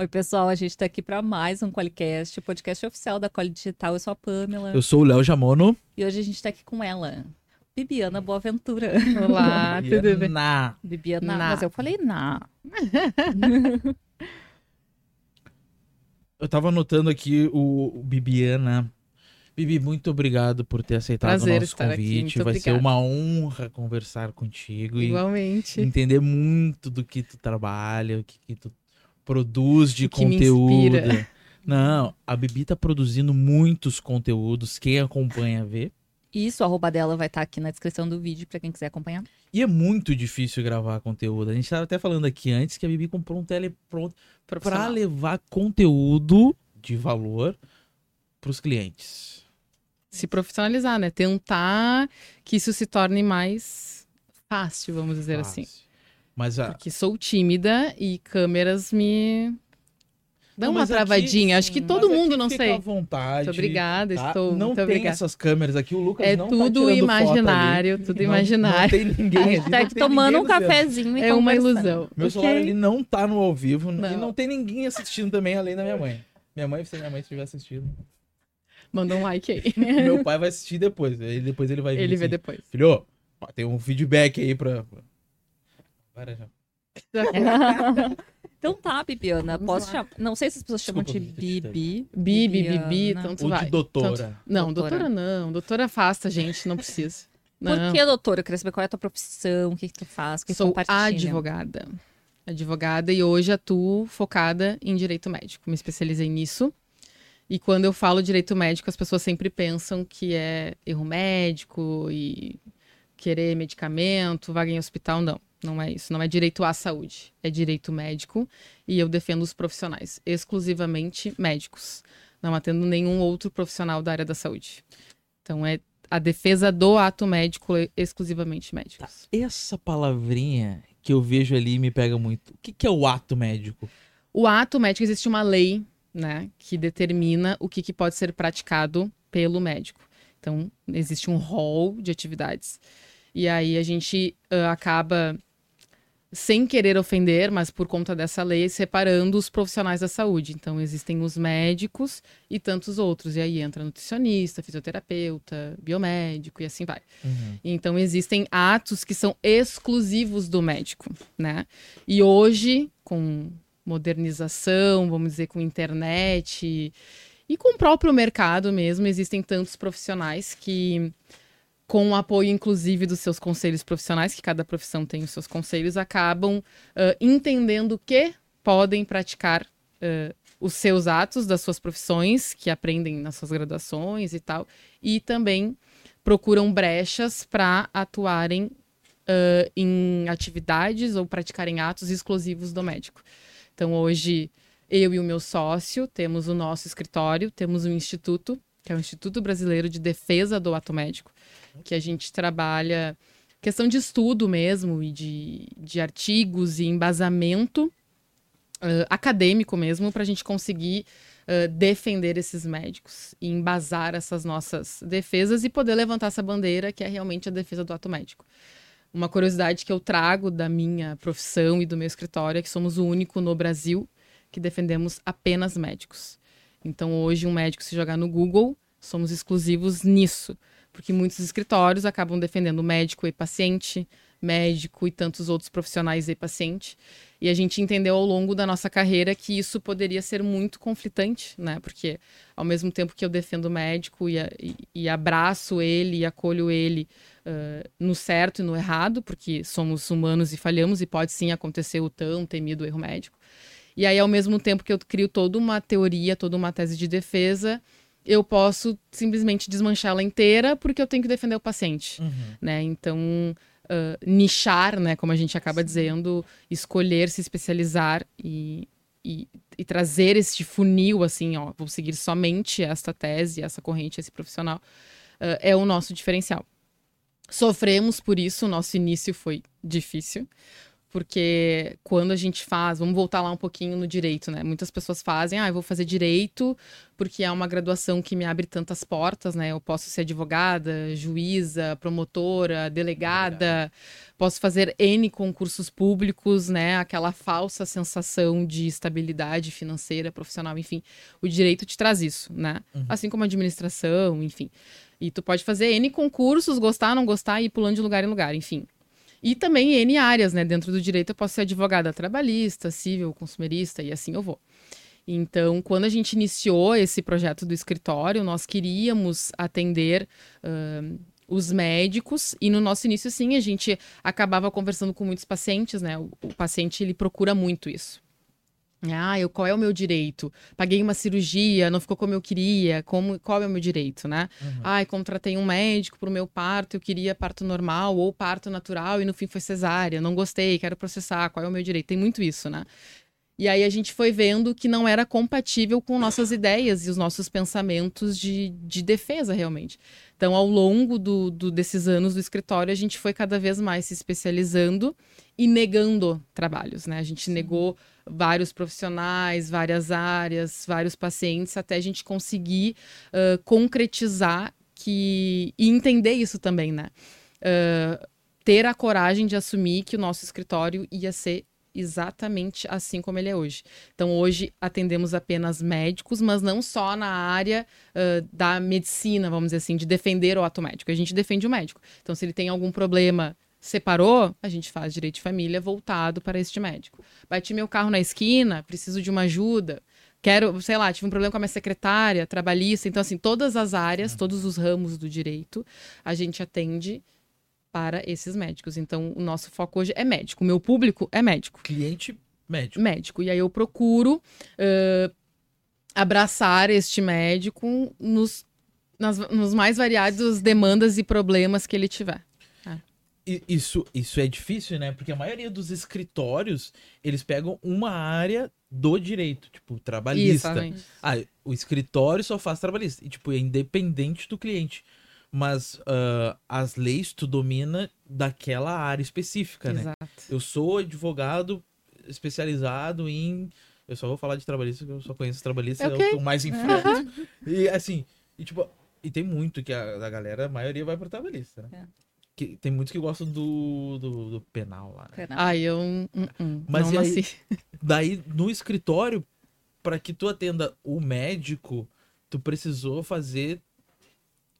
Oi, pessoal, a gente tá aqui para mais um Qualicast, o podcast oficial da Quali Digital. Eu sou a Pamela. Eu sou o Léo Jamono. E hoje a gente tá aqui com ela, Bibiana Boaventura. Olá, tudo bem? Na. Bibiana, Na. mas eu falei na. Eu tava anotando aqui o, Bibiana. Bibi, muito obrigado por ter aceitado Prazer o nosso estar aqui, convite. Vai ser obrigada. uma honra conversar contigo e Igualmente. entender muito do que tu trabalha, o que, que tu produz de conteúdo. Não, a Bibi tá produzindo muitos conteúdos. Quem acompanha vê. Isso, o arroba dela vai estar aqui na descrição do vídeo para quem quiser acompanhar. E é muito difícil gravar conteúdo. A gente tava até falando aqui antes que a Bibi comprou um telepronto para levar conteúdo de valor para os clientes. Se profissionalizar, né? Tentar que isso se torne mais fácil, vamos dizer assim. Mas a, Porque sou tímida e câmeras me dão Não, uma mas aqui- travadinha. Acho que todo mundo, não fica sei. à vontade. Muito obrigada, tá? estou Não muito tem obrigada. essas câmeras aqui. O Lucas É não tá tudo foto imaginário, ali. tudo Não- imaginário. Não tem ninguém. A ali, gente tá não aqui tomando um cafezinho e É uma ilusão. Meu celular ele não tá no ao vivo e Não. não tem ninguém assistindo também, além da minha mãe. Minha mãe, se minha mãe estiver assistindo. Manda um like aí. meu pai vai assistir depois. Depois ele vai vir Ele vê assim, depois. Filho, ó, tem um feedback aí pra. Agora já. então tá, Bibiana. Posso chamar. Não sei se as pessoas chamam de Desculpa, gente, Bibi. Bibi. Bibi, tanto Ou vai. de doutora. Tanto- Não, Doutora. doutora não. Doutora afasta, gente, não precisa. Por Não. que, doutora? Eu queria saber qual é a tua profissão, o que, que tu faz, o que, que tu Sou advogada. Advogada e hoje atuo focada em direito médico. Me especializei nisso. E quando eu falo direito médico, as pessoas sempre pensam que é erro médico e querer medicamento, vaga em hospital. Não, não é isso. Não é direito à saúde. É direito médico e eu defendo os profissionais, exclusivamente médicos. Não atendo nenhum outro profissional da área da saúde. Então é a defesa do ato médico exclusivamente médicos. Essa palavrinha que eu vejo ali me pega muito. O que, que é o ato médico? O ato médico existe uma lei, né, que determina o que, que pode ser praticado pelo médico. Então, existe um rol de atividades. E aí a gente ah, acaba, sem querer ofender, mas por conta dessa lei, separando os profissionais da saúde. Então, existem os médicos e tantos outros. E aí entra nutricionista, fisioterapeuta, biomédico e assim vai. Então existem atos que são exclusivos do médico, né? E hoje, com modernização, vamos dizer, com internet e, e com o próprio mercado mesmo, existem tantos profissionais que, com o apoio inclusive dos seus conselhos profissionais, que cada profissão tem os seus conselhos, acabam ah, entendendo que podem praticar ah, os seus atos das suas profissões, que aprendem nas suas graduações e tal, e também procuram brechas para atuarem ah, em atividades ou praticarem atos exclusivos do médico. Então, hoje, eu e o meu sócio temos o nosso escritório, temos um instituto, que é o Instituto Brasileiro de Defesa do Ato Médico, que a gente trabalha questão de estudo mesmo e de, de artigos e embasamento ah, acadêmico mesmo, para a gente conseguir ah, defender esses médicos e embasar essas nossas defesas e poder levantar essa bandeira que é realmente a defesa do ato médico. Uma curiosidade que eu trago da minha profissão e do meu escritório é que somos o único no Brasil que defendemos apenas médicos. Então, hoje, um médico se jogar no Google, somos exclusivos nisso, porque muitos escritórios acabam defendendo médico e paciente, médico e tantos outros profissionais e paciente. E a gente entendeu ao longo da nossa carreira que isso poderia ser muito conflitante, né? Porque ao mesmo tempo que eu defendo o médico e, e- abraço ele e acolho ele ah, no certo e no errado, porque somos humanos e falhamos e pode sim acontecer o tão temido erro médico. E aí, ao mesmo tempo que eu crio toda uma teoria, toda uma tese de defesa, eu posso simplesmente desmanchá-la inteira porque eu tenho que defender o paciente né? Então, ah, nichar, né? Como a gente acaba dizendo, escolher se especializar e, e, e trazer este funil, assim, ó, vou seguir somente esta tese, essa corrente, esse profissional, ah, é o nosso diferencial. Sofremos por isso, o nosso início foi difícil, porque quando a gente faz, vamos voltar lá um pouquinho no direito, né? Muitas pessoas fazem, ah, eu vou fazer direito porque é uma graduação que me abre tantas portas, né? Eu posso ser advogada, juíza, promotora, delegada, posso fazer N concursos públicos, né? Aquela falsa sensação de estabilidade financeira, profissional, enfim. O direito te traz isso, né? Uhum. Assim como a administração, enfim. E tu pode fazer N concursos, gostar, não gostar e ir pulando de lugar em lugar, enfim. E também N áreas, né? Dentro do direito eu posso ser advogada trabalhista, civil, consumerista e assim eu vou. Então, quando a gente iniciou esse projeto do escritório, nós queríamos atender uh, os médicos e no nosso início, sim, a gente acabava conversando com muitos pacientes, né? O, o paciente ele procura muito isso. Ah, eu, qual é o meu direito? Paguei uma cirurgia, não ficou como eu queria, como, qual é o meu direito, né? Uhum. Ai, contratei um médico para o meu parto, eu queria parto normal ou parto natural e no fim foi cesárea, não gostei, quero processar, qual é o meu direito? Tem muito isso, né? E aí a gente foi vendo que não era compatível com nossas ideias e os nossos pensamentos de, de defesa, realmente. Então, ao longo do, do, desses anos do escritório, a gente foi cada vez mais se especializando e negando trabalhos, né? A gente negou vários profissionais, várias áreas, vários pacientes, até a gente conseguir uh, concretizar que e entender isso também, né? Uh, ter a coragem de assumir que o nosso escritório ia ser exatamente assim como ele é hoje. Então, hoje atendemos apenas médicos, mas não só na área uh, da medicina, vamos dizer assim, de defender o ato médico. A gente defende o médico. Então, se ele tem algum problema separou, a gente faz direito de família voltado para este médico. Bati meu carro na esquina, preciso de uma ajuda. Quero, sei lá, tive um problema com a minha secretária, trabalhista. Então, assim, todas as áreas, todos os ramos do direito, a gente atende para esses médicos. Então, o nosso foco hoje é médico. O meu público é médico. Cliente médico. Médico. E aí eu procuro uh, abraçar este médico nos, nas, nos mais variados demandas e problemas que ele tiver. Isso, isso é difícil, né? Porque a maioria dos escritórios, eles pegam uma área do direito, tipo, trabalhista. Isso, ah, o escritório só faz trabalhista. E, tipo, é independente do cliente. Mas uh, as leis tu domina daquela área específica, né? Exato. Eu sou advogado especializado em. Eu só vou falar de trabalhista, porque eu só conheço trabalhista, okay. é o mais em frente. e assim, e, tipo, e tem muito que a, a galera, a maioria vai pro trabalhista, né? É. Que, tem muitos que gostam do, do, do penal lá. Né? Ah, eu uh -uh, Mas não aí, daí, no escritório, para que tu atenda o médico, tu precisou fazer.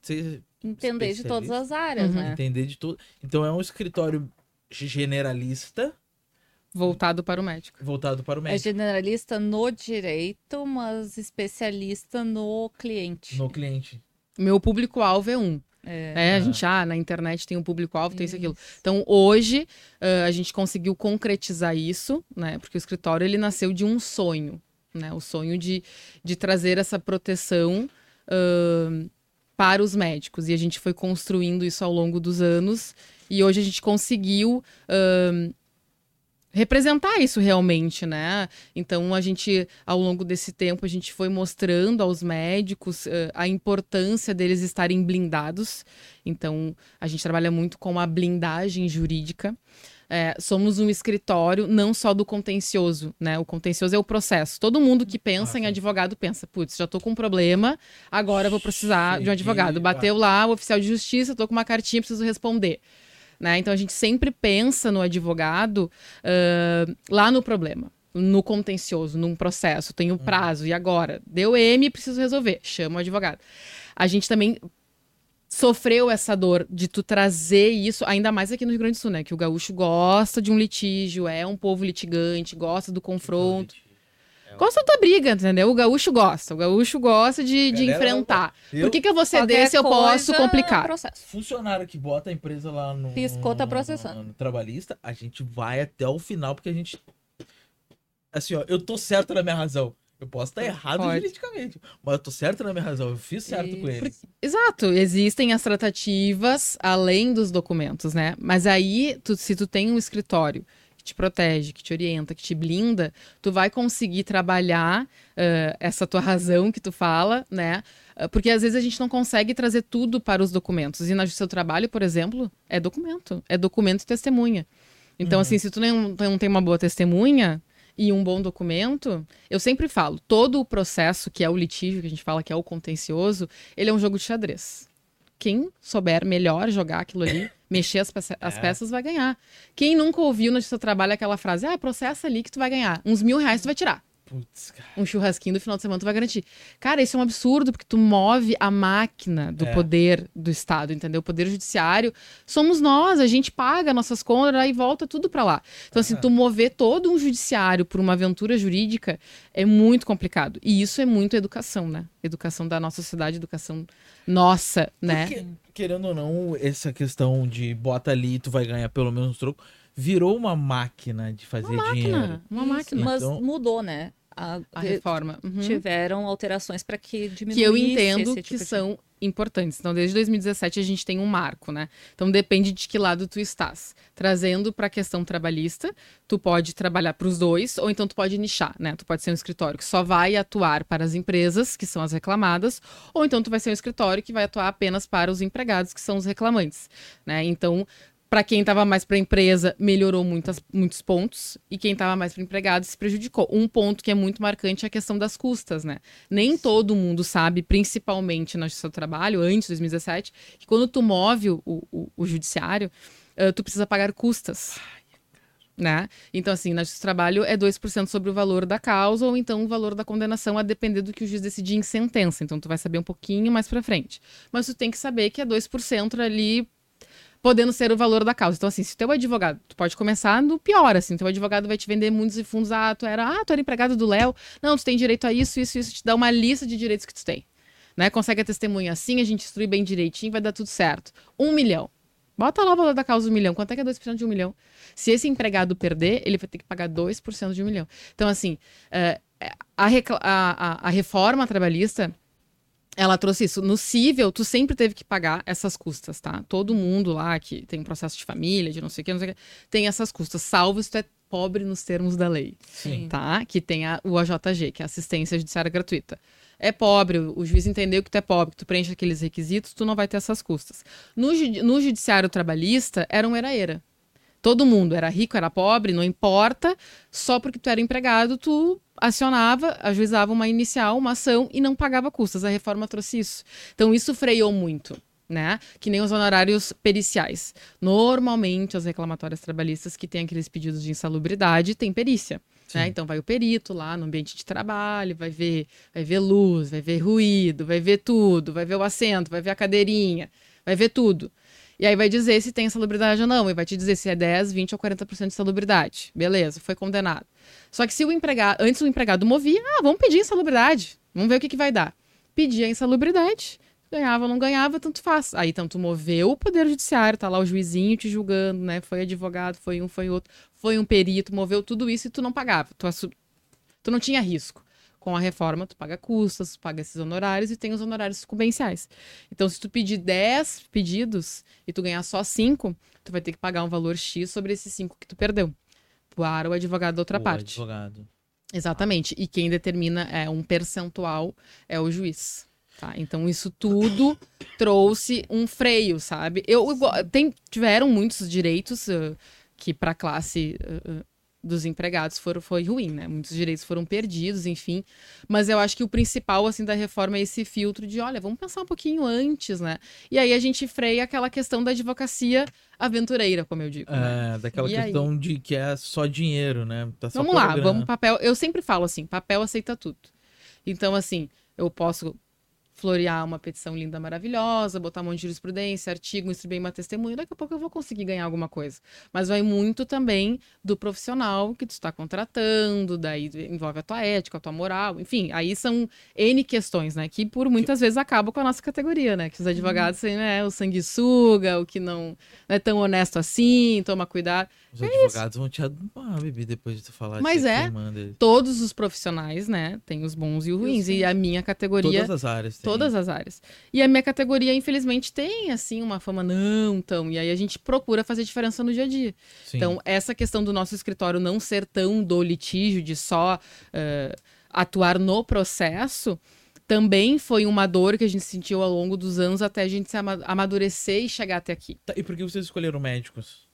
Ser Entender de todas as áreas, uhum. né? Entender de tudo. Então é um escritório generalista. Voltado para o médico. Voltado para o é médico. É generalista no direito, mas especialista no cliente. No cliente. Meu público-alvo é um. É. é. a gente, ah, na internet tem um público-alvo, tem isso, aquilo. Então, hoje, uh, a gente conseguiu concretizar isso, né? Porque o escritório, ele nasceu de um sonho, né? O sonho de, de trazer essa proteção uh, para os médicos. E a gente foi construindo isso ao longo dos anos. E hoje a gente conseguiu uh, representar isso realmente, né? Então a gente, ao longo desse tempo, a gente foi mostrando aos médicos uh, a importância deles estarem blindados. Então a gente trabalha muito com a blindagem jurídica. É, somos um escritório não só do contencioso, né? O contencioso é o processo. Todo mundo que pensa ah, em advogado pensa, putz, já tô com um problema, agora vou precisar de um advogado. Bateu lá, o oficial de justiça, tô com uma cartinha, preciso responder. Né? Então a gente sempre pensa no advogado uh, lá no problema no contencioso, num processo, tem um uhum. prazo, e agora? Deu M, preciso resolver, chama o advogado. A gente também sofreu essa dor de tu trazer isso, ainda mais aqui no Rio Grande do Sul, né? Que o gaúcho gosta de um litígio, é um povo litigante, gosta do confronto. Gosta da briga, entendeu? O gaúcho gosta. O gaúcho gosta de, de enfrentar. Eu, Por que, que eu vou ceder se eu posso complicar? Processo. Funcionário que bota a empresa lá no, Piscou, tá processando. No, no, trabalhista, a gente vai até o final, porque a gente. Assim, ó, eu tô certo na minha razão. Eu posso estar errado Pode. juridicamente, mas eu tô certo na minha razão, eu fiz certo e... com eles. Exato, existem as tratativas além dos documentos, né? Mas aí, tu, se tu tem um escritório que te protege, que te orienta, que te blinda, tu vai conseguir trabalhar uh, essa tua razão que tu fala, né? Porque às vezes a gente não consegue trazer tudo para os documentos. E no seu trabalho, por exemplo, é documento. É documento e testemunha. Então, uhum. assim, se tu não, não tem uma boa testemunha, e um bom documento, eu sempre falo, todo o processo que é o litígio, que a gente fala que é o contencioso, ele é um jogo de xadrez. Quem souber melhor jogar aquilo ali, mexer as, peça as é. peças, vai ganhar. Quem nunca ouviu no seu trabalho aquela frase, ah, processa ali que tu vai ganhar. Uns mil reais tu vai tirar. Putz, um churrasquinho do final de semana tu vai garantir. Cara, isso é um absurdo, porque tu move a máquina do é. poder do Estado, entendeu? O poder judiciário somos nós, a gente paga nossas contas e volta tudo para lá. Então, assim, tu mover todo um judiciário por uma aventura jurídica é muito complicado. E isso é muito educação, né? Educação da nossa sociedade, educação nossa, né? Porque, querendo ou não, essa questão de bota ali tu vai ganhar pelo menos um troco virou uma máquina de fazer uma dinheiro. Máquina, uma máquina. Mas então... mudou, né? A, a reforma. Uhum. Tiveram alterações para que diminuísse Que eu entendo tipo que de... são importantes. Então, desde 2017 a gente tem um marco, né? Então, depende de que lado tu estás. Trazendo para a questão trabalhista, tu pode trabalhar para os dois, ou então tu pode nichar, né? Tu pode ser um escritório que só vai atuar para as empresas, que são as reclamadas, ou então tu vai ser um escritório que vai atuar apenas para os empregados, que são os reclamantes, né? Então, para quem estava mais para empresa, melhorou muitas, muitos pontos, e quem estava mais para empregado se prejudicou. Um ponto que é muito marcante é a questão das custas, né? Nem todo mundo sabe, principalmente no seu trabalho, antes de 2017, que quando tu move o, o, o judiciário, uh, tu precisa pagar custas. Né? Então, assim, na justiça do trabalho é 2% sobre o valor da causa ou então o valor da condenação a depender do que o juiz decidir em sentença. Então, tu vai saber um pouquinho mais para frente. Mas tu tem que saber que é 2% ali podendo ser o valor da causa. Então, assim, se o teu advogado, tu pode começar no pior, assim, teu advogado vai te vender mundos e fundos, ah, tu era, ah, tu era empregado do Léo, não, tu tem direito a isso, isso, isso, te dá uma lista de direitos que tu tem. Né? Consegue a testemunha assim, a gente instrui bem direitinho, vai dar tudo certo. Um milhão. Bota lá o valor da causa um milhão. Quanto é que é 2% de um milhão? Se esse empregado perder, ele vai ter que pagar 2% de um milhão. Então, assim, uh, a, a, a reforma trabalhista ela trouxe isso. No cível, tu sempre teve que pagar essas custas, tá? Todo mundo lá que tem um processo de família, de não sei o que, não sei o que, tem essas custas, salvo se tu é pobre nos termos da lei. Sim. Tá? Que tem a, o AJG, que é assistência judiciária gratuita. É pobre, o juiz entendeu que tu é pobre, que tu preenche aqueles requisitos, tu não vai ter essas custas. No, no judiciário trabalhista, era um era-era. Todo mundo era rico, era pobre, não importa. Só porque tu era empregado, tu acionava, ajuizava uma inicial, uma ação e não pagava custas. A reforma trouxe isso. Então isso freou muito. Né? Que nem os honorários periciais. Normalmente, as reclamatórias trabalhistas que têm aqueles pedidos de insalubridade têm perícia. Né? Então vai o perito lá no ambiente de trabalho, vai ver, vai ver luz, vai ver ruído, vai ver tudo, vai ver o assento, vai ver a cadeirinha, vai ver tudo. E aí vai dizer se tem salubridade ou não. E vai te dizer se é 10, 20 ou 40% de salubridade. Beleza, foi condenado. Só que se o empregado, antes o empregado movia, ah, vamos pedir insalubridade. Vamos ver o que, que vai dar. Pedia insalubridade, ganhava ou não ganhava, tanto faz. Aí tanto moveu o poder judiciário, tá lá o juizinho te julgando, né? Foi advogado, foi um, foi outro, foi um perito, moveu tudo isso e tu não pagava. Tu, tu não tinha risco. Com a reforma, tu paga custas, tu paga esses honorários e tem os honorários sucumbenciais. Então, se tu pedir 10 pedidos e tu ganhar só 5, tu vai ter que pagar um valor X sobre esses 5 que tu perdeu. Para o advogado da outra o parte. advogado. Exatamente. E quem determina é um percentual é o juiz. Tá? Então, isso tudo trouxe um freio, sabe? Eu, tem, tiveram muitos direitos uh, que para a classe uh, dos empregados foram, foi ruim, né? Muitos direitos foram perdidos, enfim. Mas eu acho que o principal, assim, da reforma é esse filtro de, olha, vamos pensar um pouquinho antes, né? E aí a gente freia aquela questão da advocacia aventureira, como eu digo. Né? É, daquela e questão aí... de que é só dinheiro, né? Tá vamos lá, vamos papel. Eu sempre falo assim, papel aceita tudo. Então, assim, eu posso florear uma petição linda, maravilhosa, botar um monte de jurisprudência, artigo, instruir uma testemunha, daqui a pouco eu vou conseguir ganhar alguma coisa. Mas vai muito também do profissional que tu está contratando, daí envolve a tua ética, a tua moral, enfim, aí são N questões, né, que por muitas vezes acabam com a nossa categoria, né, que os advogados, uhum. né, o sanguessuga, o que não, não é tão honesto assim, toma cuidado. Os é advogados isso. vão te adorar, bebê, depois de tu falar Mas é, todos os profissionais, né, tem os bons e os ruins, e a minha categoria... Todas as áreas tem. Todas as áreas. E a minha categoria, infelizmente, tem, assim, uma fama não tão. E aí a gente procura fazer diferença no dia a dia. Sim. Então, essa questão do nosso escritório não ser tão do litígio, de só uh, atuar no processo, também foi uma dor que a gente sentiu ao longo dos anos até a gente se amadurecer e chegar até aqui. Tá, e por que vocês escolheram médicos?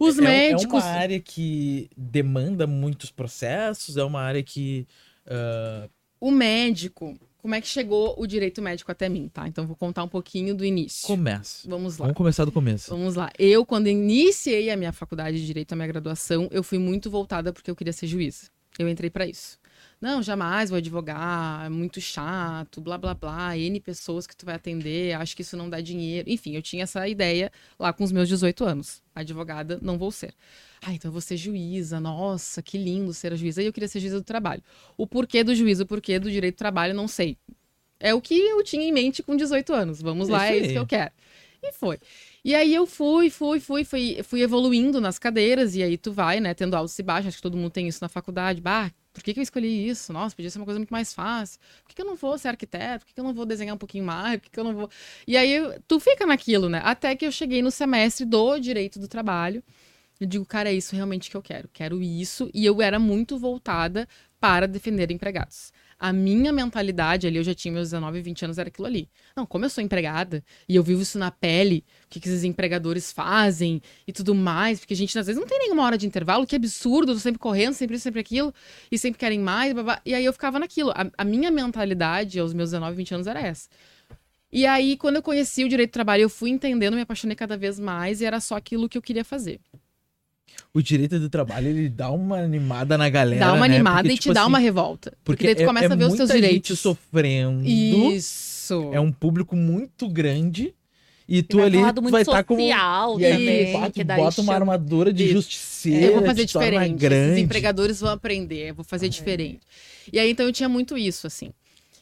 Os é, médicos. É uma área que demanda muitos processos, é uma área que. Uh... O médico, como é que chegou o direito médico até mim, tá? Então vou contar um pouquinho do início. Começa. Vamos lá. Vamos começar do começo. Vamos lá. Eu, quando iniciei a minha faculdade de direito, a minha graduação, eu fui muito voltada porque eu queria ser juíza. Eu entrei para isso. Não, jamais vou advogar, é muito chato, blá blá blá, N pessoas que tu vai atender, acho que isso não dá dinheiro. Enfim, eu tinha essa ideia lá com os meus 18 anos. Advogada não vou ser. Ah, então eu vou ser juíza, nossa, que lindo ser a juíza. E eu queria ser juíza do trabalho. O porquê do juízo, o porquê do direito do trabalho, não sei. É o que eu tinha em mente com 18 anos. Vamos lá, isso é isso que eu quero. E foi. E aí eu fui, fui, fui, fui, fui evoluindo nas cadeiras, e aí tu vai, né, tendo altos e baixos, acho que todo mundo tem isso na faculdade. Bah, por que, que eu escolhi isso? Nossa, podia ser uma coisa muito mais fácil. Por que, que eu não vou ser arquiteto? Por que, que eu não vou desenhar um pouquinho mais? Por que, que eu não vou. E aí tu fica naquilo, né? Até que eu cheguei no semestre do direito do trabalho. Eu digo, cara, é isso realmente que eu quero. Quero isso. E eu era muito voltada para defender empregados a minha mentalidade ali, eu já tinha meus 19, 20 anos, era aquilo ali. Não, como eu sou empregada e eu vivo isso na pele, o que, que esses empregadores fazem e tudo mais, porque a gente às vezes não tem nenhuma hora de intervalo, que absurdo, tô sempre correndo, sempre isso, sempre aquilo, e sempre querem mais, e aí eu ficava naquilo. A, a minha mentalidade aos meus 19, 20 anos era essa. E aí, quando eu conheci o direito do trabalho, eu fui entendendo, me apaixonei cada vez mais e era só aquilo que eu queria fazer o direito do trabalho ele dá uma animada na galera. Dá uma né? animada porque, e te tipo dá assim, uma revolta. Porque, porque daí tu é, começa é a ver os seus direitos. sofrendo. Isso. É um público muito grande. E tu ali vai estar tá como. E aí, bota, bota uma armadura de justiceira. Eu vou fazer diferente. Grande. Os empregadores vão aprender. Eu vou fazer diferente. E aí, então, eu tinha muito isso, assim.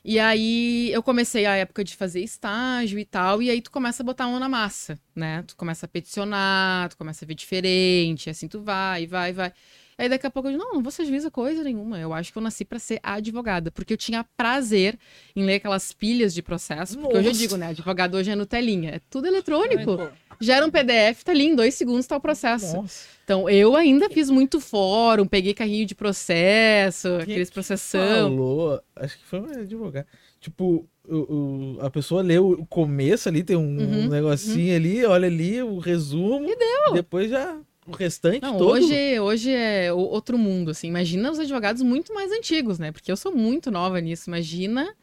E aí eu comecei a época de fazer estágio e tal, e aí tu começa a botar a mão na massa, né? Tu começa a peticionar, tu começa a ver diferente, assim tu vai, vai, vai. Aí daqui a pouco eu digo, não, não vou ser juíza coisa nenhuma. Eu acho que eu nasci para ser advogada, porque eu tinha prazer em ler aquelas pilhas de processo, porque Nossa. hoje eu digo, né, advogado hoje é Nutelinha, é tudo eletrônico. Ai, Gera um PDF, tá ali em dois segundos tá o processo. Nossa. Então, eu ainda fiz muito fórum, peguei carrinho de processo, Quem aqueles processão. Falou, acho que foi um advogado. Tipo, o, o, a pessoa lê o começo ali, tem um, uhum, um negocinho uhum. ali, olha ali o resumo. E deu. Depois já o restante Não, todo. Hoje, hoje é outro mundo, assim. Imagina os advogados muito mais antigos, né? Porque eu sou muito nova nisso. Imagina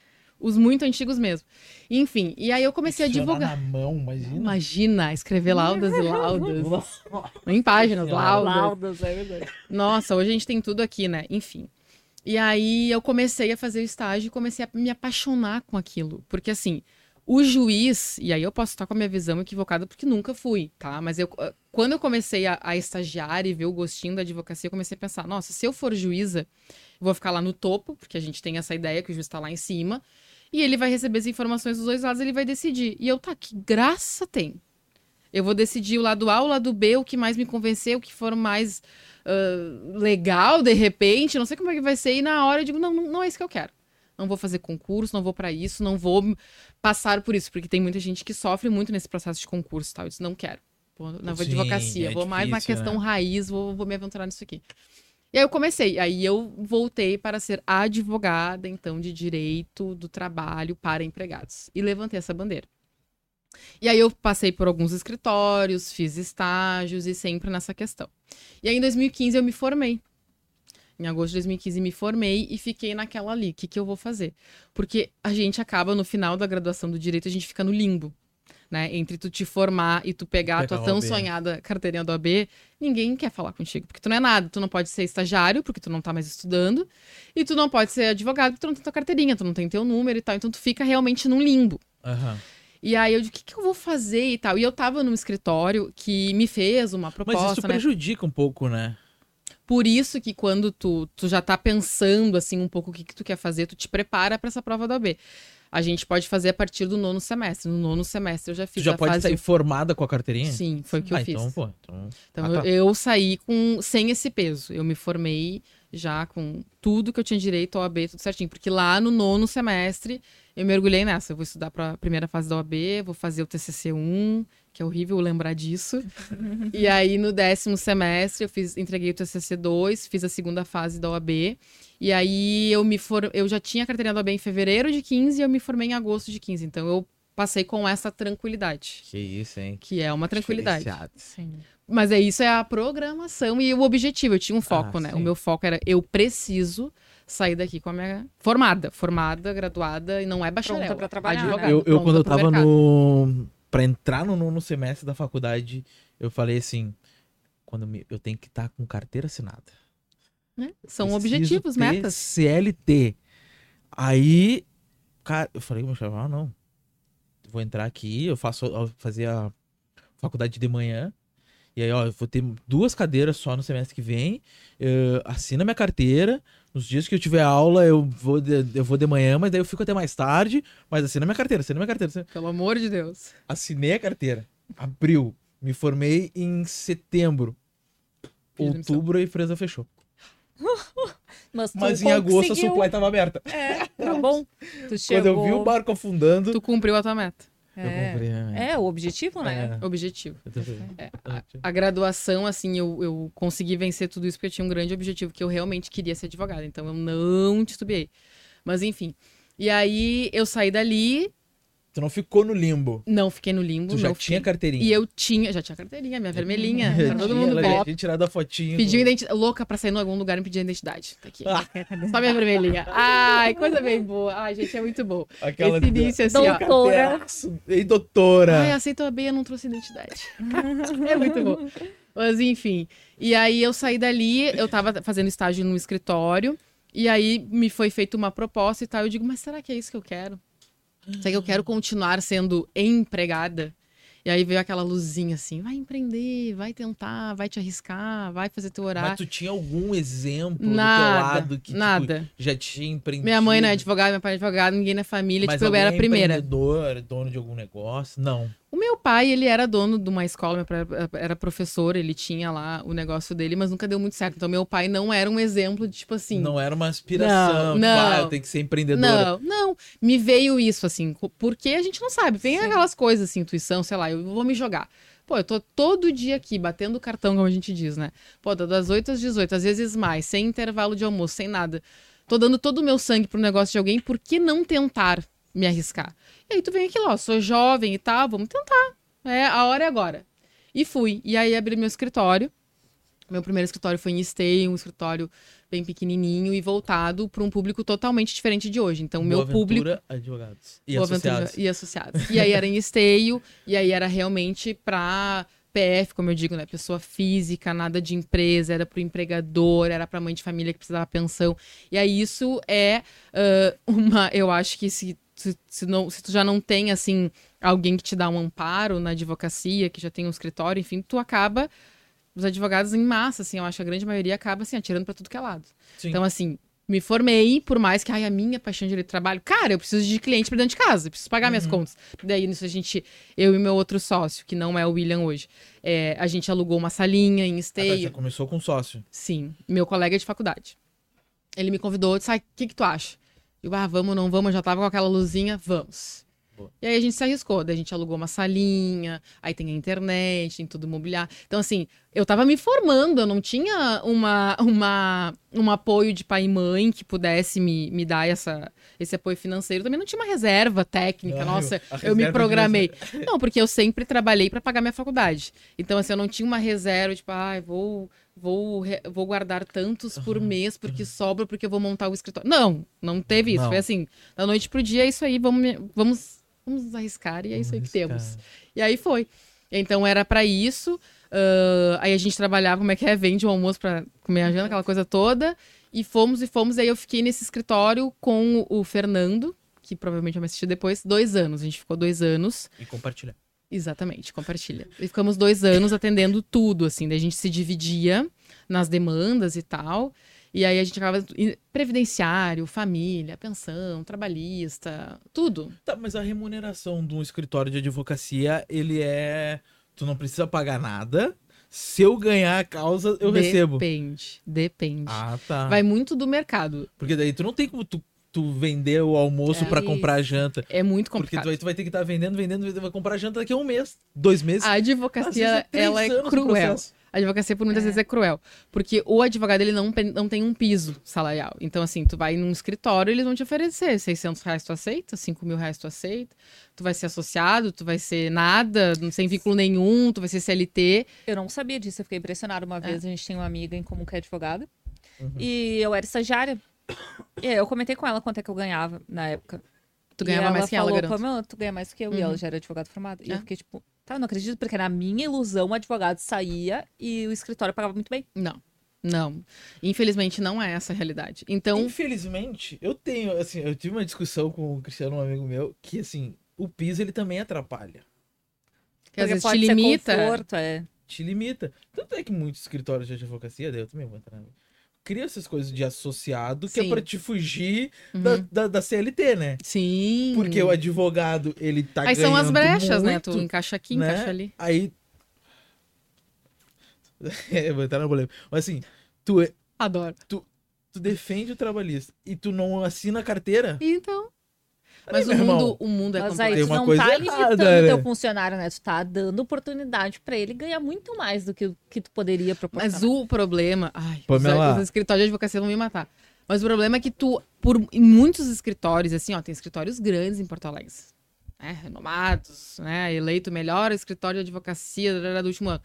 os muito antigos mesmo. Enfim, e aí eu comecei a divulgar. na mão, imagina. Imagina, escrever laudas e laudas. em páginas, laudas. Laudas, é verdade. Nossa, hoje a gente tem tudo aqui, né? Enfim. E aí eu comecei a fazer o estágio e comecei a me apaixonar com aquilo. Porque assim, o juiz, e aí eu posso estar com a minha visão equivocada porque nunca fui, tá? Mas eu, quando eu comecei a, a estagiar e ver o gostinho da advocacia, eu comecei a pensar: nossa, se eu for juíza, eu vou ficar lá no topo, porque a gente tem essa ideia que o juiz está lá em cima, e ele vai receber as informações dos dois lados, ele vai decidir. E eu, tá, que graça tem. Eu vou decidir o lado A, o lado B, o que mais me convenceu, o que for mais uh, legal, de repente, não sei como é que vai ser. E na hora eu digo, não, não, não é isso que eu quero. Não vou fazer concurso, não vou para isso, não vou passar por isso, porque tem muita gente que sofre muito nesse processo de concurso tal. Eu disse, não quero. Vou na Sim, advocacia, é vou difícil, mais na questão né? raiz, vou, vou me aventurar nisso aqui. E aí eu comecei, aí eu voltei para ser advogada, então, de direito do trabalho para empregados. E levantei essa bandeira. E aí eu passei por alguns escritórios, fiz estágios e sempre nessa questão. E aí em 2015 eu me formei. Em agosto de 2015 me formei e fiquei naquela ali. O que, que eu vou fazer? Porque a gente acaba, no final da graduação do direito, a gente fica no limbo né? Entre tu te formar e tu pegar a tua tão sonhada carteirinha do AB, ninguém quer falar contigo, porque tu não é nada. Tu não pode ser estagiário, porque tu não tá mais estudando, e tu não pode ser advogado, porque tu não tem tua carteirinha, tu não tem teu número e tal. Então tu fica realmente num limbo. Uhum. E aí eu digo, o que, que eu vou fazer e tal? E eu tava num escritório que me fez uma proposta. Mas isso né? prejudica um pouco, né? Por isso que quando tu, tu já tá pensando assim um pouco o que, que tu quer fazer, tu te prepara para essa prova da OAB a gente pode fazer a partir do nono semestre. No nono semestre eu já fiz tu já a pode fase... sair formada com a carteirinha? Sim, foi o que ah, eu fiz. Então, pô, então... então ah, tá. eu, eu, saí com sem esse peso. Eu me formei já com tudo que eu tinha direito ao AB, tudo certinho. Porque lá no nono semestre eu mergulhei nessa. Eu vou estudar para a primeira fase da OAB, vou fazer o TCC 1, que é horrível lembrar disso. e aí no décimo semestre eu fiz, entreguei o TCC 2, fiz a segunda fase da OAB. E aí eu me for... eu já tinha a carteirinha do AB em fevereiro de 15 e eu me formei em agosto de 15. Então eu passei com essa tranquilidade. Que isso, hein? Que é uma tranquilidade. Sim. Mas é isso, é a programação e o objetivo. Eu tinha um foco, Ah, né? sim. O meu foco era eu preciso sair daqui com a minha formada, formada, graduada e não é bacharel. Pronta pra trabalhar, né? advogada, Eu, eu quando eu tava mercado. no. Pra entrar no nono semestre da faculdade, eu falei assim: quando me- eu tenho que estar com carteira assinada. Né? São Preciso objetivos, ter metas. CLT. Aí, cara, eu falei com o meu chefe, ah, não. Vou entrar aqui, eu faço, eu fazia faculdade de manhã. E aí, ó, eu vou ter duas cadeiras só no semestre que vem. eh, assina minha carteira. Nos dias que eu tiver aula, eu vou, de, eu vou de manhã, mas daí eu fico até mais tarde. Mas assina minha carteira, assina minha carteira. assina- Pelo amor de Deus. Assinei a carteira. Abril. Me formei em setembro. Fiz. Outubro a empresa fechou. Mas, Mas em agosto a conseguiu. supply tava aberta. É, tá bom. Tu chegou... Quando eu vi o barco afundando, Tu cumpriu a tua meta. Eu É. comprei. a minha. É, o objetivo, né? É. Objetivo. Eu vendo. É, Ah, A graduação, assim, eu, eu consegui vencer tudo isso porque eu tinha um grande objetivo, que eu realmente queria ser advogada. Então eu não titubeei. Mas enfim. E aí eu saí dali, Tu não ficou no limbo. não fiquei no limbo. Tu já não tinha fiquei. carteirinha. E eu tinha, já tinha carteirinha, minha vermelhinha. Pra todo tinha, mundo ela já tinha tirado a fotinha. Pediu identidade. Louca pra sair em algum lugar e pedir identidade. Tá aqui. Ah, Só minha vermelhinha. Ai, coisa bem boa. Ai, gente, é muito bom. aquela Esse início, assim, ó. Doutora. Carteiraço. Ei, doutora. Ai, aceita a beia, não trouxe identidade. é muito bom. Mas enfim. E aí eu saí dali, eu tava fazendo estágio no escritório, e aí me foi feita uma proposta e tal. Eu digo, mas será que é isso que eu quero? Será que eu quero continuar sendo empregada? E aí veio aquela luzinha assim, vai empreender, vai tentar, vai te arriscar, vai fazer teu horário. Mas tu tinha algum exemplo do teu Nada, lado que tipo, nada. já tinha empreendido? Minha mãe não é advogada, meu pai é advogado, ninguém na família, Mas tipo, eu era a primeira. empreendedor, dono de algum negócio? Não. O meu pai, ele era dono de uma escola, era professor, ele tinha lá o negócio dele, mas nunca deu muito certo. Então, meu pai não era um exemplo de, tipo assim... Não era uma aspiração. Não, tipo, ah, não. eu tenho que ser empreendedora. Não, não. Me veio isso, assim, porque a gente não sabe. Vem Sim. aquelas coisas, assim, intuição, sei lá, eu vou me jogar. Pô, eu tô todo dia aqui, batendo cartão, como a gente diz, né? Pô, tô das 8 às 18, às vezes mais, sem intervalo de almoço, sem nada. Tô dando todo o meu sangue pro negócio de alguém, por que não tentar me arriscar? E aí tu vem aquilo, ó, sou jovem e tal, vamos tentar. É, a hora é agora. E fui. E aí abri meu escritório. Meu primeiro escritório foi em Esteio, um escritório bem pequenininho e voltado para um público totalmente diferente de hoje. Então, o meu Boa público advogados. E Boa associados. e associados. E aí era em esteio, e aí era realmente para PF, como eu digo, né? Pessoa física, nada de empresa, era para o empregador, era para mãe de família que precisava pensão. E aí isso é ah, uma. Eu acho que se, se, se, não, se tu já não tem, assim, alguém que te dá um amparo na advocacia, que já tem um escritório, enfim, tu acaba. Os advogados em massa, assim, eu acho que a grande maioria acaba assim, atirando para tudo que é lado. Sim. Então, assim, me formei, por mais que ai, a minha paixão de direito do trabalho, cara, eu preciso de cliente pra dentro de casa, eu preciso pagar minhas contas. Daí, nisso, a gente, eu e meu outro sócio, que não é o William hoje, é, a gente alugou uma salinha em Ah, tá, esteio. já começou com sócio. Sim, meu colega de faculdade. Ele me convidou, disse, "Ai, o que que tu acha? Eu, ah, vamos, não vamos, já tava com aquela luzinha, vamos. Boa. E aí a gente se arriscou, daí a gente alugou uma salinha, aí tem a internet, tem tudo imobiliário. Então, assim, eu tava me formando, eu não tinha uma, uma, um apoio de pai e mãe que pudesse me, me dar essa, esse apoio financeiro. Também não tinha uma reserva técnica, Ah, nossa, eu me reserva programei. Não, porque eu sempre trabalhei para pagar minha faculdade. Então, assim, eu não tinha uma reserva, tipo, ai, vou, vou, vou guardar tantos por mês porque sobra, porque eu vou montar o escritório. Não, não teve isso. Não. Foi assim, da noite pro dia, é isso aí, vamos, vamos, vamos arriscar e é isso aí que Vamos temos. E aí foi. Então era para isso. Ah, aí a gente trabalhava, como é que é? Vende o almoço pra comer a janta, aquela coisa toda. E fomos e fomos. Aí eu fiquei nesse escritório com o Fernando, que provavelmente vai me assistir depois, dois anos. A gente ficou dois anos. E compartilhar. Exatamente, compartilha. E ficamos dois anos atendendo tudo, assim. Daí a gente se dividia nas demandas e tal. E aí a gente acabava. e- Previdenciário, família, pensão, trabalhista, tudo. Tá, mas a remuneração de um escritório de advocacia, ele é. Tu não precisa pagar nada. Se eu ganhar a causa, eu recebo. Depende, depende. Ah, tá. Vai muito do mercado. Porque daí tu não tem como tu, tu vender o almoço É pra isso. comprar a janta. É muito Porque tu complicado. tu vai ter que estar vendendo, vendendo, vendendo, vai comprar a janta daqui a um mês, dois meses. A advocacia, três ela é cruel. A advocacia, por muitas é. vezes, é cruel. Porque o advogado, ele não, não tem um piso salarial. Então, assim, tu vai num escritório, eles vão te oferecer 600 reais tu aceita, 5 mil reais tu aceita. Tu vai ser associado, tu vai ser nada, sem vínculo nenhum, tu vai ser CLT. Eu não sabia disso, eu fiquei impressionada uma é. vez. É. A gente tem uma amiga em comum que é advogada. Uhum. E eu era estagiária. E eu comentei com ela quanto é que eu ganhava na época. Tu ganhava mais que ela, falou, garanto. tu ganha mais que eu. Uhum. E ela uhum. já era advogada formada. E eu é. fiquei tipo, tá, eu não acredito, porque na minha ilusão o advogado saía e o escritório pagava muito bem. Não. Não. Infelizmente não é essa a realidade. Então. Infelizmente, eu tenho, assim, eu tive uma discussão com o Cristiano, um amigo meu, que assim, o piso ele também atrapalha. Que às vezes te limita. Conforto, é. Te limita. Tanto é que muitos escritórios de advocacia, daí eu também vou entrar cria essas coisas de associado que é Sim. é pra te fugir uhum. da, da, da, CLT, né? Sim. Porque o advogado, ele tá Aí são as brechas, muito, né? Tu encaixa aqui, né? encaixa ali. Aí. é, vou entrar no problema. Mas assim, tu. É, Adoro. Tu, tu defende o trabalhista e tu não assina a carteira. Então. Mas o mundo, o mundo é Mas aí tu não tá limitando o teu funcionário, né? Tu tá dando oportunidade para ele ganhar muito mais do que o que tu poderia proporcionar. Mas o problema... Ai, os, os escritórios de advocacia vão me matar. Mas o problema é que tu, por em muitos escritórios, assim, ó, tem escritórios grandes em Porto Alegre, né, renomados, né, eleito melhor escritório de advocacia do último ano.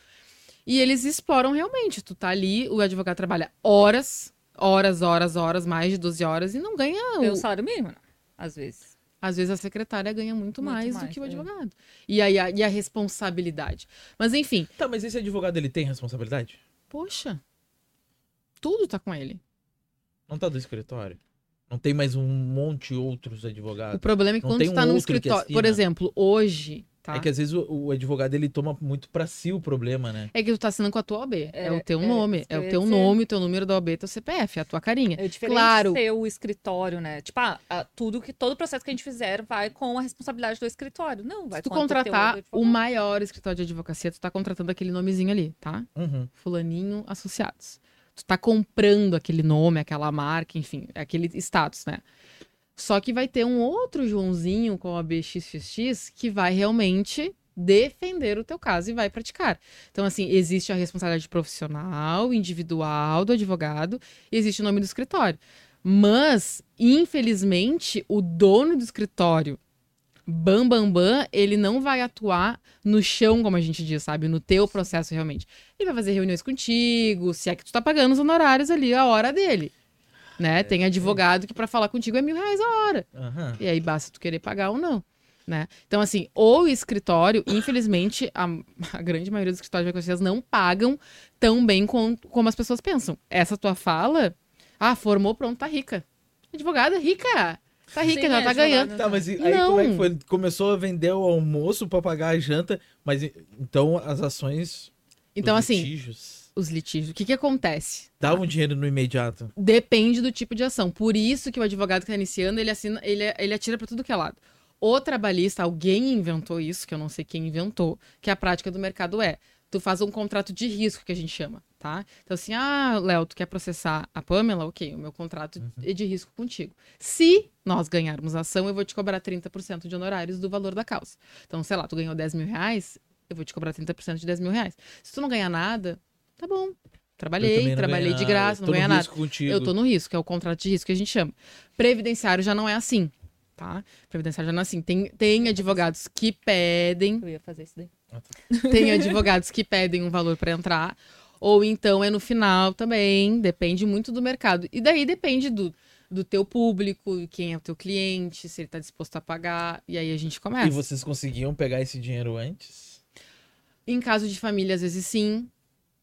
E eles exploram realmente. Tu tá ali, o advogado trabalha horas, horas, horas, horas, mais de 12 horas e não ganha. O salário mínimo, né? às vezes. Às vezes a secretária ganha muito, muito mais, mais, do que o é. advogado. E aí a, e a responsabilidade. Mas enfim. Tá, mas esse advogado ele tem responsabilidade? Poxa. Tudo tá com ele. Não tá do escritório? Não tem mais um monte de outros advogados? O problema é que não quando tu tá um no escritório. Por exemplo, hoje, Tá. É que às vezes o, o, advogado ele toma muito para si o problema, né? É que tu tá assinando com a tua OB. É, é o teu é, nome. É o teu nome, o teu número da OB, teu CPF, é a tua carinha. É diferente claro. ser o escritório, né? Tipo, ah, tudo que todo o processo que a gente fizer vai com a responsabilidade do escritório. Não, vai Se tu contratar o maior escritório de advocacia, tu tá contratando aquele nomezinho ali, tá? Uhum. Fulaninho Associados. Tu tá comprando aquele nome, aquela marca, enfim, aquele status, né? Só que vai ter um outro Joãozinho com a BXXX que vai realmente defender o teu caso e vai praticar. Então, assim, existe a responsabilidade profissional, individual do advogado, e existe o nome do escritório. Mas, infelizmente, o dono do escritório, bam, bam, bam, ele não vai atuar no chão, como a gente diz, sabe? No teu processo, realmente. Ele vai fazer reuniões contigo, se é que tu tá pagando os honorários ali, a hora dele né? É, Tem advogado que para falar contigo é mil reais a hora. Uhum. E aí basta tu querer pagar ou não. Né? Então, assim, o escritório, infelizmente, a, a grande maioria dos escritórios de vocês não pagam tão bem com, como as pessoas pensam. Essa tua fala, ah, formou, pronto, tá rica. Advogada rica. Tá rica, Sim, já é, tá ganhando. Tá, mas aí não. como é que foi? Começou a vender o almoço para pagar a janta, mas então as ações. Então, assim. Litígios os litígios. O que, que acontece? Dá um dinheiro no imediato. Depende do tipo de ação. Por isso que o advogado que está iniciando, ele, assina, ele, ele atira para tudo que é lado. O trabalhista, alguém inventou isso, que eu não sei quem inventou, que a prática do mercado é. Tu faz um contrato de risco, que a gente chama, tá? Então, assim, ah, Léo, tu quer processar a Pamela? Ok, o meu contrato uhum. é de risco contigo. Se nós ganharmos a ação, eu vou te cobrar 30% de honorários do valor da causa. Então, sei lá, tu ganhou 10 mil reais, eu vou te cobrar 30% de 10 mil reais. Se tu não ganhar nada, Tá bom. Trabalhei, trabalhei de graça, não ganha nada. Contigo. Eu tô no risco, é o contrato de risco que a gente chama. Previdenciário já não é assim, tá? Previdenciário já não é assim. Tem, tem advogados que pedem. Eu ia fazer isso daí. Ah, tá. Tem advogados que pedem um valor para entrar. Ou então é no final também. Depende muito do mercado. E daí depende do, do teu público, quem é o teu cliente, se ele tá disposto a pagar. E aí a gente começa. E vocês conseguiam pegar esse dinheiro antes? Em caso de família, às vezes sim.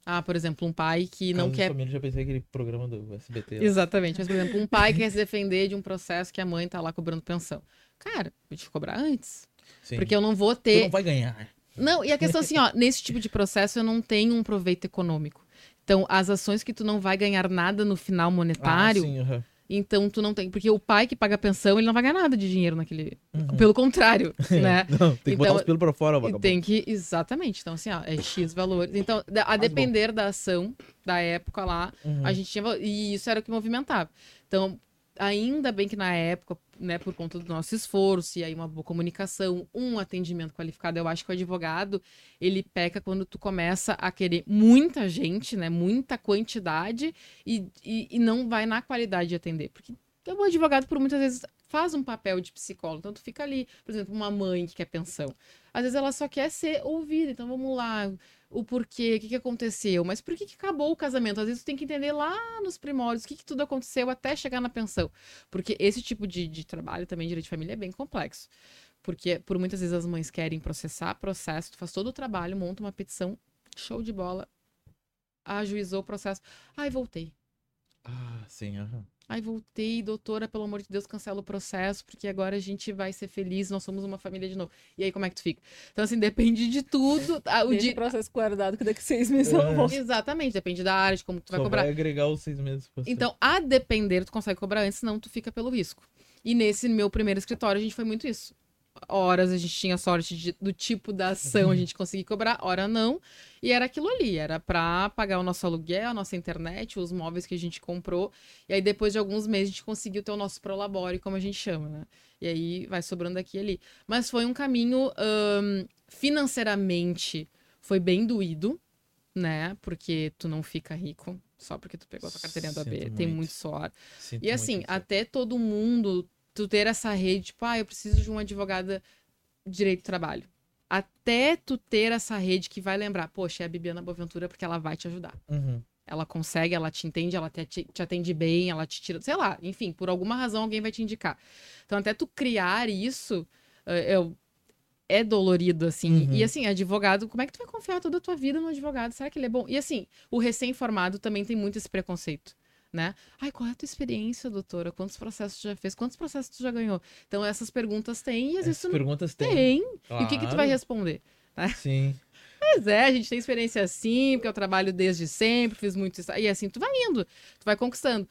Ah, por exemplo, um pai que não quer. Família, já pensei aquele programa do SBT. Lá. Exatamente. Mas, por exemplo, um pai que quer se defender de um processo que a mãe tá lá cobrando pensão. Cara, vou te cobrar antes. Sim. Porque eu não vou ter. Tu não vai ganhar. Não, e a questão assim, ó, nesse tipo de processo eu não tenho um proveito econômico. Então, as ações que tu não vai ganhar nada no final monetário. Ah, sim, uhum. Então tu não tem. Porque o pai que paga a pensão, ele não vai ganhar nada de dinheiro naquele. Uhum. Pelo contrário, né? não, tem que então, botar os pelos pra fora, vagabundo. Tem que. Exatamente. Então, assim, ó, é X valores. Então, a depender da ação da época lá, uhum. a gente tinha. E isso era o que movimentava. Então, ainda bem que na época, né, por conta do nosso esforço e aí uma boa comunicação, um atendimento qualificado, eu acho que o advogado, ele peca quando tu começa a querer muita gente, né, muita quantidade e, e, e não vai na qualidade de atender. Porque o advogado, por muitas vezes, faz um papel de psicólogo. Então, tu fica ali, por exemplo, uma mãe que quer pensão. Às vezes ela só quer ser ouvida. Então, vamos lá, o porquê, o que, que aconteceu. Mas por que, que acabou o casamento? Às vezes tu tem que entender lá nos primórdios o que, que tudo aconteceu até chegar na pensão. Porque esse tipo de, de trabalho também, direito de família, é bem complexo. Porque por muitas vezes as mães querem processar processo, tu faz todo o trabalho, monta uma petição, show de bola, ajuizou o processo. Ai, voltei. Ah, sim, aham. Uhum. Ai, voltei, doutora, pelo amor de Deus, cancela o processo, porque agora a gente vai ser feliz, nós somos uma família de novo. E aí, como é que tu fica? Então, assim, depende de tudo. Ah, o Deixa processo guardado que daqui a seis meses é. eu vou. Exatamente, depende da área, de como tu vai cobrar. vai agregar os seis meses. Então, a depender, tu consegue cobrar antes, senão tu fica pelo risco. E nesse meu primeiro escritório, a gente foi muito isso horas a gente tinha sorte de, do tipo da ação a gente conseguir cobrar, hora não. E era aquilo ali, era para pagar o nosso aluguel, a nossa internet, os móveis que a gente comprou. E aí depois de alguns meses a gente conseguiu ter o nosso prolabore, como a gente chama, né? E aí vai sobrando aqui e ali. Mas foi um caminho financeiramente foi bem doído, né? Porque tu não fica rico só porque tu pegou a tua carteirinha do AB, tem muito suor. Sinto e assim, até todo mundo tu ter essa rede, tipo, ah, eu preciso de uma advogada de direito do trabalho. Até tu ter essa rede que vai lembrar, poxa, é a Bibiana Boaventura porque ela vai te ajudar. Uhum. Ela consegue, ela te entende, ela te, te, atende bem, ela te tira, sei lá, enfim, por alguma razão alguém vai te indicar. Então, até tu criar isso, eh, eu, é dolorido, assim. Uhum. E assim, advogado, como é que tu vai confiar toda a tua vida no advogado? Será que ele é bom? E assim, o recém-formado também tem muito esse preconceito né? Ai, qual é a tua experiência, doutora? Quantos processos tu já fez? Quantos processos tu já ganhou? Então, essas perguntas tem e às vezes não... perguntas tem. Tem. Claro. E o que, que tu vai responder? Né? Sim. Pois é, a gente tem experiência assim, porque eu trabalho desde sempre, fiz muito isso. E assim, tu vai indo, tu vai conquistando.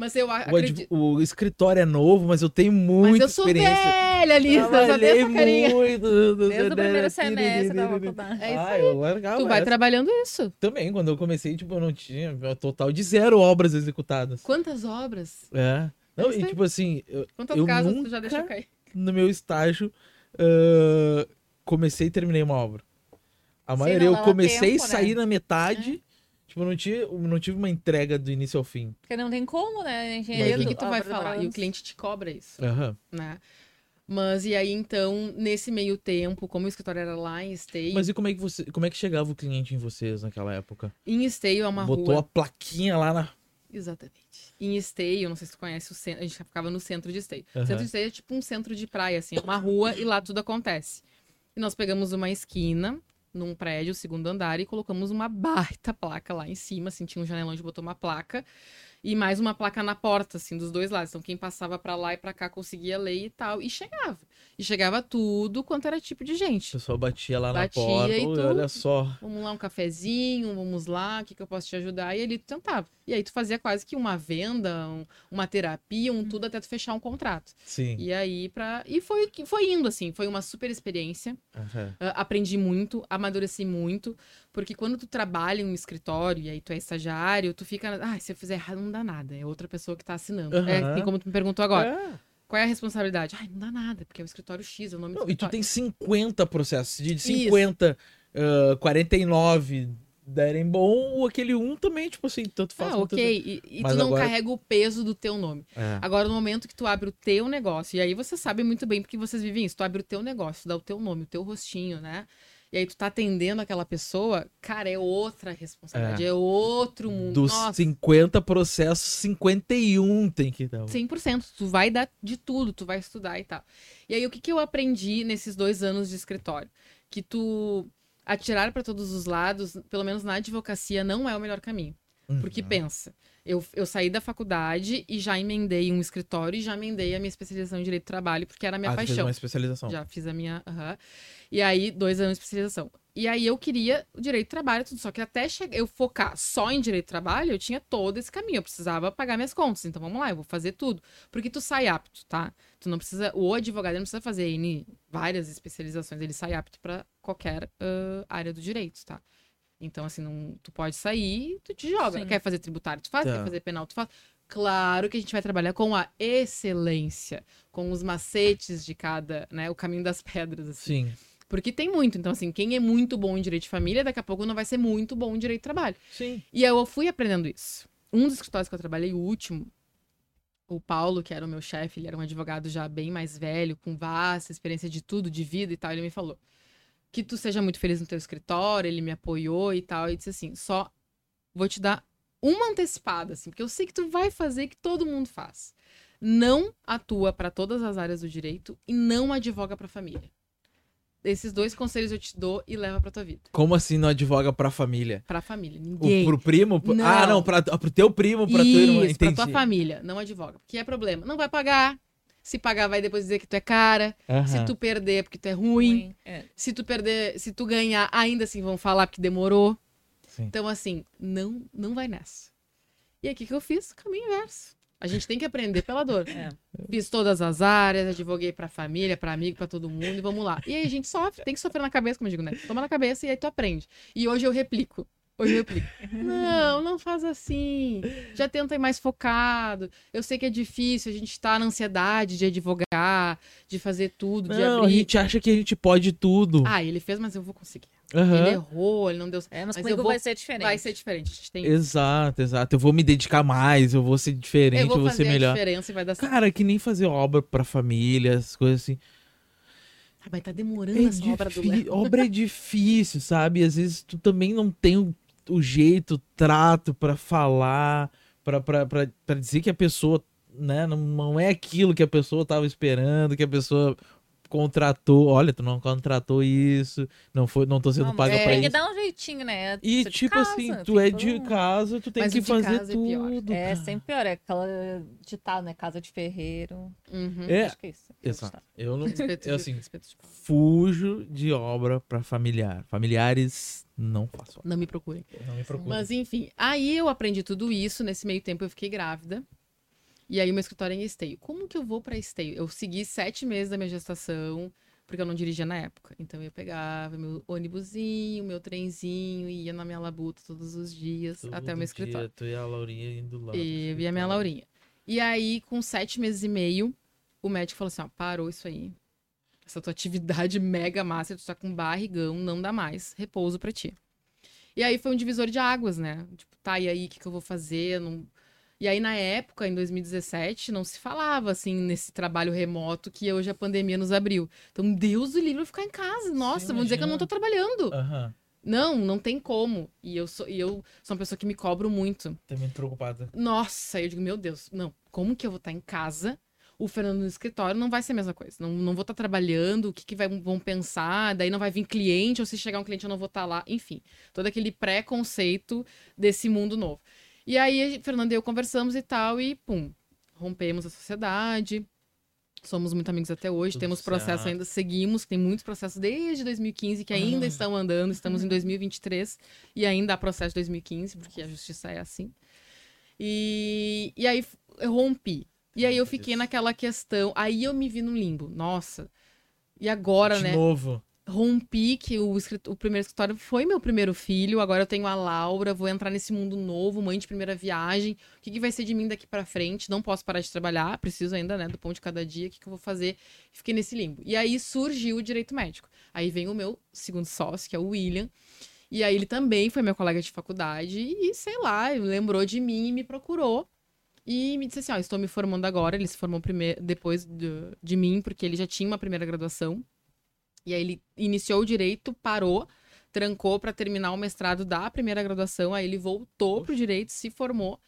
Mas eu acredito... O, o, escritório é novo, mas eu tenho muita mas eu sou experiência. velha, Lisa. Trabalhei muito. Desde o primeiro semestre da faculdade. É isso ah, eu largava Tu vai essa. trabalhando isso. Também, quando eu comecei, tipo, eu não tinha total de zero obras executadas. Quantas obras? É. Não, e tipo assim... Eu, Quantas eu casas nunca, tu já deixou cair? No meu estágio, uh, comecei e terminei uma obra. A maioria Sim, não, eu comecei e saí né? na metade... É Tipo, não tive, não tive uma entrega do início ao fim. Porque não tem como, né? Engenharia Mas, o que, tu vai falar? E o cliente te cobra isso. Uhum. Né? Mas e aí, então, nesse meio tempo, como o escritório era lá em Esteio... Mas e como é que você, como é que chegava o cliente em vocês naquela época? Em Esteio é uma Botou rua... a plaquinha lá na... Exatamente. Em Esteio, não sei se tu conhece o centro, a gente ficava no centro de Esteio. Uhum. Centro de Esteio é tipo um centro de praia, assim, é uma rua e lá tudo acontece. E nós pegamos uma esquina num prédio, segundo andar, e colocamos uma baita placa lá em cima, assim, tinha um janelão, a gente botou uma placa e mais uma placa na porta, assim, dos dois lados. Então, quem passava para lá e para cá conseguia ler e tal, e chegava. E chegava tudo quanto era tipo de gente. O pessoal batia lá batia na porta, e tu, olha só. Vamos lá, um cafezinho, vamos lá, o que, que eu posso te ajudar? E ele tentava. E aí tu fazia quase que uma venda, um, uma terapia, um tudo até tu fechar um contrato. Sim. E aí para E foi, foi indo, assim, foi uma super experiência. Uhum. Uh, aprendi muito, amadureci muito, porque quando tu trabalha em um escritório e aí tu é estagiário, tu fica, ah, se eu fizer errado, não dá nada. É outra pessoa que tá assinando. Uhum. É, tem como tu me perguntou agora. É. Qual é a responsabilidade? Ai, não dá nada, porque é o escritório X, é o nome não, do E tu tem 50 processos. De 50, uh, 49 derem bom, ou aquele um também, tipo assim, tanto faz. Ah, ok. E, e tu não agora... carrega o peso do teu nome. É. Agora, no momento que tu abre o teu negócio, e aí você sabe muito bem porque vocês vivem isso, tu abre o teu negócio, dá o teu nome, o teu rostinho, né? E aí tu tá atendendo aquela pessoa, cara, é outra responsabilidade, é, é outro mundo. Dos Nossa. 50 processos, 51 tem que dar. 100%, tu vai dar de tudo, tu vai estudar e tal. E aí o que, que eu aprendi nesses dois anos de escritório? Que tu atirar para todos os lados, pelo menos na advocacia, não é o melhor caminho. Uhum. Porque pensa, eu, eu saí da faculdade e já emendei um escritório e já emendei a minha especialização em Direito do Trabalho, porque era a minha ah, paixão. Fez uma especialização. Já fiz a minha. Uhum. E aí, dois anos de especialização. E aí eu queria o direito de trabalho, tudo. Só que até eu focar só em direito de trabalho, eu tinha todo esse caminho. Eu precisava pagar minhas contas. Então vamos lá, eu vou fazer tudo. Porque tu sai apto, tá? Tu não precisa. O advogado não precisa fazer N, várias especializações. Ele sai apto para qualquer uh, área do direito, tá? Então, assim, não, tu pode sair, tu te joga. Sim. Quer fazer tributário, tu faz. Tá. Quer fazer penal, tu faz. Claro que a gente vai trabalhar com a excelência, com os macetes de cada, né, o caminho das pedras, assim. Sim. Porque tem muito. Então, assim, quem é muito bom em direito de família, daqui a pouco não vai ser muito bom em direito de trabalho. Sim. E eu fui aprendendo isso. Um dos escritórios que eu trabalhei, o último, o Paulo, que era o meu chefe, ele era um advogado já bem mais velho, com vasta experiência de tudo, de vida e tal, ele me falou que tu seja muito feliz no teu escritório, ele me apoiou e tal, e disse assim, só vou te dar uma antecipada, assim, porque eu sei que tu vai fazer que todo mundo faz. Não atua para todas as áreas do direito e não advoga para a família. Esses dois conselhos eu te dou e leva pra tua vida. Como assim não advoga pra família? Pra família, ninguém. O, pro primo? Não. Ah, não, pra, pro teu primo, pra Isso, tua irmã. Entendi. pra tua família, não advoga. Porque é problema. Não vai pagar. Se pagar, vai depois dizer que tu é cara. Se tu perder, é porque tu é ruim. ruim. É. Se tu perder, se tu ganhar, ainda assim vão falar que demorou. Sim. Então, assim, não, não vai nessa. E aí, o que, que eu fiz? Caminho inverso. A gente tem que aprender pela dor. É. Fiz todas as áreas, advoguei pra família, pra amigo, pra todo mundo, e vamos lá. E aí a gente sofre, tem que sofrer na cabeça, como eu digo, né? Toma na cabeça e aí tu aprende. E hoje eu replico. Hoje eu replico. Não, não faz assim. Já tenta ir mais focado. Eu sei que é difícil, a gente tá na ansiedade de advogar, de fazer tudo, não, de abrir. A gente acha que a gente pode tudo. Ah, ele fez, mas eu vou conseguir. Uhum. Ele errou, ele não deu certo. É, mas, mas comigo vou... vai ser diferente. Vai ser diferente. Tem... Exato, exato. Eu vou me dedicar mais, eu vou ser diferente, eu vou, eu vou ser melhor. diferença e vai dar certo. Cara, que nem fazer obra pra família, as coisas assim. Ah, mas tá demorando é essa obra do Léo. Obra é difícil, sabe? Às vezes tu também não tem o, o jeito, o trato para falar, para dizer que a pessoa, né, não, não é aquilo que a pessoa tava esperando, que a pessoa contratou, olha, tu não contratou isso, não foi, não tô sendo não, paga é, pra isso. Tem que dar um jeitinho, né? E tipo casa, assim, tu é de casa, tu tem Mas que fazer tudo. É, é sempre pior, é aquela ditado, né? Casa de ferreiro. Uhum. É, Acho que é isso. Exato. Eu não, eu assim, fujo de obra para familiar. Familiares não faço. Não me procurem. Não me procurem. Mas enfim, aí eu aprendi tudo isso, nesse meio tempo eu fiquei grávida. E aí meu escritório é em Esteio. Como que eu vou para Esteio? Eu segui sete meses da minha gestação, porque eu não dirigia na época. Então eu pegava meu ônibusinho, meu trenzinho, ia na minha labuta todos os dias Todo até o meu escritório. Dia, tu e a Laurinha indo lá. E eu e a minha Laurinha. E aí, com sete meses e meio, o médico falou assim: ó, parou isso aí. Essa tua atividade mega massa, tu tá com barrigão, não dá mais. Repouso para ti. E aí foi um divisor de águas, né? Tipo, tá, e aí, o que, que eu vou fazer? Não e aí, na época, em 2017, não se falava, assim, nesse trabalho remoto que hoje a pandemia nos abriu. Então, Deus do livro ficar em casa. Nossa, vamos dizer que eu não tô trabalhando. Uhum. Não, não tem como. E eu sou, e eu sou uma pessoa que me cobro muito. Também preocupada. Nossa, eu digo, meu Deus, não, como que eu vou estar em casa? O Fernando no escritório não vai ser a mesma coisa. Não, não vou estar trabalhando, o que, que vai, vão pensar, daí não vai vir cliente, ou se chegar um cliente eu não vou estar lá. Enfim, todo aquele preconceito desse mundo novo. E aí, Fernanda e eu conversamos e tal, e pum, rompemos a sociedade. Somos muito amigos até hoje, Tudo temos processo ainda, seguimos, tem muitos processos desde 2015 que ainda ah. estão andando, estamos em 2023 e ainda há processo de 2015, porque a justiça é assim. E, e aí eu rompi. E aí eu fiquei naquela questão, aí eu me vi no limbo. Nossa, e agora, de né? De novo rompi que o, o primeiro escritório foi meu primeiro filho, agora eu tenho a Laura, vou entrar nesse mundo novo, mãe de primeira viagem. O que, que vai ser de mim daqui para frente? Não posso parar de trabalhar, preciso ainda, né, do pão de cada dia, o que, que eu vou fazer? Fiquei nesse limbo. E aí surgiu o direito médico. Aí vem o meu segundo sócio, que é o William. E aí ele também foi meu colega de faculdade e, sei lá, lembrou de mim e me procurou. E me disse assim, ó, estou me formando agora. Ele se formou primeiro, depois de, de mim, porque ele já tinha uma primeira graduação. E aí ele iniciou o direito, parou, trancou para terminar o mestrado da primeira graduação, aí ele voltou pro direito, se formou.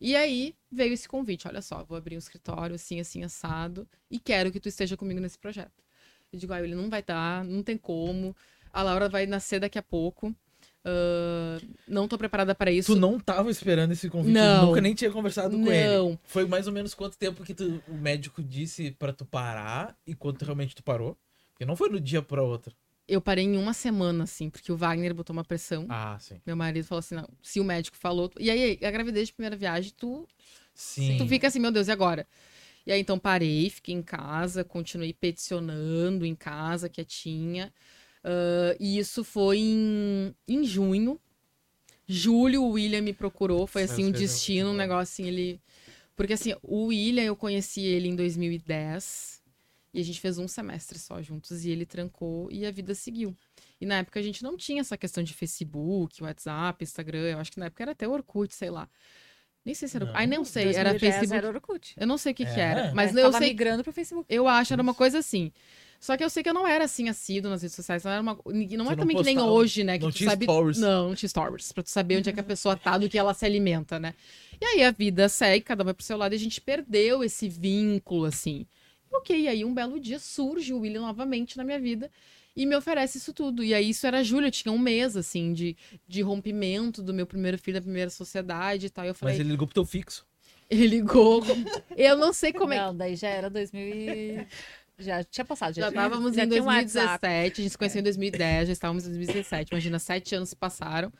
E aí veio esse convite, olha só, vou abrir um escritório assim, assim, assado, e quero que tu esteja comigo nesse projeto. Eu digo, ah, ele não vai dar, não tem como. A Laura vai nascer daqui a pouco. Uh, não tô preparada para isso. Tu não tava esperando esse convite? Não. Nunca nem tinha conversado com ele. Foi mais ou menos quanto tempo que tu, o médico disse para tu parar e quanto realmente tu parou? Porque não foi no dia para outro. Eu parei em uma semana, assim, porque o Wagner botou uma pressão. Ah, sim. Meu marido falou assim: não, se o médico falou. E aí, a gravidez de primeira viagem, tu. Sim. Tu fica assim, meu Deus, e agora? E aí, então, parei, fiquei em casa, continuei peticionando em casa, quietinha. Uh, e isso foi em, em junho. Julho, o William me procurou. Foi assim, um destino, um negócio assim, ele Porque assim, o William, eu conheci ele em 2010 e a gente fez um semestre só juntos e ele trancou e a vida seguiu. E na época a gente não tinha essa questão de Facebook, WhatsApp, Instagram. Eu acho que na época era até Orkut, sei lá. Nem sei se era. Não. Ai, não sei. Era Facebook. Era Orkut. Eu não sei o que, é. que era. Mas é, eu sei. migrando pro Facebook. Eu acho, era uma coisa assim. Só que eu sei que eu não era assim assíduo nas redes sociais. Não, era uma... não é também que nem hoje, né? Que não tu tinha sabe. Stories. Não, não tinha stories. Pra tu saber onde é que a pessoa tá, do que ela se alimenta, né? E aí a vida segue, cada um vai pro seu lado, e a gente perdeu esse vínculo, assim. Ok, aí um belo dia surge o William novamente na minha vida e me oferece isso tudo. E aí isso era julho, eu tinha um mês, assim, de, de rompimento do meu primeiro filho da primeira sociedade e tal. E eu falei, Mas ele ligou pro teu fixo. Ele ligou. Eu não sei como é. Não, daí já era 2000 e... Já tinha passado, já, já tinha, estávamos em 2017, a gente se conheceu é. em 2010, já estávamos em 2017. Imagina, sete anos se passaram.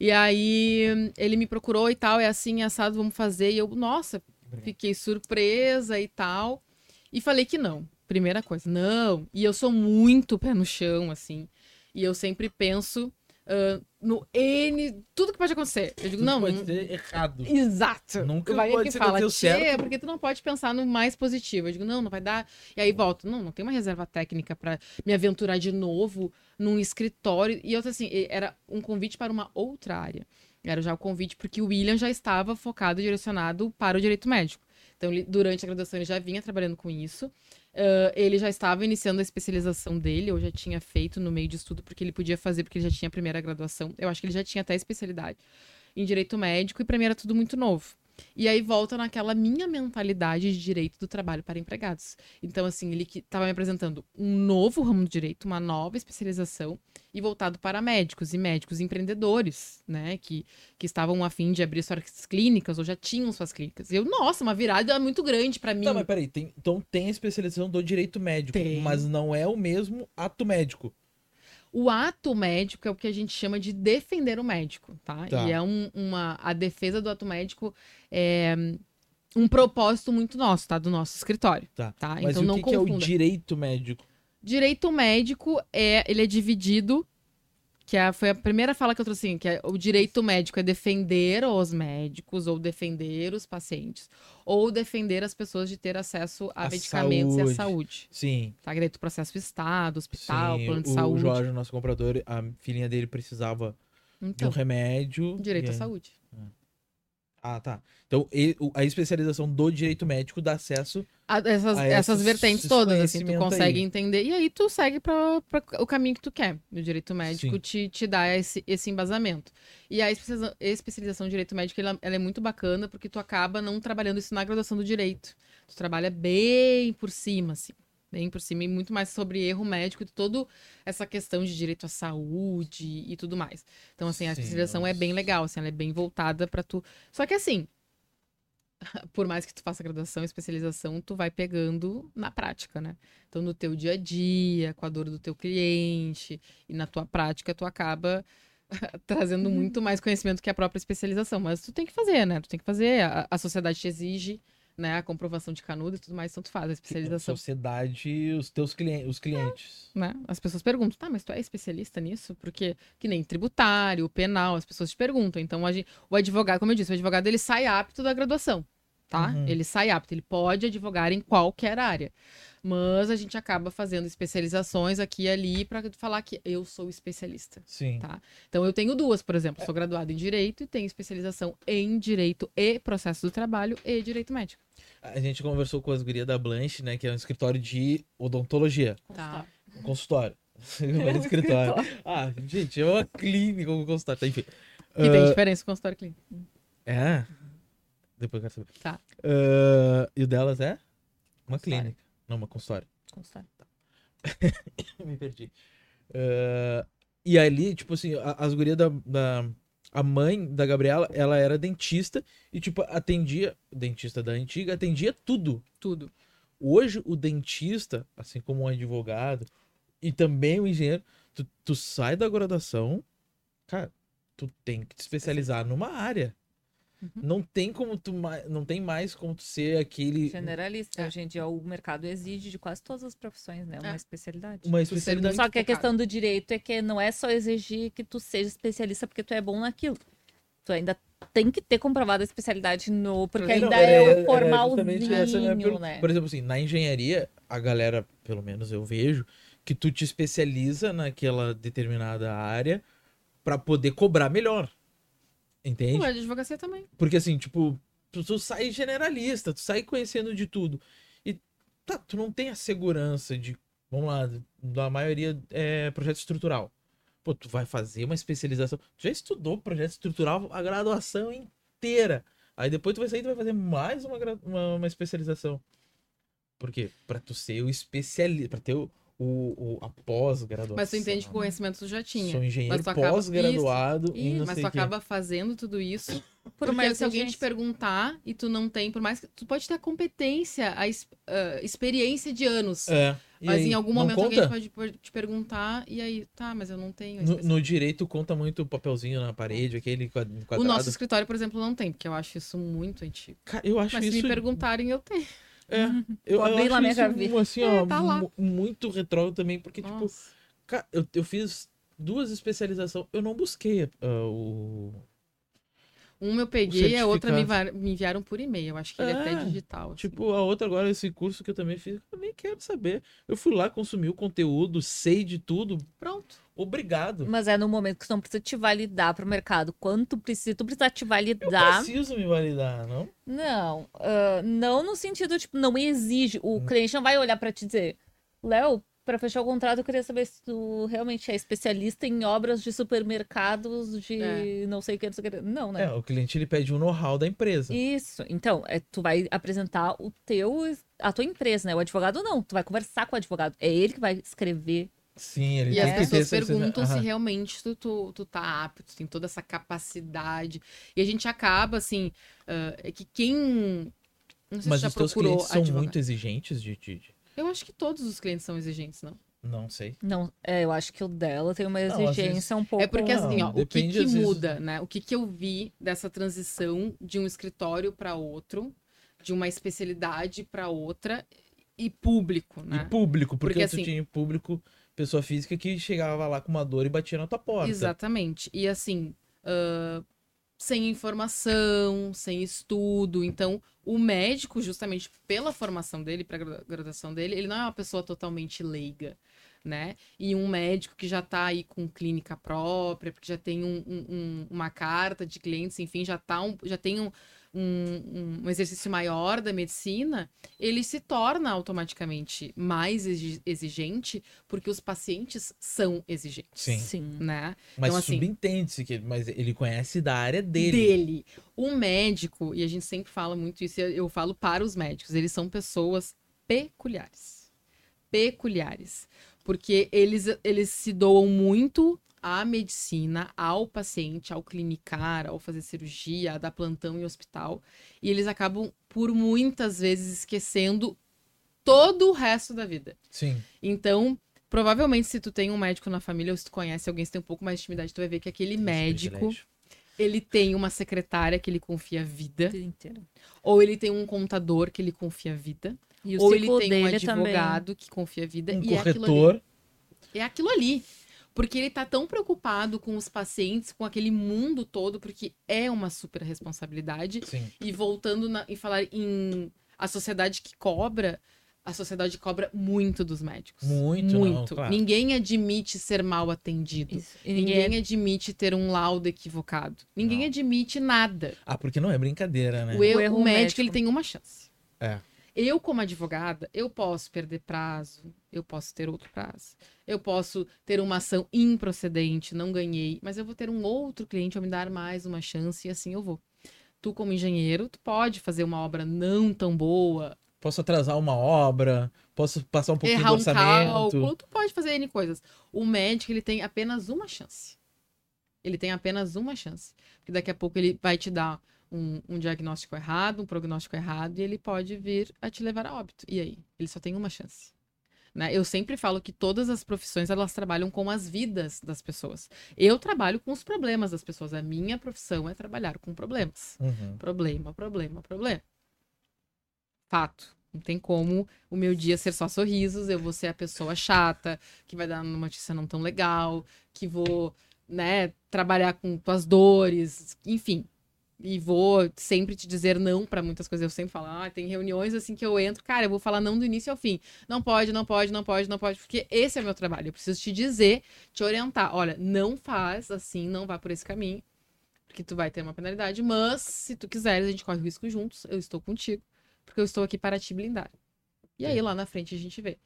E aí ele me procurou e tal, é assim, assado, vamos fazer. E eu, nossa, fiquei surpresa e tal. E falei que não. Primeira coisa, não. E eu sou muito pé no chão, assim. E eu sempre penso Uh, no N, tudo que pode acontecer. Eu digo, não. Pode não... ser errado. Exato. Nunca vai pode que ser fala, certo. porque tu não pode pensar no mais positivo. Eu digo, não, não vai dar. E aí volto, não, não tem uma reserva técnica para me aventurar de novo num escritório. E outra, assim, era um convite para uma outra área. Era já o convite porque o William já estava focado e direcionado para o direito médico. Então, durante a graduação, ele já vinha trabalhando com isso. Uh, ele já estava iniciando a especialização dele, ou já tinha feito no meio de estudo, porque ele podia fazer, porque ele já tinha a primeira graduação. Eu acho que ele já tinha até especialidade em direito médico, e para mim era tudo muito novo. E aí volta naquela minha mentalidade de direito do trabalho para empregados. Então, assim, ele estava me apresentando um novo ramo de direito, uma nova especialização, e voltado para médicos e médicos empreendedores, né? Que, que estavam a fim de abrir suas clínicas ou já tinham suas clínicas. Eu, nossa, uma virada muito grande para mim. Não, mas peraí, tem, então tem a especialização do direito médico, tem. mas não é o mesmo ato médico. O ato médico é o que a gente chama de defender o médico, tá? tá. E é um, uma. A defesa do ato médico é um propósito muito nosso, tá? Do nosso escritório. Tá. tá? Mas então, o que, não que é o direito médico? Direito médico é. Ele é dividido que a, foi a primeira fala que eu trouxe, assim, que é, o direito médico é defender os médicos ou defender os pacientes ou defender as pessoas de ter acesso a, a medicamentos saúde. e à saúde. Sim. Tá? Direito processo Estado, hospital, Sim. plano de o saúde. O Jorge, nosso comprador, a filhinha dele precisava então, de um então, remédio. Direito à saúde. Ah, tá. Então, a especialização do direito médico dá acesso a essas, a essas vertentes todas, assim, tu consegue aí. entender. E aí tu segue para o caminho que tu quer. O direito médico te, te dá esse, esse embasamento. E a especialização, especialização em direito médico, ela, ela, é muito bacana, porque tu acaba não trabalhando isso na graduação do direito. Tu trabalha bem por cima, assim bem por cima, e muito mais sobre erro médico e toda essa questão de direito à saúde e tudo mais. Então, assim, a especialização é bem legal, assim, ela é bem voltada para tu. Só que assim, por mais que tu faça graduação, especialização, tu vai pegando na prática, né? Então, no teu dia a dia, com a dor do teu cliente, e na tua prática, tu acaba trazendo uhum. muito mais conhecimento que a própria especialização. Mas tu tem que fazer, né? Tu tem que fazer, a, a sociedade te exige né, a comprovação de canudo e tudo mais, tanto faz, a especialização. A sociedade, os teus clientes, os clientes. É, né? As pessoas perguntam, tá, mas tu é especialista nisso? Porque, que nem tributário, penal, as pessoas te perguntam. Então, a, o advogado, como eu disse, o advogado, ele sai apto da graduação, tá? Uhum. Ele sai apto, ele pode advogar em qualquer área. Mas a gente acaba fazendo especializações aqui e ali para falar que eu sou especialista. Sim. Tá? Então eu tenho duas, por exemplo, sou graduada em direito e tenho especialização em direito e processo do trabalho e direito médico. A gente conversou com as gurias da Blanche, né, que é um escritório de odontologia. Tá. Um consultório. um escritório. ah, gente, é uma clínica, um consultório, tá, enfim. E uh... tem ah, diferença com consultório clínico. É? Depois eu quero saber. Tá. Uh, e o delas é? Uma clínica. Não, uma consultória. Consultória. Tá. Me perdi. Uh, e ali, tipo assim, a, as gurias da, da. A mãe da Gabriela, ela era dentista e, tipo, atendia. Dentista da antiga, atendia tudo. Tudo. Hoje, o dentista, assim como um advogado e também o engenheiro, tu, tu sai da graduação, cara, tu tem que te especializar numa área. Uhum. Não tem como tu não tem mais como tu ser aquele generalista. É. Hoje em dia o mercado exige de quase todas as profissões, né, uma é. especialidade. Uma especialidade. Só que a questão do direito é que não é só exigir que tu seja especialista porque tu é bom naquilo. Tu ainda tem que ter comprovado a especialidade no. Porque ainda é, o formalzinho, né? Por exemplo, assim, na engenharia, a galera, pelo menos eu vejo, que tu te especializa naquela determinada área para poder cobrar melhor. Entende? Ué, de advocacia também. Porque assim, tipo, tu, sai generalista, tu sai conhecendo de tudo. E tá, tu não tem a segurança de, vamos lá, da maioria é projeto estrutural. Pô, tu vai fazer uma especialização. Tu já estudou projeto estrutural a graduação inteira. Aí depois tu vai sair e vai fazer mais uma, uma, uma especialização. Por quê? Pra tu ser o especialista, pra ter o, o, o, a pós-graduação. Mas tu entende que o conhecimento tu já tinha. Sou engenheiro pós-graduado e não Mas sei tu que. acaba fazendo tudo isso. Por mais se alguém te perguntar e tu não tem, por mais que tu pode ter a competência, a uh, experiência de anos. É. mas aí, em algum momento conta? alguém pode te perguntar e aí, tá, mas eu não tenho. No, no, direito conta muito o papelzinho na parede, aquele quadrado. O nosso escritório, por exemplo, não tem, porque eu acho isso muito antigo. Cara, eu acho mas isso... se me perguntarem, eu tenho. É, eu, eu acho lá minha isso, assim, é, ó, tá muito retrógrado também, porque, tipo, Nossa. tipo, cara, eu, eu fiz duas especializações, eu não busquei uh, o... Uma eu peguei, a outra me, me, enviaram por e-mail. Eu acho que ele é, até digital. Assim. Tipo, a outra agora, esse curso que eu também fiz, eu nem quero saber. Eu fui lá, consumi o conteúdo, sei de tudo. Pronto. Obrigado. Mas é no momento que você não precisa te validar para o mercado. Quanto precisa, tu precisa te validar. Eu preciso me validar, não? Não, uh, não no sentido, tipo, não exige. O hum. cliente não vai olhar para te dizer, Léo, para fechar o contrato, eu queria saber se tu realmente é especialista em obras de supermercados de é. não sei o que, não sei o que. Não, né? É, o cliente ele pede um know-how da empresa. Isso. Então, é, tu vai apresentar o teu, a tua empresa, né? O advogado não. Tu vai conversar com o advogado. É ele que vai escrever Sim, ele E as pessoas perguntam se realmente tu, tu, tu tá apto, tu tem toda essa capacidade. E a gente acaba, assim, uh, é que quem. Não sei Mas se já os teus clientes são muito exigentes de, de, Eu acho que todos os clientes são exigentes, não? Não sei. Não, é, eu acho que o dela tem uma exigência não, vezes... um pouco. É porque assim, ó, o que, que muda, vezes... né? O que, que eu vi dessa transição de um escritório para outro, de uma especialidade para outra e público, né? E público, porque, porque assim, tinha público pessoa física que chegava lá com uma dor e batia na tua porta. Exatamente. E assim, uh, sem informação, sem estudo. Então, o médico, justamente pela formação dele, para graduação dele, ele não é uma pessoa totalmente leiga. Né? E um médico que já está aí com clínica própria, porque já tem um, um, uma carta de clientes, enfim, já, tá um, já tem um, um, um, exercício maior da medicina, ele se torna automaticamente mais exigente porque os pacientes são exigentes. Sim. Sim. Né? Mas então, assim, subentende-se que mas ele conhece da área dele. Dele. O médico, e a gente sempre fala muito isso, eu falo para os médicos, eles são pessoas peculiares. Peculiares. Porque eles, eles se doam muito à medicina, ao paciente, ao clinicar, ao fazer cirurgia, a dar plantão em hospital. E eles acabam, por muitas vezes, esquecendo todo o resto da vida. Sim. Então, provavelmente, se tu tem um médico na família ou se tu conhece alguém, se tem um pouco mais de intimidade, tu vai ver que aquele Esse médico. Ele tem uma secretária que ele confia a vida. Ou ele tem um contador que ele confia a vida. ou ele tem um advogado também. que confia a vida. Um e corretor. É aquilo ali. É aquilo ali. Porque ele tá tão preocupado com os pacientes, com aquele mundo todo, porque é uma super responsabilidade. Sim. E voltando na, e falar em a sociedade que cobra, a sociedade cobra muito dos médicos. Muito, muito. Não, claro. Ninguém admite ser mal atendido. Ninguém... ninguém... admite ter um laudo equivocado. Ninguém não. admite nada. Ah, porque não é brincadeira, né? O, erro, o, erro o médico, médico, ele tem uma chance. É. Eu, como advogada, eu posso perder prazo, eu posso ter outro prazo. Eu posso ter uma ação improcedente, não ganhei, mas eu vou ter um outro cliente a me dar mais uma chance e assim eu vou. Tu, como engenheiro, tu pode fazer uma obra não tão boa. Posso atrasar uma obra, posso passar um pouquinho Errar do orçamento. Um cálculo, tu pode fazer N coisas. O médico, ele tem apenas uma chance. Ele tem apenas uma chance. Porque daqui a pouco ele vai te dar um, um, diagnóstico errado, um prognóstico errado, e ele pode vir a te levar a óbito. E aí? Ele só tem uma chance. Né? Eu sempre falo que todas as profissões elas trabalham com as vidas das pessoas. Eu trabalho com os problemas das pessoas. A minha profissão é trabalhar com problemas. Uhum. Problema, problema, problema. Fato. Não tem como o meu dia ser só sorrisos. Eu vou ser a pessoa chata, que vai dar uma notícia não tão legal, que vou, né, trabalhar com tuas dores, enfim e vou sempre te dizer não para muitas coisas. Eu sempre falo, ah, tem reuniões assim que eu entro, cara, eu vou falar não do início ao fim. Não pode, não pode, não pode, não pode, porque esse é meu trabalho. Eu preciso te dizer, te orientar. Olha, não faz assim, não vá por esse caminho, porque tu vai ter uma penalidade, mas se tu quiseres, a gente corre o risco juntos, eu estou contigo, porque eu estou aqui para te blindar. E aí lá na frente a gente vê.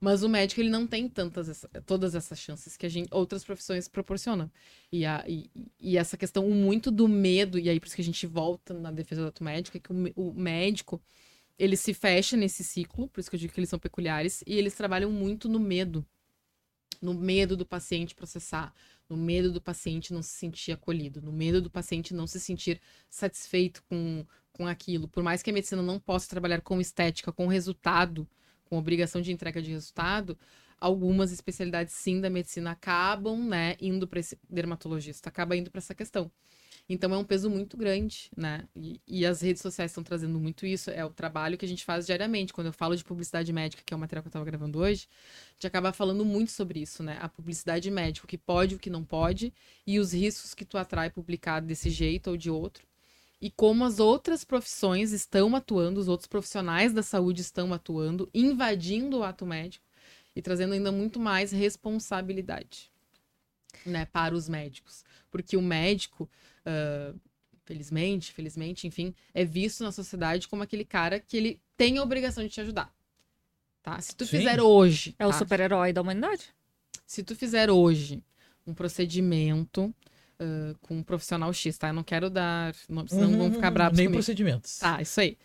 Mas o médico, ele não tem tantas, todas essas chances que a gente, outras profissões proporcionam. E, a, e, e, essa questão muito do medo, e aí por isso que a gente volta na defesa médico, é que o, o médico, ele se fecha nesse ciclo, por isso que eu digo que eles são peculiares, e eles trabalham muito no medo. No medo do paciente processar, no medo do paciente não se sentir acolhido, no medo do paciente não se sentir satisfeito com, com aquilo. Por mais que a medicina não possa trabalhar com estética, com resultado, com obrigação de entrega de resultado, algumas especialidades sim da medicina acabam, né, indo para esse dermatologista, acaba indo para essa questão. Então é um peso muito grande, né? E, e as redes sociais estão trazendo muito isso. É o trabalho que a gente faz diariamente. Quando eu falo de publicidade médica, que é o material que eu estava gravando hoje, a gente acaba falando muito sobre isso, né? A publicidade médica, o que pode, o que não pode, e os riscos que tu atrai publicado desse jeito ou de outro e como as outras profissões estão atuando, os outros profissionais da saúde estão atuando, invadindo o ato médico e trazendo ainda muito mais responsabilidade né, para os médicos. Porque o médico, uh, felizmente, felizmente, enfim, é visto na sociedade como aquele cara que ele tem a obrigação de te ajudar. Tá? Se tu Sim. fizer hoje. É tá? o super-herói da humanidade. Se tu fizer hoje um procedimento uh, com um profissional X, tá? Eu não quero dar. Não, senão uhum, vão ficar bravos. Nem comigo. procedimentos. Tá, isso aí.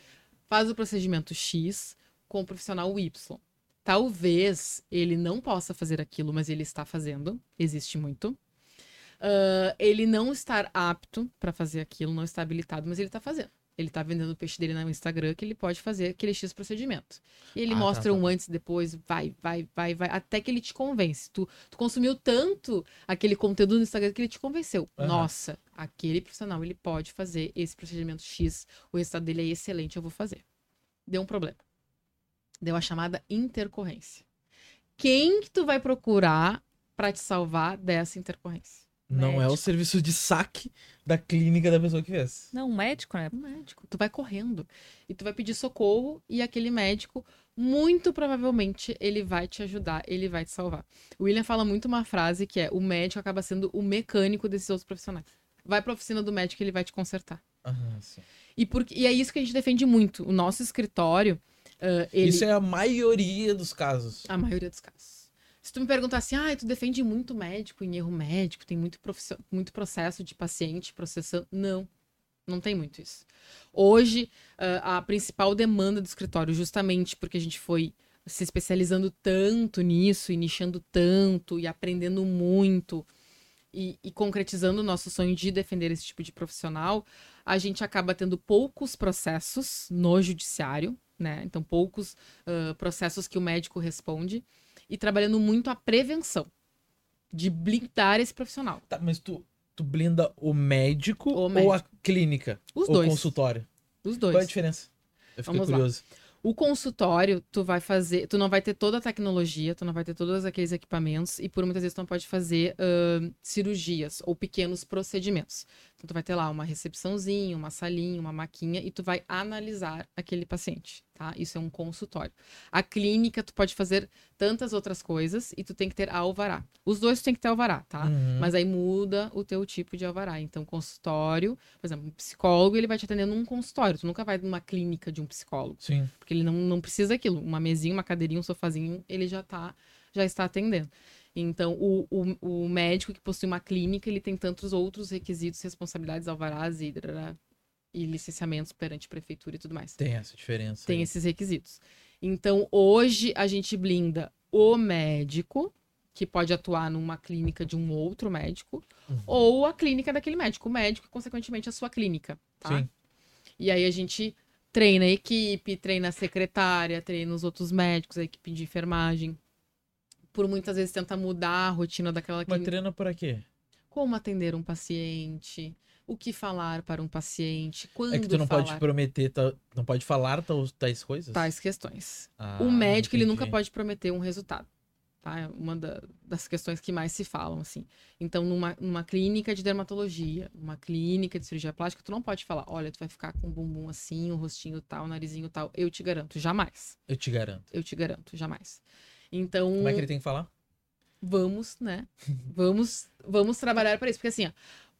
Faz o procedimento X com o profissional Y. Talvez ele não possa fazer aquilo, mas ele está fazendo. Existe muito. Uh, ele não estar apto para fazer aquilo, não está habilitado, mas ele está fazendo ele tá vendendo o peixe dele no Instagram que ele pode fazer aquele X procedimento. E ele ah, tá, mostra tá, tá. um antes, depois, vai, vai, vai, vai, até que ele te convence. Tu, tu consumiu tanto aquele conteúdo no Instagram que ele te convenceu. Uhum. Nossa, aquele profissional, ele pode fazer esse procedimento X, o resultado dele é excelente, eu vou fazer. Deu um problema. Deu a chamada intercorrência. Quem que tu vai procurar para te salvar dessa intercorrência? Não médico. é o serviço de saque da clínica da pessoa que fez. Não, um médico, né? Um médico. Tu vai correndo e tu vai pedir socorro e aquele médico, muito provavelmente, ele vai te ajudar, ele vai te salvar. O William fala muito uma frase que é: o médico acaba sendo o mecânico desses outros profissionais. Vai pra oficina do médico, ele vai te consertar. Ah, sim. E, por, e é isso que a gente defende muito. O nosso escritório. Uh, ele... Isso é a maioria dos casos. A maioria dos casos. Se tu me perguntar assim, ah, tu defende muito médico em erro médico, tem muito, muito processo de paciente processando. Não, não tem muito isso. Hoje, a principal demanda do escritório, justamente porque a gente foi se especializando tanto nisso, e nichando tanto, e aprendendo muito, e, e concretizando o nosso sonho de defender esse tipo de profissional, a gente acaba tendo poucos processos no judiciário, né? Então, poucos uh, processos que o médico responde e trabalhando muito a prevenção de blindar esse profissional. Tá, mas tu, tu blinda o médico, o médico. ou a clínica? Os ou dois. o consultório? Os dois. Qual é a diferença? Eu fiquei Vamos curioso. Lá. O consultório, tu vai fazer, tu não vai ter toda a tecnologia, tu não vai ter todos aqueles equipamentos e por muitas vezes tu não pode fazer uh, cirurgias ou pequenos procedimentos. Então tu vai ter lá uma recepçãozinha, uma salinha, uma maquinha e tu vai analisar aquele paciente, tá? Isso é um consultório. A clínica tu pode fazer tantas outras coisas e tu tem que ter alvará. Os dois tu tem que ter alvará, tá? Uhum. Mas aí muda o teu tipo de alvará. Então consultório, por exemplo, um psicólogo, ele vai te atender num consultório. Tu nunca vai numa clínica de um psicólogo. Sim. Porque ele não, não precisa daquilo. Uma mesinha, uma cadeirinha, um sofazinho, ele já tá já está atendendo. Então, o, o, o, médico que possui uma clínica, ele tem tantos outros requisitos, responsabilidades, alvarás e, e licenciamentos perante prefeitura e tudo mais. Tem essa diferença. Tem aí. esses requisitos. Então, hoje a gente blinda o médico, que pode atuar numa clínica de um outro médico, uhum. ou a clínica daquele médico, o médico, consequentemente, a sua clínica. Tá? Sim. E aí a gente treina a equipe, treina a secretária, treina os outros médicos, a equipe de enfermagem por muitas vezes tenta mudar a rotina daquela Mas treina para quê? Como atender um paciente, o que falar para um paciente, quando É que tu não falar... pode prometer, não pode falar tais coisas? Tais questões. Ah, o médico, entendi. ele nunca pode prometer um resultado. tá? É uma da, das questões que mais se falam, assim. Então, numa, numa clínica de dermatologia, uma clínica de cirurgia plástica, tu não pode falar, olha, tu vai ficar com o bumbum assim, o rostinho tal, o narizinho tal. Eu te garanto, jamais. Eu te garanto. Eu te garanto, jamais. Então... Como é que ele tem que falar? Vamos, né? vamos, vamos trabalhar para isso. Porque assim,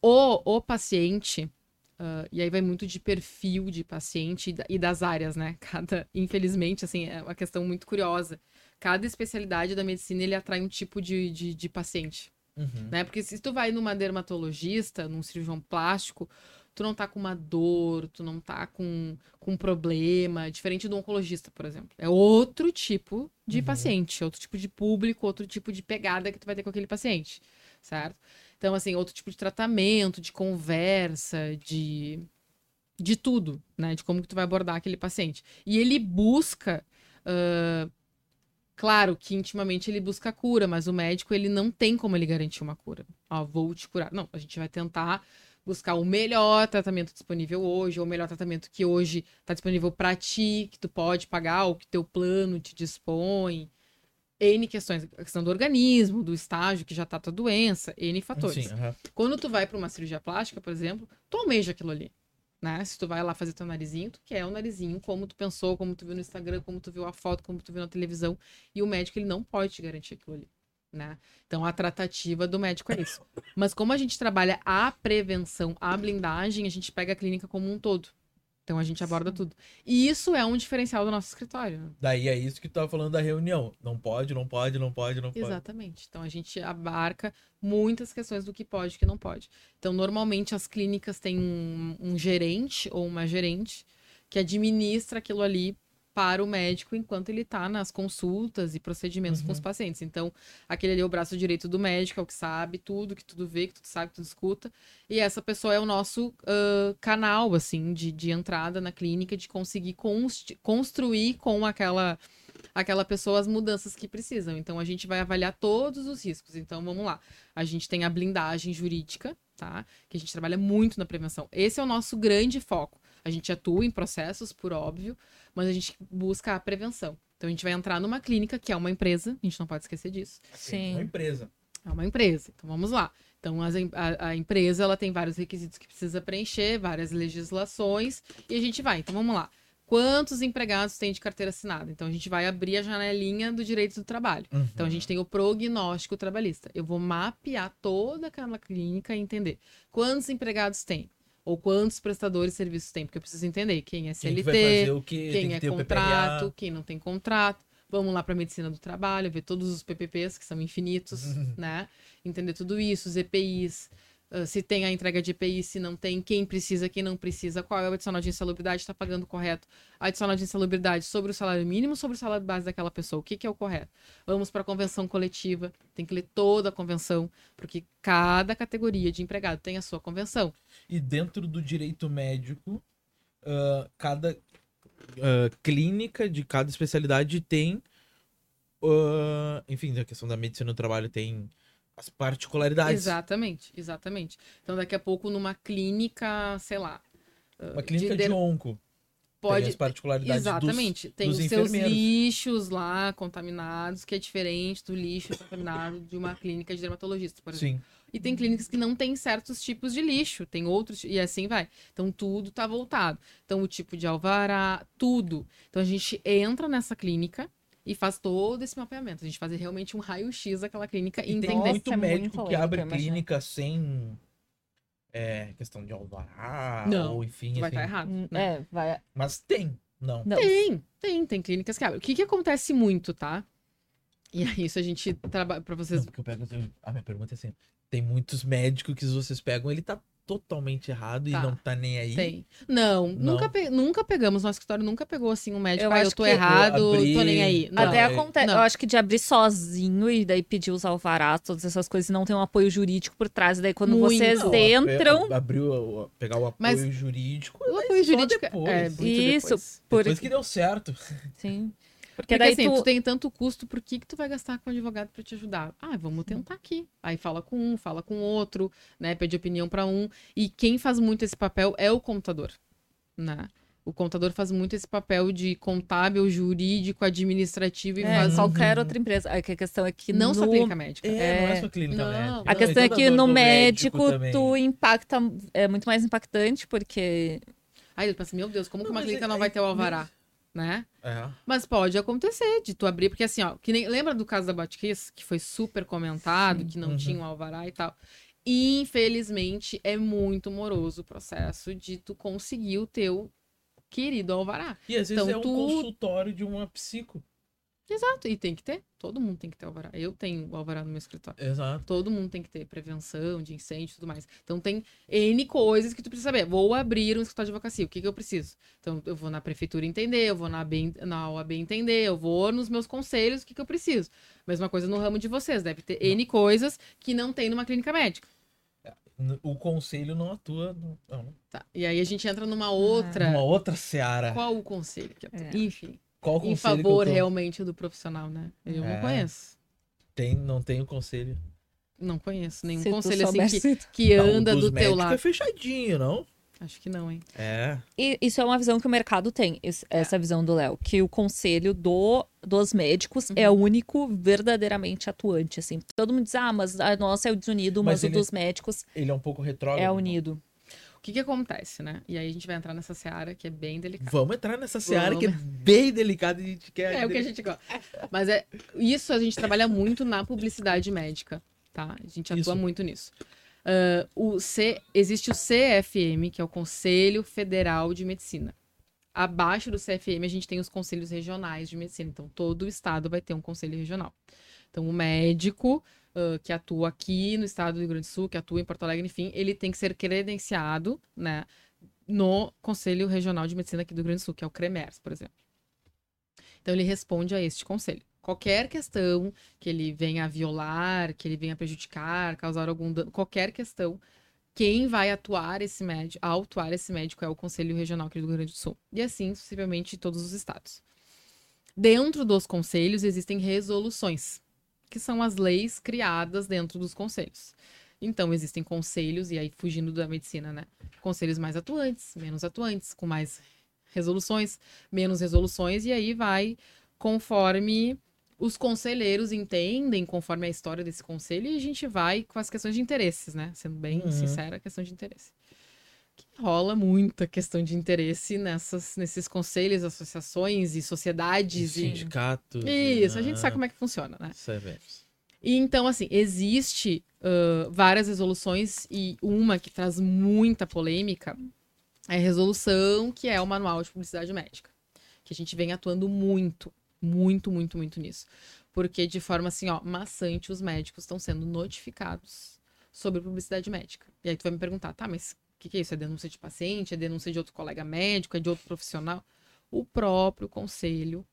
ó, o, o paciente... Uh, e aí vai muito de perfil de paciente e das áreas, né? Cada, infelizmente, assim, é uma questão muito curiosa cada especialidade da medicina ele atrai um tipo de, de, de paciente. Uhum. Né? Porque se tu vai numa dermatologista, num cirurgião plástico, tu não tá com uma dor, tu não tá com, com um problema, diferente do oncologista, por exemplo. É outro tipo de uhum. paciente, outro tipo de público, outro tipo de pegada que tu vai ter com aquele paciente, certo? Então, assim, outro tipo de tratamento, de conversa, de de tudo, né? De como que tu vai abordar aquele paciente. E ele busca uh, Claro que intimamente ele busca a cura, mas o médico ele não tem como ele garantir uma cura. Ó, vou te curar. Não, a gente vai tentar buscar o melhor tratamento disponível hoje, ou o melhor tratamento que hoje está disponível para ti, que tu pode pagar, ou que teu plano te dispõe. N questões, a questão do organismo, do estágio que já tá tua doença, N fatores. Sim, Quando tu vai para uma cirurgia plástica, por exemplo, tu almeja aquilo ali né? Se tu vai lá fazer teu narizinho, tu quer o narizinho como tu pensou, como tu viu no Instagram, como tu viu a foto, como tu viu na televisão. E o médico, ele não pode te garantir aquilo ali, né? Então, a tratativa do médico é isso. Mas como a gente trabalha a prevenção, a blindagem, a gente pega a clínica como um todo. Então a gente aborda Sim. tudo. E isso é um diferencial do nosso escritório. Né? Daí é isso que tu tava falando da reunião. Não pode, não pode, não pode, não pode. Exatamente. Então a gente abarca muitas questões do que pode e que não pode. Então, normalmente as clínicas têm um, um gerente ou uma gerente que administra aquilo ali para o médico enquanto ele está nas consultas e procedimentos uhum. com os uhum. pacientes. Então, aquele ali é o braço direito do médico, é o que sabe tudo, que tudo vê, que tudo sabe, que tudo escuta. E essa pessoa é o nosso uh, canal, assim, de, de entrada na clínica, de conseguir construir com aquela aquela pessoa as mudanças que precisam. Então, a gente vai avaliar todos os riscos. Então, vamos lá. A gente tem a blindagem jurídica, tá? Que a gente trabalha muito na prevenção. Esse é o nosso grande foco. A gente atua em processos, por óbvio, mas a gente busca a prevenção. Então a gente vai entrar numa clínica, que é uma empresa, a gente não pode esquecer disso. Sim. É uma empresa. É uma empresa. Então vamos lá. Então a, a, a, empresa ela tem vários requisitos que precisa preencher, várias legislações, e a gente vai. Então vamos lá. Quantos empregados tem de carteira assinada? Então a gente vai abrir a janelinha do direito do trabalho. Uhum. Então a gente tem o prognóstico trabalhista. Eu vou mapear toda aquela clínica e entender quantos empregados tem, ou quantos prestadores de serviços tem, porque eu preciso entender quem é CLT, quem, que quem que é contrato, quem não tem contrato. Vamos lá para a medicina do trabalho, ver todos os PPPs, que são infinitos, né? Entender tudo isso, os EPIs, Uh, se tem a entrega de EPI, se não tem, quem precisa, quem não precisa, qual é o adicional de insalubridade, está pagando correto. Adicional de insalubridade sobre o salário mínimo, sobre o salário base daquela pessoa, o que, que é o correto? Vamos para a convenção coletiva, tem que ler toda a convenção, porque cada categoria de empregado tem a sua convenção. E dentro do direito médico, uh, cada uh, clínica de cada especialidade tem, enfim, a questão da medicina do trabalho tem as particularidades. Exatamente, exatamente. Então, daqui a pouco, numa clínica, sei lá. Uma clínica de, de onco. Pode. Tem as particularidades Exatamente. Dos, tem dos os seus lixos lá contaminados, que é diferente do lixo contaminado de uma clínica de dermatologista, por exemplo. Sim. E tem clínicas que não tem certos tipos de lixo, tem outros, e assim vai. Então, tudo tá voltado. Então, o tipo de alvará, tudo. Então, a gente entra nessa clínica, e faz todo esse mapeamento. A gente faz realmente um raio-x daquela clínica e, e entender. Tem muito é médico muito que abre clínica sem é, questão de alvará não, ou enfim. Vai estar tá errado. Né? É, vai. Mas tem, não. não. Tem, tem, tem clínicas que abrem. O que, que acontece muito, tá? E é isso a gente trabalha para vocês. Não, porque eu pego, a minha pergunta é assim: tem muitos médicos que vocês pegam, ele tá totalmente errado tá. e não tá nem aí? Tem. Não, não. Nunca, pe... nunca pegamos, nosso escritório nunca pegou assim um médico, eu ah, eu tô errado, eu abri... tô nem aí. Não. Até é, acontece, eu acho que de abrir sozinho e daí pedir os alvarás, todas essas coisas, não tem um apoio jurídico por trás, daí quando Muito. vocês entram... Abriu, pegar o apoio Mas jurídico... O apoio jurídico é, Isso. Depois. Por... depois que deu certo. Sim. Porque, Porque daí assim, tu... tu... tem tanto custo, por que, que tu vai gastar com um advogado para te ajudar? Ah, vamos tentar aqui. Aí fala com um, fala com outro, né? Pede opinião para um. E quem faz muito esse papel é o computador, né? O contador faz muito esse papel de contábil, jurídico, administrativo e é, faz qualquer outra empresa. A questão é que não no... só clínica médica. É, é, não é só clínica não. médica. A questão é que no médico, médico tu impacta é muito mais impactante porque Aí eu penso, meu Deus, como não, que uma clínica é, não vai ter o alvará? Né? É. Mas pode acontecer de tu abrir, porque assim, ó, que nem, lembra do caso da Botkiss, que foi super comentado, Sim. que não uhum. tinha um alvará e tal. Infelizmente, é muito moroso o processo de tu conseguir o teu querido alvará. E às vezes então, é um tu... consultório de uma psico. Exato, e tem que ter. Todo mundo tem que ter alvará. Eu tenho o alvará no meu escritório. Exato. Todo mundo tem que ter prevenção de incêndio e tudo mais. Então tem N coisas que tu precisa saber. Vou abrir um escritório de advocacia. O que, que eu preciso? Então eu vou na prefeitura entender, eu vou na, AB, na OAB entender, eu vou nos meus conselhos, o que, que eu preciso. Mesma coisa no ramo de vocês. Deve ter não. N coisas que não tem numa clínica médica. É, o conselho não atua. Não. Tá. E aí a gente entra numa outra. Uma outra seara. Qual o conselho que atua? É. Enfim. Qual em favor realmente do profissional, né? Eu é. não conheço. Tem, não tem o conselho. Não conheço nenhum Se conselho assim que, que anda não, do teu lado. é fechadinho, não? Acho que não, hein? É. E isso é uma visão que o mercado tem, essa é. visão do Léo, que o conselho do, dos médicos uhum. é o único verdadeiramente atuante, assim. Todo mundo diz, ah, mas a nossa é o desunido, mas, mas o dos médicos... Ele é um pouco retrógrado. É unido que, que acontece, né? E aí a gente vai entrar nessa seara que é bem delicada. Vamos entrar nessa seara Vamos. que é bem delicada e a gente quer. É o que a gente gosta. Mas é isso a gente trabalha muito na publicidade médica, tá? A gente atua isso. muito nisso. Uh, o C, existe o CFM, que é o Conselho Federal de Medicina. Abaixo do CFM, a gente tem os conselhos regionais de medicina. Então, todo o estado vai ter um conselho regional. Então, o médico uh, que atua aqui no estado do Rio Grande do Sul, que atua em Porto Alegre, enfim, ele tem que ser credenciado, né, no Conselho Regional de Medicina aqui do Rio Grande do Sul, que é o CREMERS, por exemplo. Então ele responde a este conselho. Qualquer questão que ele venha a violar, que ele venha a prejudicar, causar algum dano, qualquer questão, quem vai atuar esse médico, autuar esse médico é o Conselho Regional aqui do Rio Grande do Sul. E assim, sucessivamente, todos os estados. Dentro dos conselhos existem resoluções que são as leis criadas dentro dos conselhos. Então, existem conselhos, e aí fugindo da medicina, né? Conselhos mais atuantes, menos atuantes, com mais resoluções, menos resoluções, e aí vai conforme os conselheiros entendem, conforme a história desse conselho, e a gente vai com as questões de interesses, né? Sendo bem uhum. sincera, a questão de interesse. Que rola muita questão de interesse nessas, nesses conselhos, associações e sociedades. E sindicatos. E... Isso, a gente sabe como é que funciona, né? Sabemos. E então, assim, existe uh, várias resoluções e uma que traz muita polêmica é a resolução que é o Manual de Publicidade Médica. Que a gente vem atuando muito, muito, muito, muito nisso. Porque de forma assim, ó, maçante, os médicos estão sendo notificados sobre publicidade médica. E aí tu vai me perguntar, tá, mas que, que é isso? É denúncia de paciente? É denúncia de outro colega médico? É de outro profissional? O próprio conselho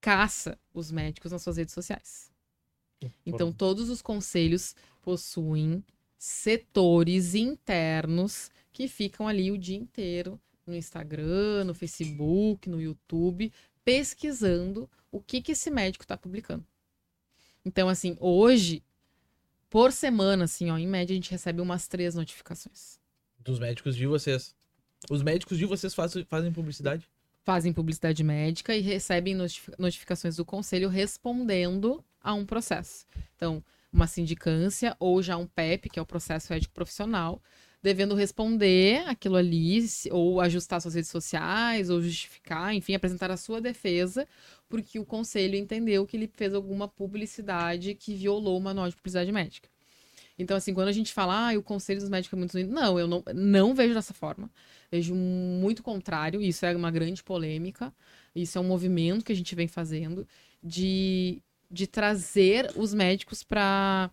caça os médicos nas suas redes sociais. Então, todos os conselhos possuem setores internos que ficam ali o dia inteiro no Instagram, no Facebook, no YouTube, pesquisando o que, que esse médico está publicando. Então, assim, hoje, por semana, assim, ó, em média, a gente recebe umas três notificações. Dos médicos de vocês. Os médicos de vocês faz, fazem publicidade? Fazem publicidade médica e recebem notificações do conselho respondendo a um processo. Então, uma sindicância ou já um PEP, que é o processo ético profissional, devendo responder aquilo ali, ou ajustar suas redes sociais, ou justificar, enfim, apresentar a sua defesa, porque o conselho entendeu que ele fez alguma publicidade que violou o manual de publicidade médica. Então, assim, quando a gente fala, ah, o conselho dos médicos é muito não, eu não, não vejo dessa forma. Vejo muito contrário, isso é uma grande polêmica, isso é um movimento que a gente vem fazendo de, de trazer os médicos para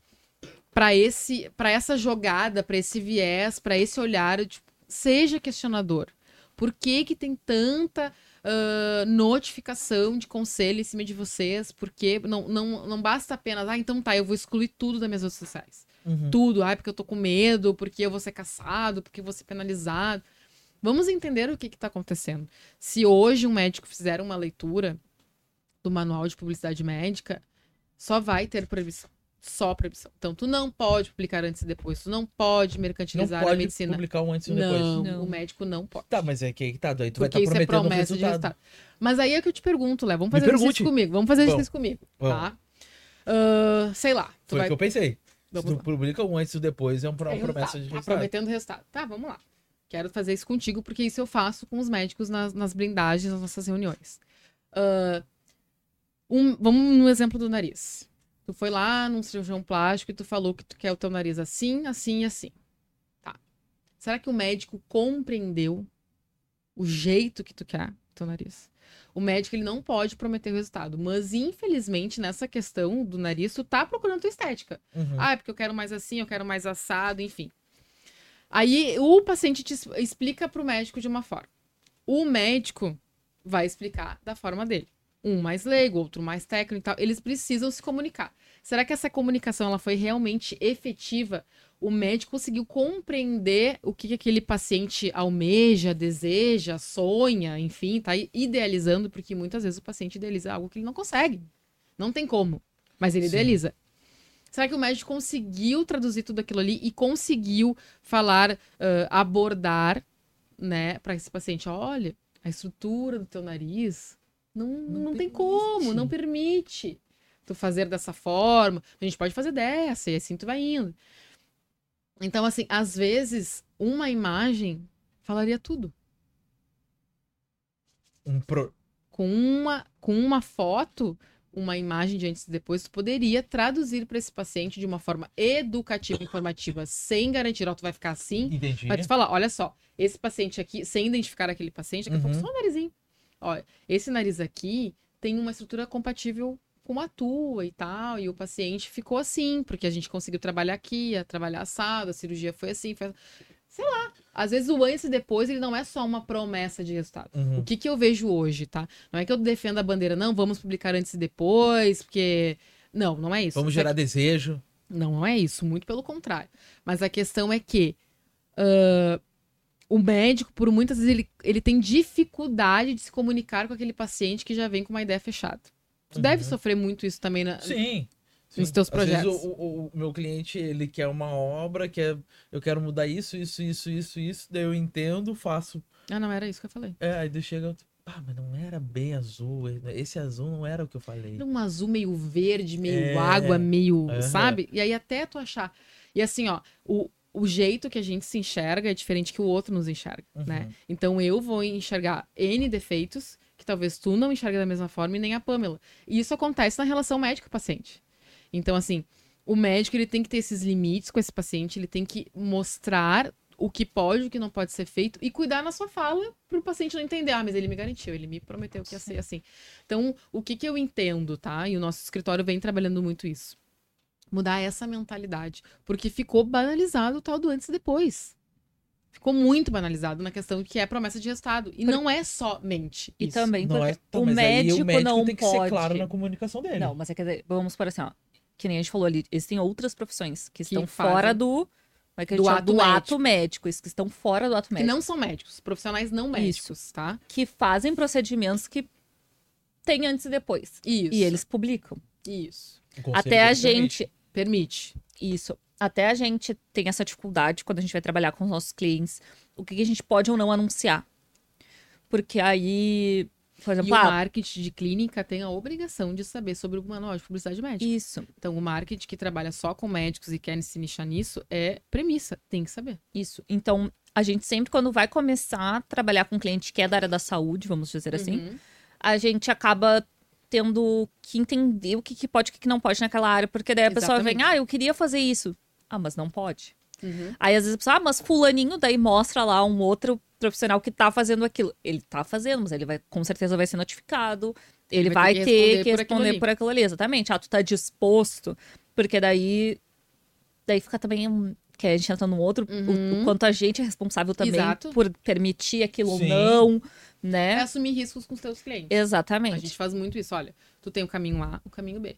para esse para essa jogada, para esse viés, para esse olhar, tipo, seja questionador. Por que que tem tanta uh, notificação de conselho em cima de vocês? Porque não, não, não basta apenas, ah, então tá, eu vou excluir tudo das minhas redes sociais. Uhum. Tudo. Ai, porque eu tô com medo, porque eu vou ser caçado, porque eu vou ser penalizado. Vamos entender o que está acontecendo. Se hoje um médico fizer uma leitura do manual de publicidade médica, só vai ter proibição. só proibição. Então, tu não pode publicar antes e depois, tu não pode mercantilizar não pode a medicina. publicar um antes e um depois. Não, não, o médico não pode. Tá, mas é que aí tá, tu Porque vai estar tá prometendo é promessa resultado. de resultado. Mas aí é que eu te pergunto, Léo, vamos fazer exercício comigo, vamos fazer exercício comigo, tá? Uh, sei lá. Foi o vai... que eu pensei. Vamos Se tu lá. publica um antes um depois, é uma promessa é de resultado. Prometendo resultado. Tá, vamos lá. Quero fazer isso contigo, porque isso eu faço com os médicos nas, nas blindagens, nas nossas reuniões. Uh, um, vamos no exemplo do nariz. Tu foi lá num cirurgião plástico e tu falou que tu quer o teu nariz assim, assim e assim. Tá. Será que o médico compreendeu o jeito que tu quer o teu nariz? O médico ele não pode prometer o resultado, mas infelizmente nessa questão do nariz tu tá procurando tua estética. Uhum. Ah, é porque eu quero mais assim, eu quero mais assado, enfim. Aí o paciente te explica pro médico de uma forma. O médico vai explicar da forma dele um mais leigo, outro mais técnico e tal, eles precisam se comunicar. Será que essa comunicação ela foi realmente efetiva? O médico conseguiu compreender o que, que aquele paciente almeja, deseja, sonha, enfim, tá idealizando, porque muitas vezes o paciente idealiza algo que ele não consegue. Não tem como, mas ele Sim. idealiza. Será que o médico conseguiu traduzir tudo aquilo ali e conseguiu falar, uh, abordar, né, para esse paciente? Olha, a estrutura do teu nariz, não, não, não tem como, não permite tu fazer dessa forma. A gente pode fazer dessa, e assim tu vai indo. Então, assim, às vezes, uma imagem falaria tudo. Um pro... com, uma, com uma foto, uma imagem de antes e depois, tu poderia traduzir para esse paciente de uma forma educativa, informativa, sem garantir, ó, tu vai ficar assim. Entendi. Mas tu falar, olha só, esse paciente aqui, sem identificar aquele paciente, daqui a uhum. pouco só um narizinho. Olha, esse nariz aqui tem uma estrutura compatível com a tua e tal, e o paciente ficou assim, porque a gente conseguiu trabalhar aqui, a trabalhar assado, a cirurgia foi assim, foi... sei lá. Às vezes o antes e depois, ele não é só uma promessa de resultado. Uhum. O que que eu vejo hoje, tá? Não é que eu defenda a bandeira, não, vamos publicar antes e depois, porque... Não, não é isso. Vamos gerar que... desejo. Não, não é isso, muito pelo contrário. Mas a questão é que uh, o médico, por muitas vezes, ele, ele tem dificuldade de se comunicar com aquele paciente que já vem com uma ideia fechada. Tu uhum. deve sofrer muito isso também na, Sim. Nos teus projetos. Às vezes, o, o, o, meu cliente, ele quer uma obra, quer, eu quero mudar isso, isso, isso, isso, isso, daí eu entendo, faço. Ah, não era isso que eu falei. É, aí chega, ah, mas não era bem azul, esse azul não era o que eu falei. Era um azul meio verde, meio é... água, meio, sabe? E aí até tu achar. E assim, ó, o, o jeito que a gente se enxerga é diferente que o outro nos enxerga, uhum. né? Então eu vou enxergar N defeitos que talvez tu não enxergue da mesma forma e nem a Pamela. E isso acontece na relação médico-paciente. Então, assim, o médico ele tem que ter esses limites com esse paciente, ele tem que mostrar o que pode, o que não pode ser feito e cuidar na sua fala para o paciente não entender. Ah, mas ele me garantiu, ele me prometeu que ia ser assim. Então, o que, que eu entendo, tá? E o nosso escritório vem trabalhando muito isso mudar essa mentalidade. Porque ficou banalizado o tal do antes e depois. Ficou muito banalizado na questão que é promessa de resultado. E Por... não é somente E também não é, tá, o, médico o, médico não tem que pode... ser claro na comunicação dele. Não, mas é que vamos por assim, ó. Que nem a gente falou ali, existem outras profissões que, que estão fazem... fora do é que do, ato, do médico. ato médico, esses que estão fora do ato médico. Que não são médicos, profissionais não médicos, Isso. tá? Que fazem procedimentos que tem antes e depois. Isso. E eles publicam. Isso. Até a gente, Permite. Isso. Até a gente tem essa dificuldade quando a gente vai trabalhar com os nossos clientes, o que a gente pode ou não anunciar. Porque aí, por exemplo, e ah, o marketing de clínica tem a obrigação de saber sobre o manual de publicidade médica. Isso. Então, o marketing que trabalha só com médicos e quer se nichar nisso é premissa, tem que saber. Isso. Então, a gente sempre, quando vai começar a trabalhar com um cliente que é da área da saúde, vamos dizer assim, uhum. a gente acaba tendo que entender o que, que pode e o que não pode naquela área, porque daí a Exatamente. pessoa vem, ah, eu queria fazer isso. Ah, mas não pode. Uhum. Aí às vezes a pessoa, ah, mas fulaninho, daí mostra lá um outro profissional que tá fazendo aquilo. Ele tá fazendo, mas ele vai, com certeza vai ser notificado. Ele, ele vai, ter que responder, que responder por, por, aquilo ali. Exatamente. Ah, tu tá disposto. Porque daí. Daí fica também. Que a gente entra num outro. Uhum. O, o, quanto a gente é responsável também Exato. por permitir aquilo Sim. ou não né? É assumir riscos com os teus clientes. Exatamente. A gente faz muito isso. Olha, tu tem o caminho A, o caminho B.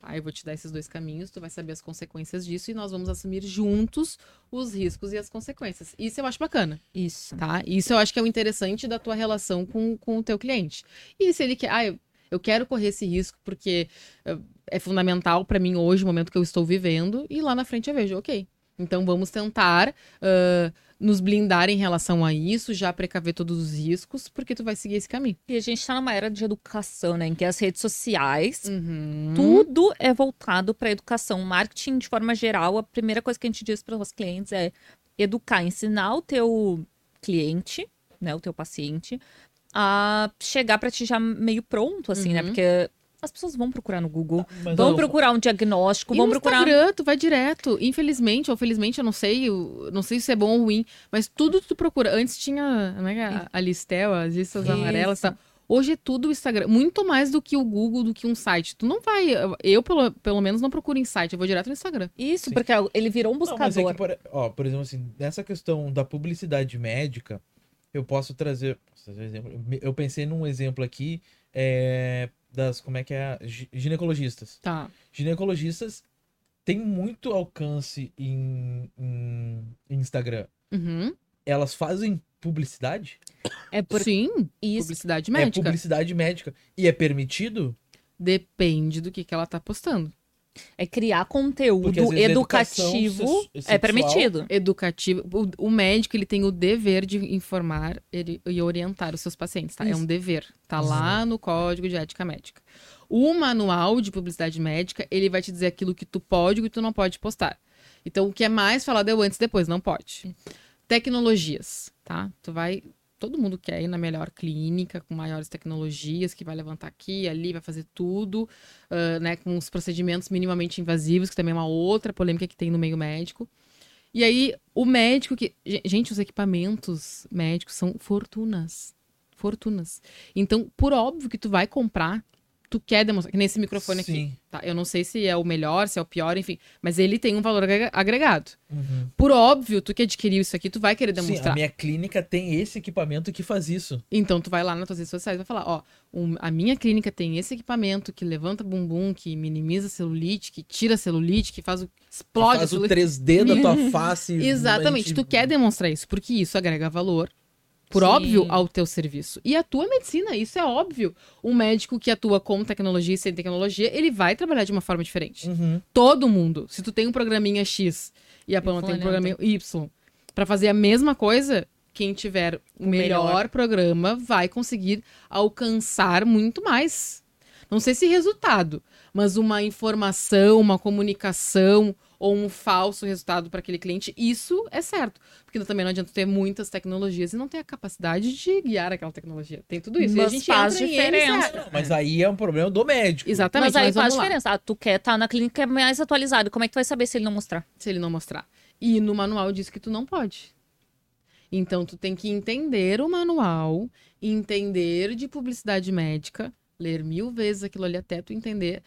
Tá, eu vou te dar esses dois caminhos, tu vai saber as consequências disso e nós vamos assumir juntos os riscos e as consequências. Isso eu acho bacana. Isso. Tá? Isso eu acho que é o interessante da tua relação com, com o teu cliente. E se ele quer. Ah, eu, Eu quero correr esse risco porque uh, é fundamental para mim hoje, o momento que eu estou vivendo, e lá na frente eu vejo, ok. Então vamos tentar uh, nos blindar em relação a isso, já precaver todos os riscos, porque tu vai seguir esse caminho. E a gente está numa era de educação, né? Em que as redes sociais, uhum. tudo é voltado para educação. Marketing, de forma geral, a primeira coisa que a gente diz para os clientes é educar, ensinar o teu cliente, né? O teu paciente, a chegar para ti já meio pronto, assim, né? uhum. né? Porque as pessoas vão procurar no Google, Mas vão procurar um diagnóstico, e vão no procurar. Instagram, tu vai direto. Infelizmente, ou felizmente, eu não sei, eu não sei se é bom ou ruim, mas tudo tu procura. Antes tinha né, a, a Listel, as listas Isso. amarelas, tá? Hoje é tudo o Instagram, muito mais do que o Google, do que um site. Tu não vai, eu pelo, pelo menos não procuro em site, eu vou direto no Instagram. Isso, Sim. porque ele virou um buscador. Não, é que, por, ó, por exemplo, assim, nessa questão da publicidade médica, eu posso trazer, eu pensei num exemplo aqui, é, das, como é que é, ginecologistas. Tá. Ginecologistas têm muito alcance em, em, em Instagram. Uhum. Elas fazem publicidade? É por... Sim, Isso. publicidade médica. É publicidade médica. E é permitido? Depende do que, que ela tá postando. É criar conteúdo educativo é permitido. Educativo. O, o, médico ele tem o dever de informar ele, e orientar os seus pacientes, tá? Isso. É um dever. Tá Isso. lá no Código de Ética Médica. O manual de publicidade médica, ele vai te dizer aquilo que tu pode e que tu não pode postar. Então, o que é mais falado é o antes e depois, não pode. Tecnologias, tá? Tu vai todo mundo quer ir na melhor clínica, com maiores tecnologias, que vai levantar aqui, ali, vai fazer tudo, uh, né, com os procedimentos minimamente invasivos, que também é uma outra polêmica que tem no meio médico. E aí, o médico que. Gente, os equipamentos médicos são fortunas. Fortunas. Então, por óbvio que tu vai comprar tu quer demonstrar. Que nesse microfone Sim. aqui. Tá? Eu não sei se é o melhor, se é o pior, enfim. Mas ele tem um valor agregado. Uhum. Por óbvio, tu que adquiriu isso aqui, tu vai querer demonstrar. Sim, a minha clínica tem esse equipamento que faz isso. Então tu vai lá nas tuas redes sociais e vai falar, ó, um, a minha clínica tem esse equipamento que levanta bumbum, que minimiza celulite, que tira celulite, que faz o. explode faz o 3D da tua face. Exatamente. Tu quer demonstrar isso, porque isso agrega valor por Sim. óbvio, ao teu serviço. E a tua medicina, isso é óbvio. Um médico que atua com tecnologia e sem tecnologia, ele vai trabalhar de uma forma diferente. Uhum. Todo mundo. Se tu tem um programinha X e a Pama tem um programinha Y, para fazer a mesma coisa, quem tiver o melhor, melhor programa vai conseguir alcançar muito mais. Não sei se resultado, mas uma informação, uma comunicação, ou um falso resultado para aquele cliente, isso é certo. Porque também não adianta ter muitas tecnologias e não ter a capacidade de guiar aquela tecnologia. Tem tudo isso. Mas e a gente faz diferença. Mas aí é um problema do médico. Exatamente. Mas aí faz diferença. Ah, tu quer estar tá na clínica mais atualizado. Como é que tu vai saber se ele não mostrar? Se ele não mostrar. E no manual diz que tu não pode. Então tu tem que entender o manual, entender de publicidade médica, ler mil vezes aquilo ali até tu entender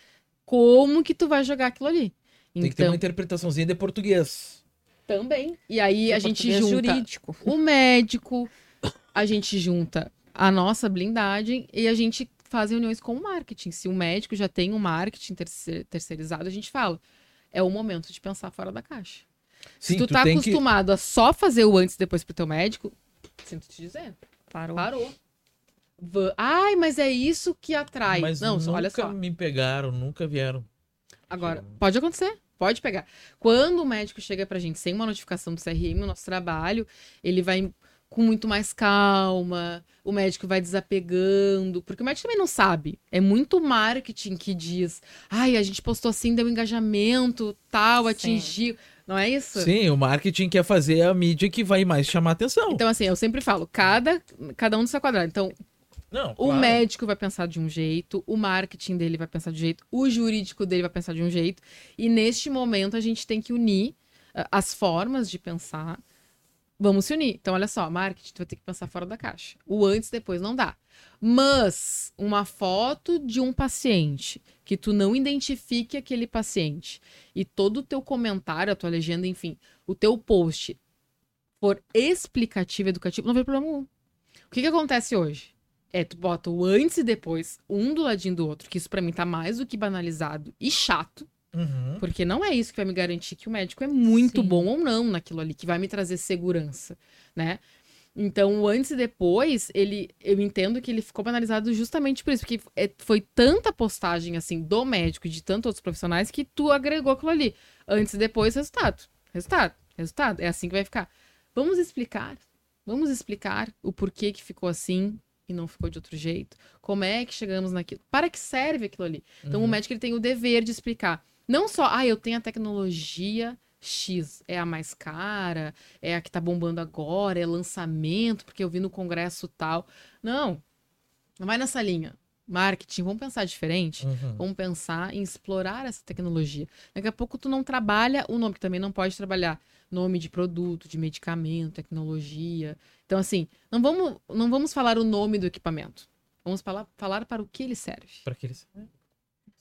como que tu vai jogar aquilo ali. Tem então, que ter uma então interpretaçãozinha de português. Também. E aí a gente junta jurídico. o médico, a gente junta a nossa blindagem e a gente faz reuniões com o marketing. Se o médico já tem um marketing terceirizado, a gente fala. É o momento de pensar fora da caixa. Sim, Se tu, tu tá acostumado que... a só fazer o antes e depois pro teu médico, sinto te dizer. Parou. Parou. Ai, mas é isso que atrai. Mas não, olha só. Nunca me pegaram, nunca vieram. Agora, pode acontecer. Pode pegar. Quando o médico chega pra gente sem uma notificação do CRM no nosso trabalho, ele vai com muito mais calma, o médico vai desapegando, porque o médico também não sabe. É muito marketing que diz, ai, a gente postou assim, deu engajamento, tal, atingiu. Não é isso? Sim, o marketing quer fazer a mídia que vai mais chamar atenção. Então, assim, eu sempre falo, cada, cada um do seu quadrado. Então, não, o claro. médico vai pensar de um jeito, o marketing dele vai pensar de um jeito, o jurídico dele vai pensar de um jeito. E neste momento a gente tem que unir uh, as formas de pensar. Vamos se unir. Então, olha só, marketing, tu vai ter que pensar fora da caixa. O antes e depois não dá. Mas uma foto de um paciente que tu não identifique aquele paciente e todo o teu comentário, a tua legenda, enfim, o teu post for explicativo, educativo, não vem problema nenhum. O que, que acontece hoje? É, tu bota o antes e depois, um do ladinho do outro, que isso para mim tá mais do que banalizado e chato. Uhum. Porque não é isso que vai me garantir que o médico é muito Sim. bom ou não naquilo ali, que vai me trazer segurança, né? Então, o antes e depois, ele, eu entendo que ele ficou penalizado justamente por isso, porque é, foi tanta postagem assim do médico e de tantos outros profissionais que tu agregou aquilo ali. Antes e depois, resultado. Resultado, resultado. É assim que vai ficar. Vamos explicar. Vamos explicar o porquê que ficou assim e não ficou de outro jeito. Como é que chegamos naquilo? Para que serve aquilo ali? Então, uhum. o médico ele tem o dever de explicar. Não só, ah, eu tenho a tecnologia X é a mais cara, é a que tá bombando agora, é lançamento, porque eu vi no congresso tal. Não. Não vai nessa linha. Marketing, vamos pensar diferente? Uhum. Vamos pensar em explorar essa tecnologia. Daqui a pouco tu não trabalha o nome, que também não pode trabalhar nome de produto, de medicamento, tecnologia. Então, assim, não vamos, não vamos falar o nome do equipamento. Vamos falar, falar para o que ele serve. Para que ele serve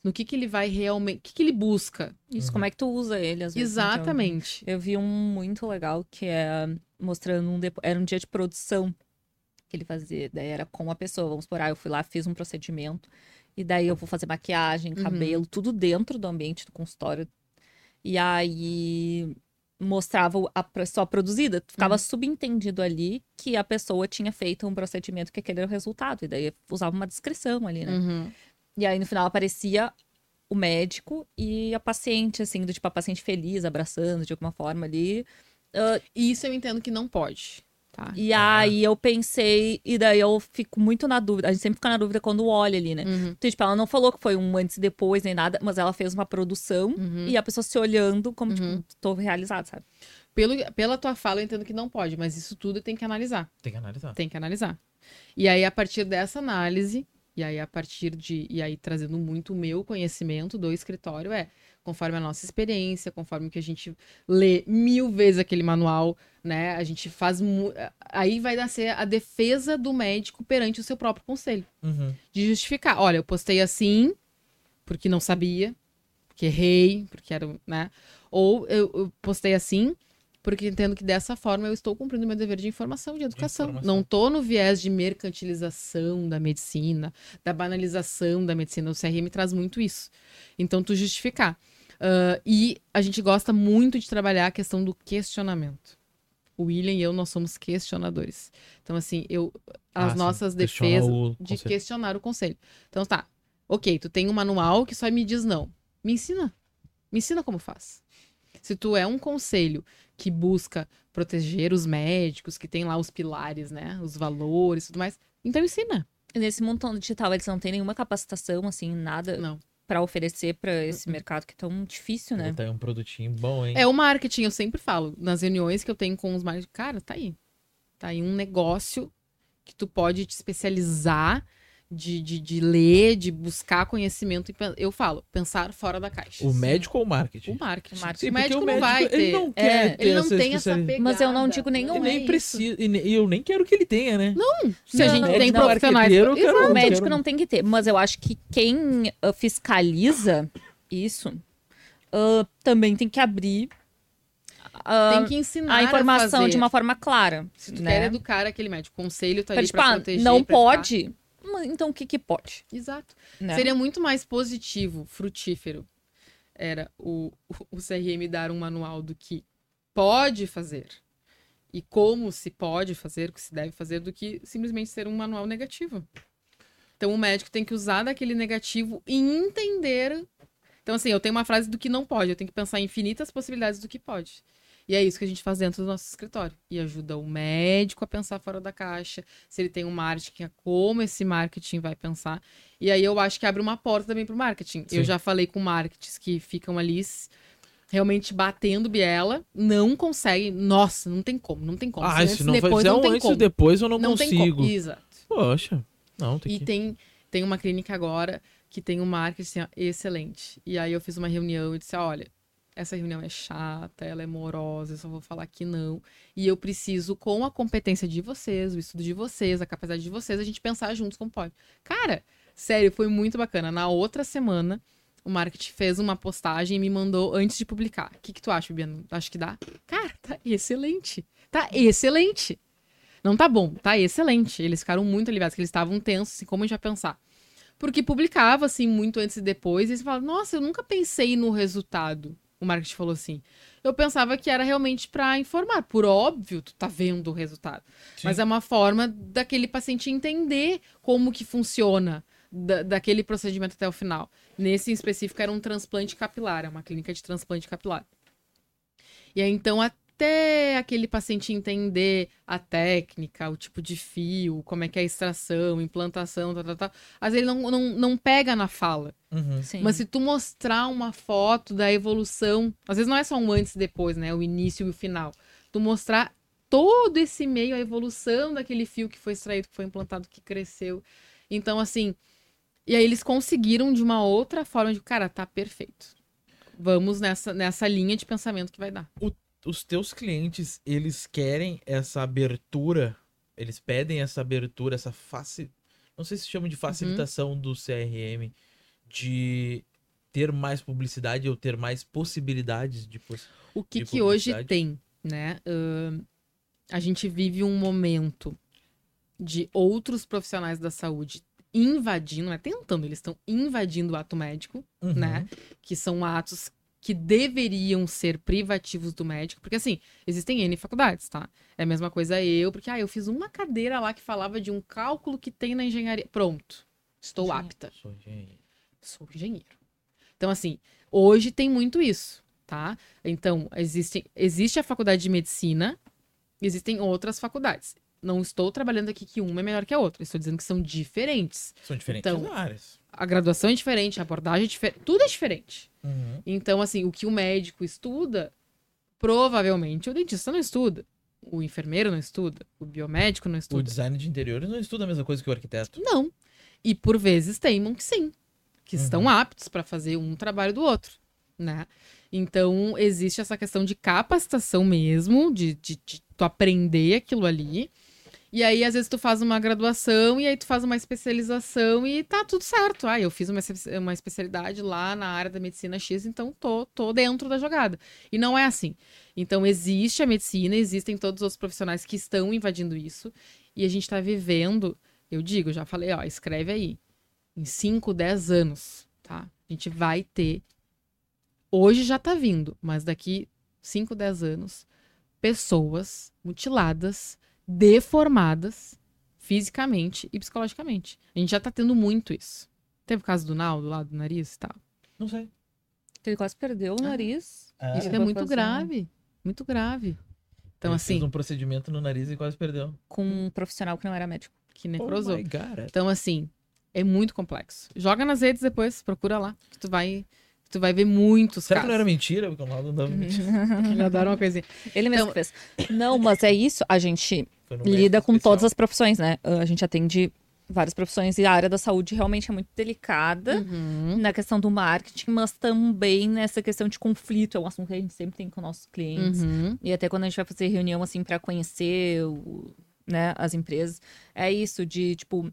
no que, que ele vai realmente. O que, que ele busca. Isso, uhum. como é que tu usa ele, às vezes. Exatamente. Então, eu vi um muito legal que é mostrando um. Depo... Era um dia de produção que ele fazia. Daí era com a pessoa. Vamos por aí, eu fui lá, fiz um procedimento. E daí eu vou fazer maquiagem, uhum. cabelo, uhum. tudo dentro do ambiente do consultório. E aí mostrava a pessoa produzida, ficava uhum. subentendido ali que a pessoa tinha feito um procedimento que aquele era o resultado. E daí usava uma descrição ali, né? Uhum. E aí no final aparecia o médico e a paciente, assim, do tipo, a paciente feliz, abraçando de alguma forma ali. Uh, isso eu entendo que não pode. Tá. E aí eu pensei, e daí eu fico muito na dúvida. A gente sempre fica na dúvida quando olha ali, né? Uhum. Então, tipo, ela não falou que foi um antes e depois, nem nada, mas ela fez uma produção uhum. e a pessoa se olhando como, tipo, uhum. tipo, tô realizado, sabe? Pelo, pela tua fala, eu entendo que não pode, mas isso tudo tem que analisar. Tem que analisar. Tem que analisar. E aí, a partir dessa análise, e aí, a partir de. E aí, trazendo muito o meu conhecimento do escritório, é conforme a nossa experiência, conforme que a gente lê mil vezes aquele manual, né? A gente faz. Aí vai ser a defesa do médico perante o seu próprio conselho. Uhum. De justificar. Olha, eu postei assim, porque não sabia, porque errei, porque era. né? Ou eu, eu postei assim porque entendo que dessa forma eu estou cumprindo meu dever de informação, de educação. Informação. Não estou no viés de mercantilização da medicina, da banalização da medicina. O CRM traz muito isso. Então, tu justificar. Uh, e a gente gosta muito de trabalhar a questão do questionamento. O William e eu, nós somos questionadores. Então, assim, eu as ah, nossas sim. defesas de questionar o conselho. Então, tá. Ok, tu tem um manual que só me diz não. Me ensina. Me ensina como faz. Se tu é um conselho que busca proteger os médicos, que tem lá os pilares, né? Os valores e tudo mais, então ensina. Nesse mundo digital, eles não têm nenhuma capacitação, assim, nada. Não para oferecer para esse uhum. mercado que é tão difícil, né? Tem um produtinho bom, hein? É o marketing, eu sempre falo, nas reuniões que eu tenho com os marketing, cara, tá aí. Tá aí um negócio que tu pode te especializar de, de, de ler, de buscar conhecimento. Eu falo, pensar fora da caixa. O médico ou o marketing? O marketing. O, marketing. Sim, o médico, o médico não vai ter. Ele não quer é, ter Ele não tem essa pegada. Mas eu não digo nenhum. Ele nem precisa. E eu nem quero que ele tenha, né? Não. Se não, a gente não, tem profissionais. Quero, o médico quero... não tem que ter. Mas eu acho que quem uh, fiscaliza isso uh, também tem que abrir Uh, tem que ensinar a informação a de uma forma clara. Se tu né? quer educar aquele médico, conselho tá ali tipo, pra proteger. Não pode, então o que que pode? Exato. Né? Seria muito mais positivo, frutífero, era o, o, CRM dar um manual do que pode fazer e como se pode fazer, o que se deve fazer, do que simplesmente ser um manual negativo. Então o médico tem que usar daquele negativo e entender. Então, assim, eu tenho uma frase do que não pode, eu tenho que pensar em infinitas possibilidades do que pode. E é isso que a gente faz dentro do nosso escritório. E ajuda o médico a pensar fora da caixa. Se ele tem um marketing, é como esse marketing vai pensar. E aí eu acho que abre uma porta também para o marketing. Sim. Eu já falei com marketings que ficam ali realmente batendo biela, não consegue. Nossa, não tem como, não tem como. Ah, se, se não depois, fizer um antes e depois eu não, não consigo. Exato. Poxa, não, tem E que... tem, tem uma clínica agora que tem um marketing excelente. E aí eu fiz uma reunião e disse, olha, essa reunião é chata, ela é morosa, eu só vou falar que não. E eu preciso, com a competência de vocês, o estudo de vocês, a capacidade de vocês, a gente pensar juntos como pode. Cara, sério, foi muito bacana. Na outra semana, o marketing fez uma postagem e me mandou antes de publicar. O que, que tu acha, Bibiana? Acho que dá? Cara, tá excelente. Tá excelente. Não tá bom, tá excelente. Eles ficaram muito aliviados, que eles estavam tensos, assim, como a gente vai pensar. Porque publicava, assim, muito antes e depois, e eles falavam, nossa, eu nunca pensei no resultado O marketing falou assim. Eu pensava que era realmente para informar. Por óbvio, tu tá vendo o resultado. Sim. Mas é uma forma daquele paciente entender como que funciona da, daquele procedimento até o final. Nesse em específico era um transplante capilar, é uma clínica de transplante capilar. E aí, então, até aquele paciente entender a técnica, o tipo de fio, como é que é a extração, implantação, tal, tal, tal. Às vezes ele não, não, não pega na fala. Uhum. Mas se tu mostrar uma foto da evolução, às vezes não é só um antes e depois, né? O início e o final. Tu mostrar todo esse meio, a evolução daquele fio que foi extraído, que foi implantado, que cresceu. Então, assim. E aí eles conseguiram de uma outra forma de, cara, tá perfeito. Vamos nessa, nessa linha de pensamento que vai dar. O os teus clientes, eles querem essa abertura, eles pedem essa abertura, essa face, não sei se chama de uhum. facilitação uhum. do CRM, de ter mais publicidade ou ter mais possibilidades de O que, de que hoje tem, né? Uh, a gente vive um momento de outros profissionais da saúde invadindo, não é tentando, eles estão invadindo o ato médico, uhum. né? Que são atos que deveriam ser privativos do médico, porque assim, existem N faculdades, tá? É a mesma coisa eu, porque ah, eu fiz uma cadeira lá que falava de um cálculo que tem na engenharia. Pronto. Estou engenheiro. apta. Sou engenheiro. Sou engenheiro. Então, assim, hoje tem muito isso, tá? Então, existe, existe a faculdade de medicina, existem outras faculdades. Não estou trabalhando aqui que uma é melhor que a outra. Estou dizendo que são diferentes. São diferentes então, áreas. A graduação é diferente, a abordagem é diferente. Tudo é diferente. Uhum. Então, assim, o que o médico estuda, provavelmente o dentista não estuda. O enfermeiro não estuda. O biomédico não estuda. O design de interiores não estuda a mesma coisa que o arquiteto. Não. E por vezes teimam que sim. Que uhum. estão aptos para fazer um trabalho do outro. Né? Então, existe essa questão de capacitação mesmo, de, de, de tu aprender aquilo ali. E aí, às vezes, tu faz uma graduação e aí tu faz uma especialização e tá tudo certo. Ah, eu fiz uma, uma especialidade lá na área da medicina X, então tô, tô dentro da jogada. E não é assim. Então, existe a medicina, existem todos os profissionais que estão invadindo isso. E a gente tá vivendo, eu digo, já falei, ó, escreve aí. Em 5, 10 anos, tá? A gente vai ter. Hoje já tá vindo, mas daqui 5, 10 anos, pessoas mutiladas deformadas fisicamente e psicologicamente. A gente já tá tendo muito isso. Teve o caso do Naldo lá do nariz e tal? Não sei. Ele quase perdeu o ah. nariz. Ah. Isso é muito grave. Muito grave. Então, Ele assim. Fez um procedimento no nariz e quase perdeu. Com um profissional que não era médico. Que necrosou. Oh então, assim, é muito complexo. Joga nas redes depois, procura lá. Que tu vai Tu vai ver muitos Será casos. que não era mentira? Porque o Ronaldo não mentira. Ele adora uma coisinha. Ele mesmo então... fez. Não, mas é isso. A gente lida com especial. todas as profissões, né? A gente atende várias profissões e a área da saúde realmente é muito delicada uhum. na questão do marketing, mas também nessa questão de conflito. É um assunto que a gente sempre tem com nossos clientes. Uhum. E até quando a gente vai fazer reunião, assim, para conhecer o, né, as empresas, é isso de, tipo,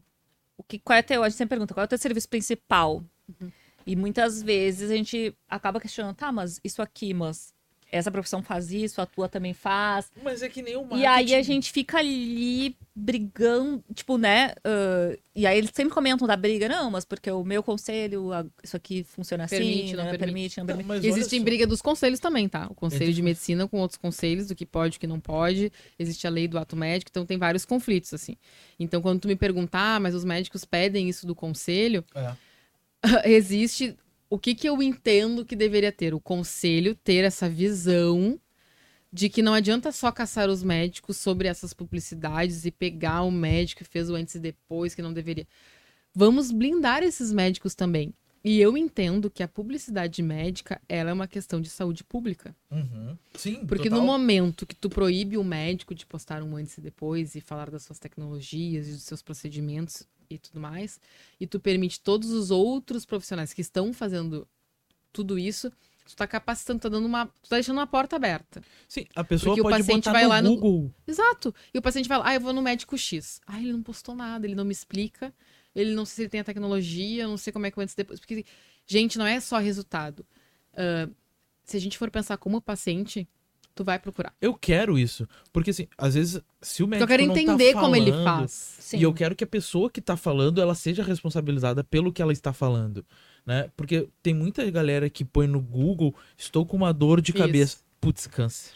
o que, qual é teu, a gente sempre pergunta, qual é o teu serviço principal? Uhum. E muitas vezes a gente acaba questionando, tá, mas isso aqui, mas essa profissão faz isso, a tua também faz. Mas é que nem o marketing. E aí a gente fica ali brigando, tipo, né? Uh, e aí eles sempre comentam da briga, não, mas porque o meu conselho, isso aqui funciona assim, permite, não, né? permite, não permite. Não, Existe briga dos conselhos também, tá? O conselho de medicina com outros conselhos, do que pode, o que não pode. Existe a lei do ato médico, então tem vários conflitos, assim. Então, quando tu me perguntar, ah, mas os médicos pedem isso do conselho... É existe o que, que eu entendo que deveria ter? O conselho ter essa visão de que não adianta só caçar os médicos sobre essas publicidades e pegar o médico que fez o antes e depois, que não deveria. Vamos blindar esses médicos também. E eu entendo que a publicidade médica ela é uma questão de saúde pública. Uhum. Sim, Porque total. no momento que tu proíbe o médico de postar um antes e depois e falar das suas tecnologias e dos seus procedimentos, e tudo mais, e tu permite todos os outros profissionais que estão fazendo tudo isso, tu tá capacitando, tá dando uma. Tu tá deixando uma porta aberta. Sim, a pessoa Porque pode o paciente vai lá no Google. Exato. E o paciente vai lá, ah, eu vou no médico X. Ah, ele não postou nada, ele não me explica, ele não sei se ele tem a tecnologia, não sei como é que eu antes depois. Porque, gente, não é só resultado. Uh, se a gente for pensar como paciente, tu vai procurar. Eu quero isso. Porque, assim, às vezes, se o médico. Eu quero entender tá como falando, ele faz. Sim. E eu quero que a pessoa que tá falando, ela seja responsabilizada pelo que ela está falando. Né? Porque tem muita galera que põe no Google, estou com uma dor de Isso. cabeça. Putz, câncer.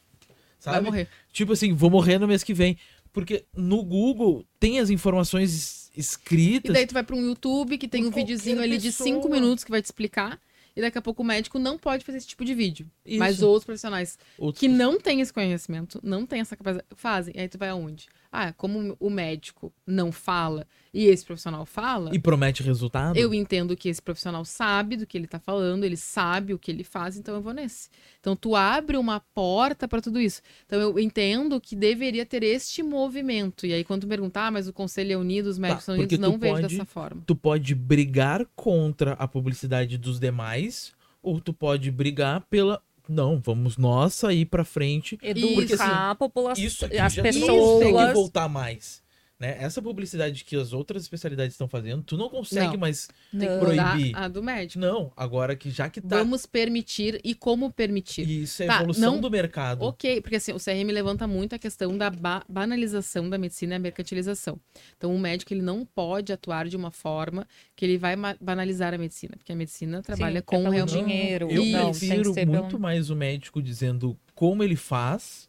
Sabe? Vai morrer. Tipo assim, vou morrer no mês que vem. Porque no Google tem as informações es- escritas. E daí tu vai pra um YouTube que tem um videozinho ali de cinco minutos que vai te explicar. E daqui a pouco o médico não pode fazer esse tipo de vídeo. Isso. Mas outros profissionais Outros- que não têm esse conhecimento, não têm essa capacidade, fazem. E aí tu vai aonde? Ah, como o médico não fala e esse profissional fala, E promete resultado? eu entendo que esse profissional sabe do que ele tá falando, ele sabe o que ele faz, então eu vou nesse. Então tu abre uma porta para tudo isso. Então eu entendo que deveria ter este movimento. E aí quando tu perguntar, ah, mas o conselho é unido, os médicos são porque unidos, não vejo pode- dessa forma. Tu pode brigar contra a publicidade dos demais, ou tu pode brigar pela. Não, vamos nós sair pra frente. Educar Porque, assim, a população, Isso aqui as já pessoas. tem que voltar mais. Né? Essa publicidade que as outras especialidades estão fazendo, tu não consegue Não. mais Tem que Não. proibir. a do médico. Não, agora que já que tá. Vamos permitir e como permitir. Isso é Tá, evolução não- do mercado. Ok, porque assim, o CRM levanta muito a questão da ba- banalização da medicina e a mercantilização. Então, o médico ele não pode atuar de uma forma que ele vai banalizar a medicina, porque a medicina trabalha é com realmente dinheiro. Eu Não, prefiro muito pelo- mais o médico dizendo como ele faz,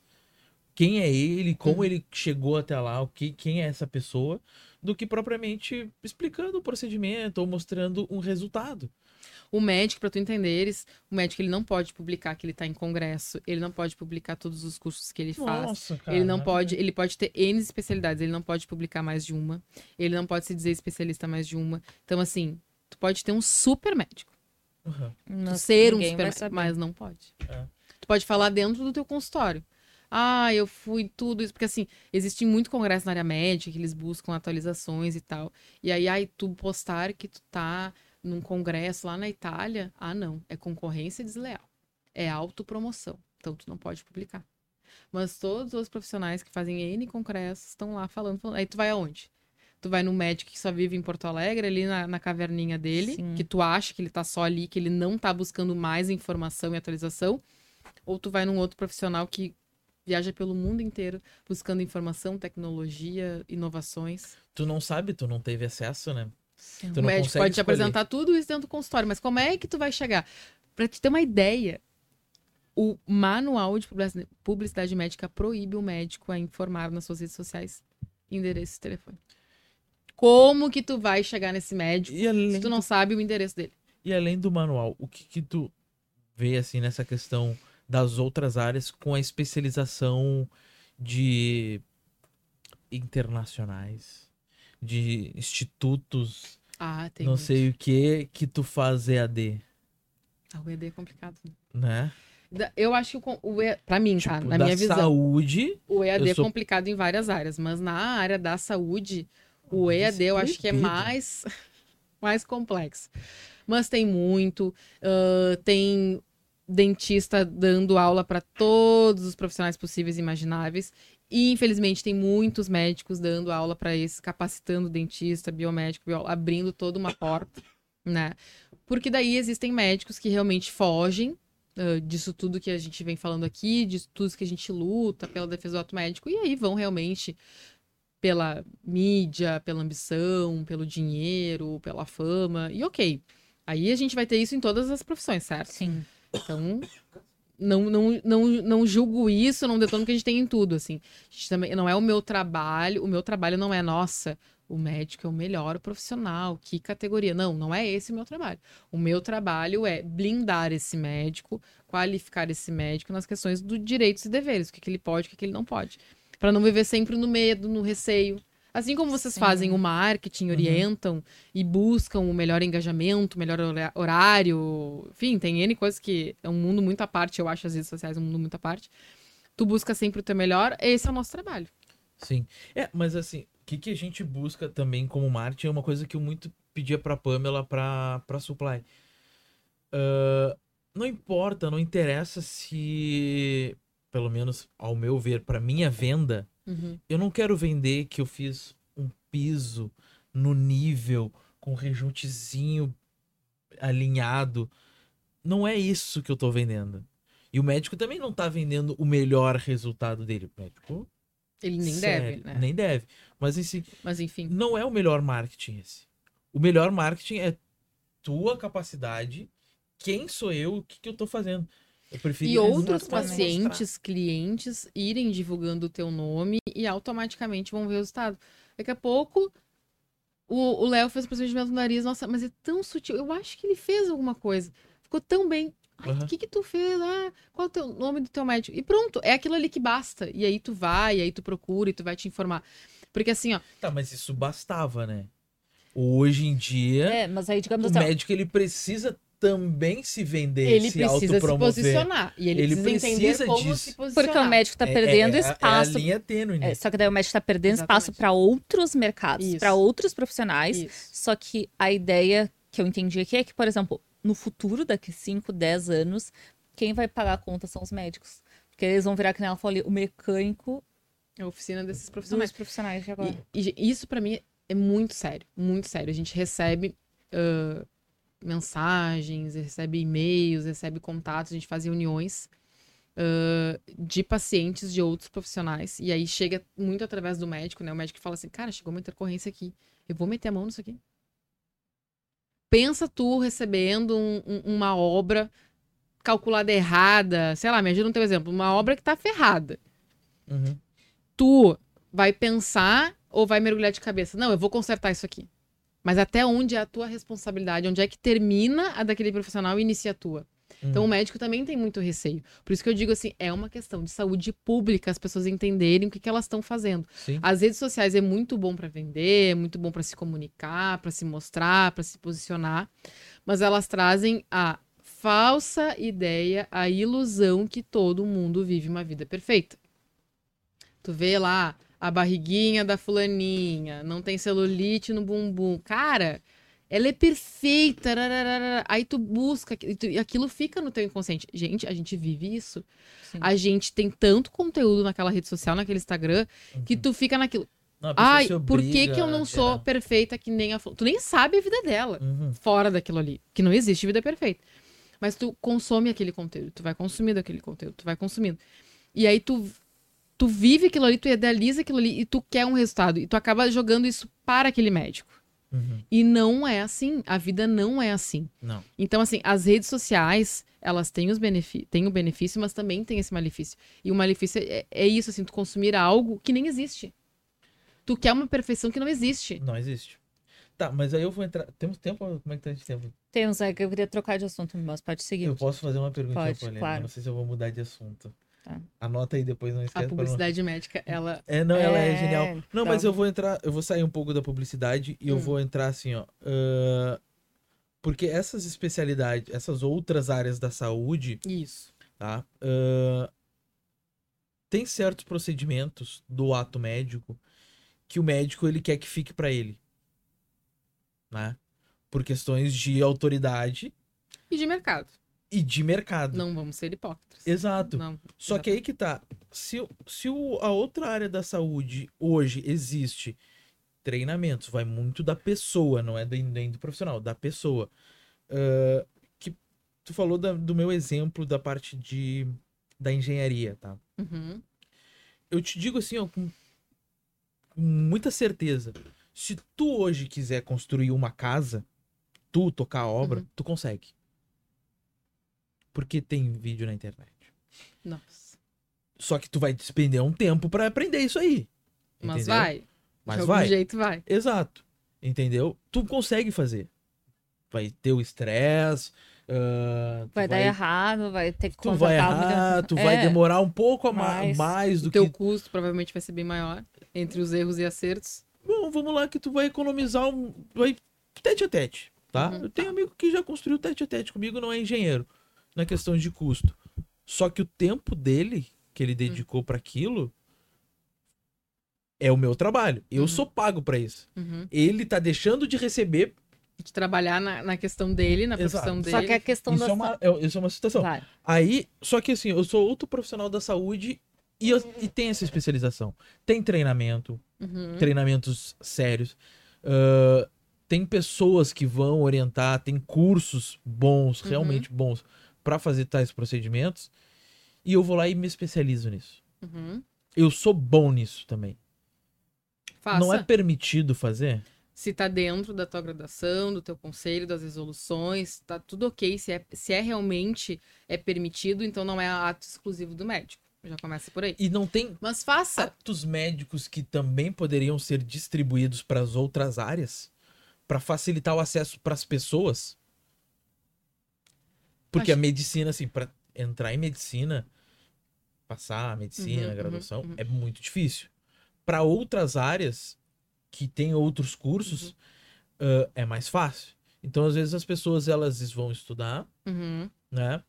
quem é ele, como Uhum. ele chegou até lá, o que, quem é essa pessoa, do que propriamente explicando o procedimento ou mostrando um resultado. O médico, para tu entenderes, o médico ele não pode publicar que ele está em congresso, ele não pode publicar todos os cursos que ele faz. Nossa, cara. Ele não pode, ele pode ter N especialidades, ele não pode publicar mais de uma, ele não pode se dizer especialista mais de uma. Então, assim, tu pode ter um super médico, Uhum. Não- tu ser um super médico, mas não pode. É. Tu pode falar dentro do teu consultório. Ah, eu fui tudo isso, porque assim, existe muito congresso na área médica que eles buscam atualizações e tal. E aí, aí tu postar que tu tá num congresso lá na Itália, ah, não, é concorrência desleal. É autopromoção. Então tu não pode publicar. Mas todos os profissionais que fazem N congressos estão lá falando, falando. Aí tu vai aonde? Tu vai no médico que só vive em Porto Alegre, ali na, na caverninha dele, Sim. que tu acha que ele tá só ali, que ele não tá buscando mais informação e atualização. Ou tu vai num outro profissional que viaja pelo mundo inteiro buscando informação, tecnologia, inovações. Tu não sabe, tu não teve acesso, né? Sim. Tu o médico pode te escolher. apresentar tudo isso dentro do consultório, mas como é que tu vai chegar? Pra te ter uma ideia, o manual de publici- publicidade médica proíbe o médico a informar nas suas redes sociais endereço e telefone. Como que tu vai chegar nesse médico se tu não sabe o endereço dele? e além do manual, o que que tu vê, assim, nessa questão das outras áreas com a especialização de internacionais, de institutos, Ah, tem. não muito. sei o que, que tu faz EAD, Ah, o ED é complicado. né? né? Eu acho que o, con- o E- pra mim, tá? Tipo, Na da minha visão. saúde, O EAD é sou- complicado em várias áreas, mas na área da saúde, o EAD eu acho que é mais, mais complexo. Mas tem muito, ãh, tem dentista dando aula para todos os profissionais possíveis e imagináveis. E, infelizmente, tem muitos médicos dando aula para esse, capacitando dentista, biomédico, abrindo toda uma porta, né? Porque daí existem médicos que realmente fogem ah, disso tudo que a gente vem falando aqui, disso tudo que a gente luta pela defesa do ato médico, e aí vão realmente pela mídia, pela ambição, pelo dinheiro, pela fama, e ok. Aí a gente vai ter isso em todas as profissões, certo? Sim. Então, não, não, não, não julgo isso, não detono que a gente tem em tudo, assim. Também, não é o meu trabalho, o meu trabalho não é, nossa, o médico é o melhor profissional, que categoria. Não, não é esse o meu trabalho. O meu trabalho é blindar esse médico, qualificar esse médico nas questões do direitos e deveres, o que, que ele pode, o que, que ele não pode. Para não viver sempre no medo, no receio. Assim como vocês Sim. fazem o marketing, orientam e buscam o melhor engajamento, o melhor horário, enfim, tem N coisas que é um mundo muito à parte, eu acho as redes sociais um mundo muito à parte. Tu busca sempre o teu melhor, esse é o nosso trabalho. Sim. É, mas assim, o que, que a gente busca também como marketing é uma coisa que eu muito pedia pra Pamela pra, pra supply. Ah, não importa, não interessa se, pelo menos ao meu ver, pra minha venda, eu não quero vender que eu fiz um piso no nível, com rejuntezinho alinhado. Não é isso que eu tô vendendo. E o médico também não tá vendendo o melhor resultado dele. O médico. Ele nem sério, deve, né? Nem deve. Mas, esse, Mas enfim. Não é o melhor marketing esse. O melhor marketing é tua capacidade, quem sou eu, o que, que eu tô fazendo. Eu prefiro e outros pacientes, mostrar. clientes irem divulgando o teu nome e automaticamente vão ver o resultado. Daqui a pouco o Léo fez o procedimento no nariz, nossa, mas é tão sutil. Eu acho que ele fez alguma coisa. Ficou tão bem. O uhum. que que tu fez? Ah, qual é o teu nome do teu médico? E pronto, é aquilo ali que basta. E aí tu vai, e aí tu procura, e tu vai te informar. Porque assim, ó. Tá, mas isso bastava, né? Hoje em dia, é, mas aí, digamos o assim, médico ele precisa também se vender, ele se precisa se posicionar. E ele, ele precisa, precisa como disso. se posicionar. Porque o médico está perdendo é, é, espaço. É a linha tênue, né? É, só que daí o médico está perdendo Exatamente. espaço para outros mercados, para outros profissionais. Isso. Só que a ideia que eu entendi aqui é que, por exemplo, no futuro, daqui 5, 10 anos, quem vai pagar a conta são os médicos. Porque eles vão virar, que nem ela falou ali, o mecânico. A oficina desses profissionais. Dos profissionais de agora. E, e isso, para mim, é muito sério. Muito sério. A gente recebe. Uh, mensagens, recebe e-mails, recebe contatos, a gente faz reuniões uh, de pacientes de outros profissionais. E aí chega muito através do médico, né? O médico fala assim, cara, chegou uma intercorrência aqui. Eu vou meter a mão nisso aqui. Pensa tu recebendo um, um, uma obra calculada errada, sei lá, me ajuda um teu exemplo, uma obra que tá ferrada. Uhum. Tu vai pensar ou vai mergulhar de cabeça? Não, eu vou consertar isso aqui. Mas até onde é a tua responsabilidade? Onde é que termina a daquele profissional e inicia a tua? Então, o uhum. médico também tem muito receio. Por isso que eu digo assim: é uma questão de saúde pública, as pessoas entenderem o que, que elas estão fazendo. Sim. As redes sociais é muito bom para vender, é muito bom para se comunicar, para se mostrar, para se posicionar, mas elas trazem a falsa ideia, a ilusão que todo mundo vive uma vida perfeita. Tu vê lá a barriguinha da fulaninha, não tem celulite no bumbum. Cara, ela é perfeita. Aí tu busca, e aquilo fica no teu inconsciente. Gente, a gente vive isso. Sim. A gente tem tanto conteúdo naquela rede social, naquele Instagram, uhum. que tu fica naquilo. Não, Ai, por que, que eu não sou perfeita que nem a Tu nem sabe a vida dela uhum. fora daquilo ali. Que não existe vida perfeita. Mas tu consome aquele conteúdo, tu vai consumindo aquele conteúdo, tu vai consumindo. E aí tu tu vive aquilo ali, tu idealiza aquilo ali e tu quer um resultado. E tu acaba jogando isso para aquele médico. Uhum. E não é assim. A vida não é assim. Não. Então, assim, as redes sociais, elas têm, os têm o benefício, mas também tem esse malefício. E o malefício é, é isso, assim, tu consumir algo que nem existe. Tu quer uma perfeição que não existe. Não existe. Tá, mas aí eu vou entrar. Temos tempo? Como é que tá de tempo? Temos, é que eu queria trocar de assunto, mas pode seguir. Eu posso fazer uma pergunta pode, pra Claro. Não sei se eu vou mudar de assunto. Tá. Anota aí depois, não esquece. A publicidade não... médica, ela. É, não, ela é, é genial. Não, tá. mas eu vou entrar, eu vou sair um pouco da publicidade e hum. eu vou entrar assim, ó. Uh, porque essas especialidades, essas outras áreas da saúde. Isso. Tá? Uh, tem certos procedimentos do ato médico que o médico ele quer que fique para ele. Né? Por questões de autoridade. E de mercado e de mercado. Não vamos ser hipócritas. Exato. Não, Só que aí que tá. Se, se o, a outra área da saúde hoje existe treinamentos, vai muito da pessoa, não é do, nem do profissional, da pessoa. Uh, que tu falou da, do meu exemplo da parte de da engenharia, tá? Uhum. Eu te digo assim, ó, com, com muita certeza. Se tu hoje quiser construir uma casa, tu tocar a obra, uhum. tu consegue. Porque tem vídeo na internet. Nossa. Só que tu vai despender um tempo para aprender isso aí. Entendeu? Mas vai. Mas de vai. jeito vai. Exato. Entendeu? Tu consegue fazer. Vai ter o estresse. Uh, vai, vai dar errado, vai ter que tu vai errar, tu é. vai demorar um pouco a mais, mais do o teu custo provavelmente vai ser bem maior entre os erros e acertos. Bom, vamos lá que tu vai economizar um vai tete a tete, tá? Uhum. Eu tenho amigo que já construiu tete a tete comigo, não é engenheiro na questão de custo. Só que o tempo dele, que ele dedicou uhum. para aquilo, é o meu trabalho. Eu uhum. sou pago para isso. Uhum. Ele tá deixando de receber. De trabalhar na, na questão dele, na Exato. profissão dele. Só que a questão isso da. É uma, é, isso é uma situação. Vai. Aí, só que assim, eu sou outro profissional da saúde e, eu, e tem essa especialização. Tem treinamento, uhum. treinamentos sérios. Uh, tem pessoas que vão orientar, tem cursos bons, uhum. realmente bons para fazer tais procedimentos. e eu vou lá e me especializo nisso. Uhum. Eu sou bom nisso também. Faça. Não é permitido fazer? Se tá dentro da tua graduação, do teu conselho, das resoluções, tá tudo ok. Se é, se é realmente é permitido, então não é ato exclusivo do médico. Já começa por aí. E não tem Mas faça. atos médicos que também poderiam ser distribuídos para as outras áreas? para facilitar o acesso para as pessoas? Porque Acho... a medicina, assim, para entrar em medicina, passar a medicina, uhum, a graduação, uhum, uhum. é muito difícil. Para outras áreas que têm outros cursos, uh, é mais fácil. Então, às vezes, as pessoas elas vão estudar, uhum. né?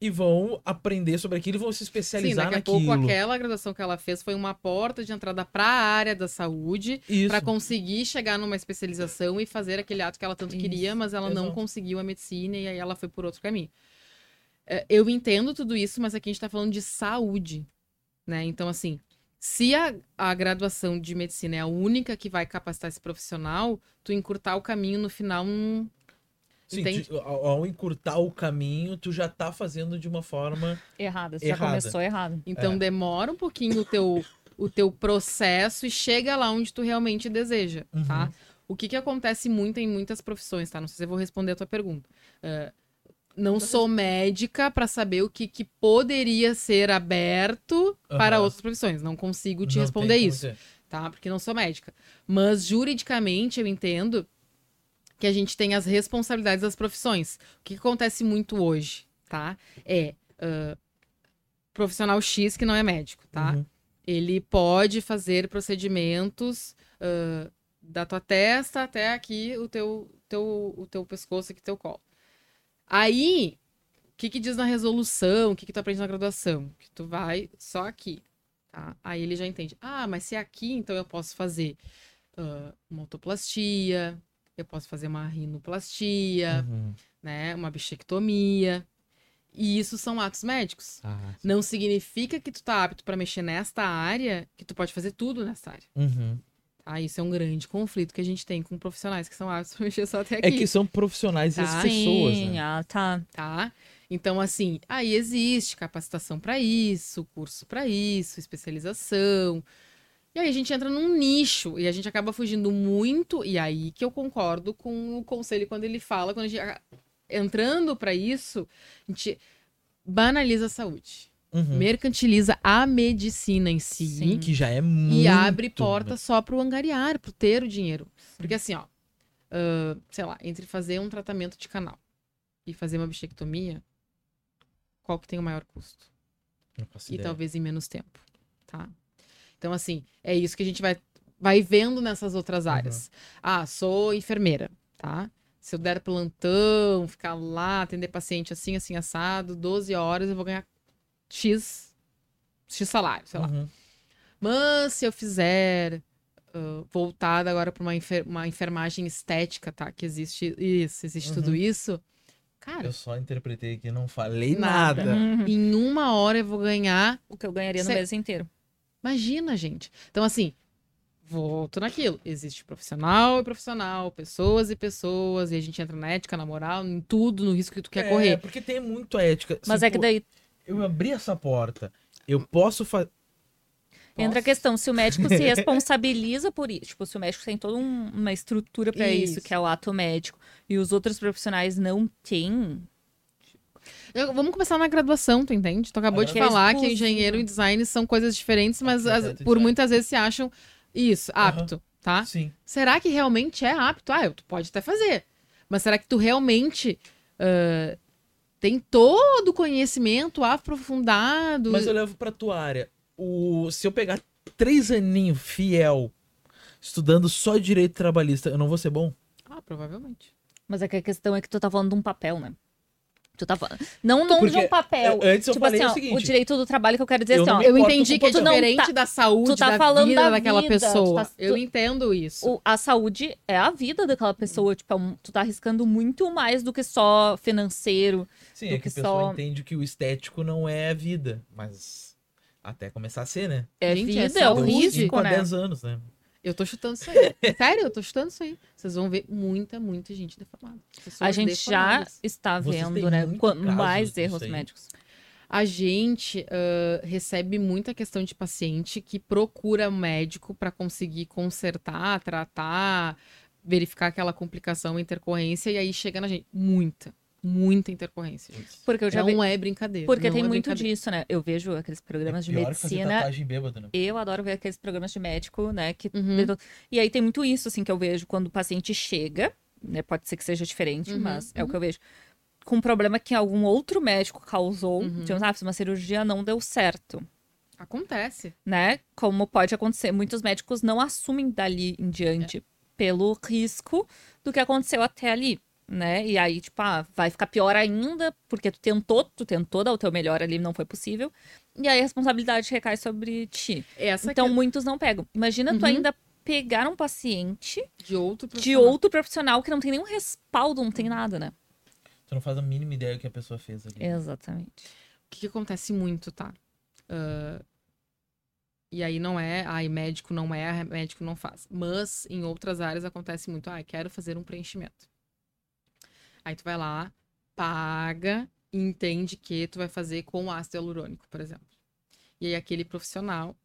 E vão aprender sobre aquilo e vão se especializar Sim, daqui naquilo. a pouco aquela graduação que ela fez foi uma porta de entrada para a área da saúde, para conseguir chegar numa especialização e fazer aquele ato que ela tanto Isso. queria, mas ela Exato. não conseguiu a medicina e aí ela foi por outro caminho. É, eu entendo tudo isso, mas aqui a gente está falando de saúde, né? Então, assim, se a, a graduação de medicina é a única que vai capacitar esse profissional, tu encurtar o caminho no final Sim, tu, ao, ao, encurtar o caminho, tu já tá fazendo de uma forma errada. Você errada. já começou errado. Então é. demora um pouquinho o teu, o teu processo e chega lá onde tu realmente deseja, uhum. tá? O que que acontece muito em muitas profissões, tá? Não sei se eu vou responder a tua pergunta. Uh, não sou médica para saber o que, que poderia ser aberto uhum. para outras profissões. Não consigo te não responder isso, tá? Porque não sou médica. Mas juridicamente eu entendo que a gente tem as responsabilidades das profissões. O que acontece muito hoje, tá? É uh, profissional X que não é médico, tá? Uhum. Ele pode fazer procedimentos uh, da tua testa até aqui o teu, teu, o teu pescoço, aqui teu colo. Aí, o que, que diz na resolução? O que, que tu aprende na graduação? Que tu vai só aqui, tá? Aí ele já entende. Ah, mas se é aqui, então eu posso fazer uh, uma autoplastia, eu posso fazer uma rinoplastia, uhum. né? Uma bichectomia. E isso são atos médicos. Ah, não significa que tu tá apto para mexer nesta área, que tu pode fazer tudo nessa área. Uhum. Tá? Isso é um grande conflito que a gente tem com profissionais que são aptos para mexer só até é aqui. É que são profissionais tá? e as pessoas, Sim, né? ah, tá. Tá? Então, assim, aí existe capacitação para isso, curso para isso, especialização. E aí a gente entra num nicho e a gente acaba fugindo muito. E aí que eu concordo com o conselho quando ele fala, quando a gente entrando para isso, a gente banaliza a saúde. Uhum. Mercantiliza a medicina em si. Sim. Que já é muito. E abre porta só pro angariar, pro ter o dinheiro. Porque assim, ó. Uh, sei lá, entre fazer um tratamento de canal e fazer uma bichectomia, qual que tem o maior custo? e talvez em menos tempo, tá? Então, assim, é isso que a gente vai, vai vendo nessas outras áreas. Uhum. Ah, sou enfermeira, tá? Se eu der plantão, ficar lá, atender paciente assim, assim, assado, 12 horas, eu vou ganhar X, X salário, sei lá. Uhum. Mas se eu fizer uh, voltada agora para uma, enfer uma enfermagem estética, tá? Que existe isso, existe uhum. tudo isso. Cara. Eu só interpretei que não falei nada. nada. Uhum. Em uma hora eu vou ganhar. O que eu ganharia no mês inteiro. Imagina, gente. Então, assim, volto naquilo. Existe profissional e profissional, pessoas e pessoas, e a gente entra na ética, na moral, em tudo, no risco que tu quer é, correr. porque tem muito ética. Mas é que daí. Eu abri essa porta. Eu posso fazer. Entra a questão, se o médico se responsabiliza por isso, tipo, se o médico tem toda um, uma estrutura para isso. isso, que é o ato médico, e os outros profissionais não têm, eu, vamos começar na graduação, tu entende? Tu acabou de falar que engenheiro e design são coisas diferentes, mas as, por muitas vezes se acham isso, apto, uhum. tá? Sim. Será que realmente é apto? Ah, tu pode até fazer. Mas será que tu realmente uh, tem todo o conhecimento aprofundado? Mas eu levo pra tua área. O, se eu pegar três aninhos fiel, estudando só direito trabalhista, eu não vou ser bom? Ah, provavelmente. Mas é que a questão é que tu tá falando de um papel, né? Tu tá falando. Não, não de um papel. Antes eu tipo falei assim, o seguinte. o direito do trabalho que eu quero dizer eu assim, ó. Eu entendi que é diferente tá, da saúde, tá da vida da daquela vida, pessoa. Tá, eu entendo isso. O, a saúde é a vida daquela pessoa. Tipo, é tu tá arriscando muito mais do que só financeiro. Sim, é que, que a pessoa só... entende que o estético não é a vida. Mas até começar a ser, né? É Gente, vida, é, é o risco, né? 10 anos, né? Eu tô chutando isso aí. Sério, eu tô chutando isso aí. Vocês vão ver muita, muita gente deformada. A gente já está vendo, né? Mais erros médicos. A gente uh, recebe muita questão de paciente que procura médico para conseguir consertar, tratar, verificar aquela complicação, intercorrência, e aí chega na gente. Muita, muita intercorrência. Porque eu já não é brincadeira. Porque tem é muito disso, né? Eu vejo aqueles programas é de medicina. Bêbado, né? Eu adoro ver aqueles programas de médico, né? Que... Uhum. E aí tem muito isso, assim, que eu vejo quando o paciente chega, né? Pode ser que seja diferente, uhum. mas é uhum. o que eu vejo. Com um problema que algum outro médico causou, uhum. de ah, uma cirurgia não deu certo. Acontece. Né? Como pode acontecer. Muitos médicos não assumem dali em diante é. pelo risco do que aconteceu até ali né? E aí, tipo, ah, vai ficar pior ainda, porque tu tentou, tu tentou dar o teu melhor ali, não foi possível. E aí a responsabilidade recai sobre ti. Essa então, que... muitos não pegam. Imagina uhum. tu ainda pegar um paciente de outro de outro profissional que não tem nenhum respaldo, não tem nada, né? Tu não faz a mínima ideia do que a pessoa fez ali. Exatamente. O que, que acontece muito, tá? Uh, e aí não é, ai, médico não é, médico não faz. Mas em outras áreas acontece muito, ai, quero fazer um preenchimento. Aí tu vai lá, paga e entende que tu vai fazer com ácido hialurônico, por exemplo. E aí aquele profissional,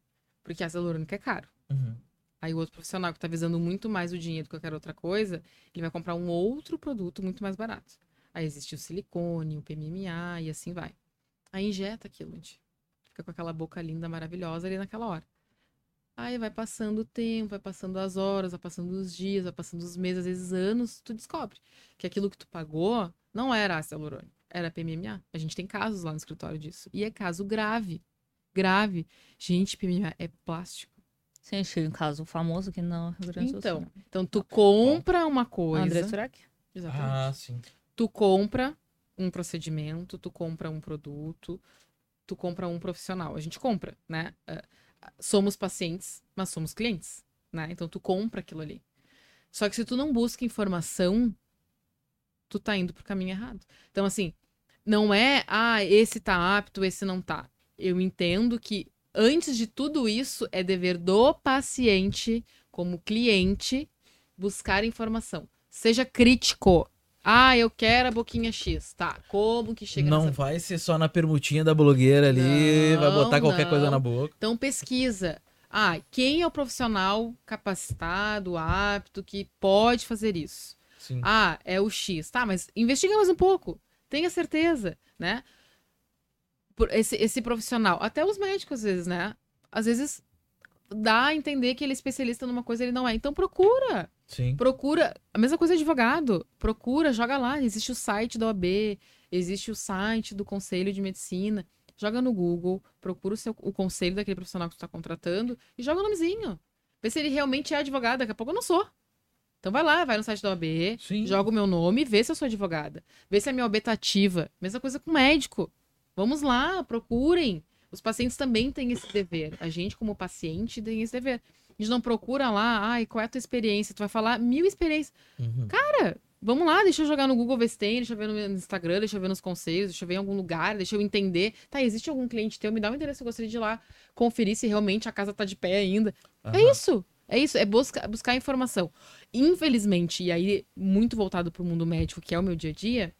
porque ácido hialurônico é caro. Uhum. Aí o outro profissional que tá visando muito mais o dinheiro do que qualquer outra coisa, ele vai comprar um outro produto muito mais barato. Aí existe o silicone, o PMMA e assim vai. Aí injeta aquilo, gente. Fica com aquela boca linda, maravilhosa ali naquela hora. Aí vai passando o tempo, vai passando as horas, vai passando os dias, vai passando os meses, às vezes anos, tu descobre que aquilo que tu pagou não era ácido hialurônico, era PMMA. A gente tem casos lá no escritório disso. E é caso grave. Grave. Gente, PMMA é plástico. Sim, achei um caso famoso que não Rio Grande do Então, então tu compra uma coisa. André Surak? Exatamente. Ah, sim. Tu compra um procedimento, tu compra um produto, tu compra um profissional. A gente compra, né? Uh, somos pacientes, mas somos clientes, né? Então tu compra aquilo ali. Só que se tu não busca informação, tu tá indo pro caminho errado. Então, assim, não é, ah, esse tá apto, esse não tá. Eu entendo que antes de tudo isso é dever do paciente, como cliente, buscar informação. Seja crítico. Ah, eu quero a boquinha X. Tá, como que chega Não nessa... vai ser só na permutinha da blogueira ali, não, vai botar qualquer não. coisa na boca. Então pesquisa. Ah, quem é o profissional capacitado, apto, que pode fazer isso? Sim. Ah, é o X. Tá, mas investiga mais um pouco. Tenha certeza, né? Esse, esse profissional, até os médicos às vezes, né? Às vezes dá a entender que ele é especialista numa coisa e ele não é. Então procura. Sim. Procura. A mesma coisa advogado. Procura, joga lá. Existe o site da OAB, existe o site do Conselho de Medicina. Joga no Google, procura o, seu, o conselho daquele profissional que você está contratando e joga o nomezinho. Vê se ele realmente é advogado. Daqui a pouco eu não sou. Então vai lá, vai no site da OAB, Sim. joga o meu nome, vê se eu sou advogada. Vê se a minha OAB tá ativa. Mesma coisa com médico. Vamos lá, procurem. Os pacientes também têm esse dever. A gente, como paciente, tem esse dever. A gente não procura lá, ai, qual é a tua experiência? Tu vai falar mil experiências. Uhum. Cara, vamos lá, deixa eu jogar no Google ver se tem, deixa eu ver no Instagram, deixa eu ver nos conselhos, deixa eu ver em algum lugar, deixa eu entender. Tá, existe algum cliente teu? Me dá um endereço, eu gostaria de ir lá conferir se realmente a casa tá de pé ainda. Uhum. É isso. É isso, é busca, buscar informação. Infelizmente, e aí muito voltado para o mundo médico, que é o meu dia a dia,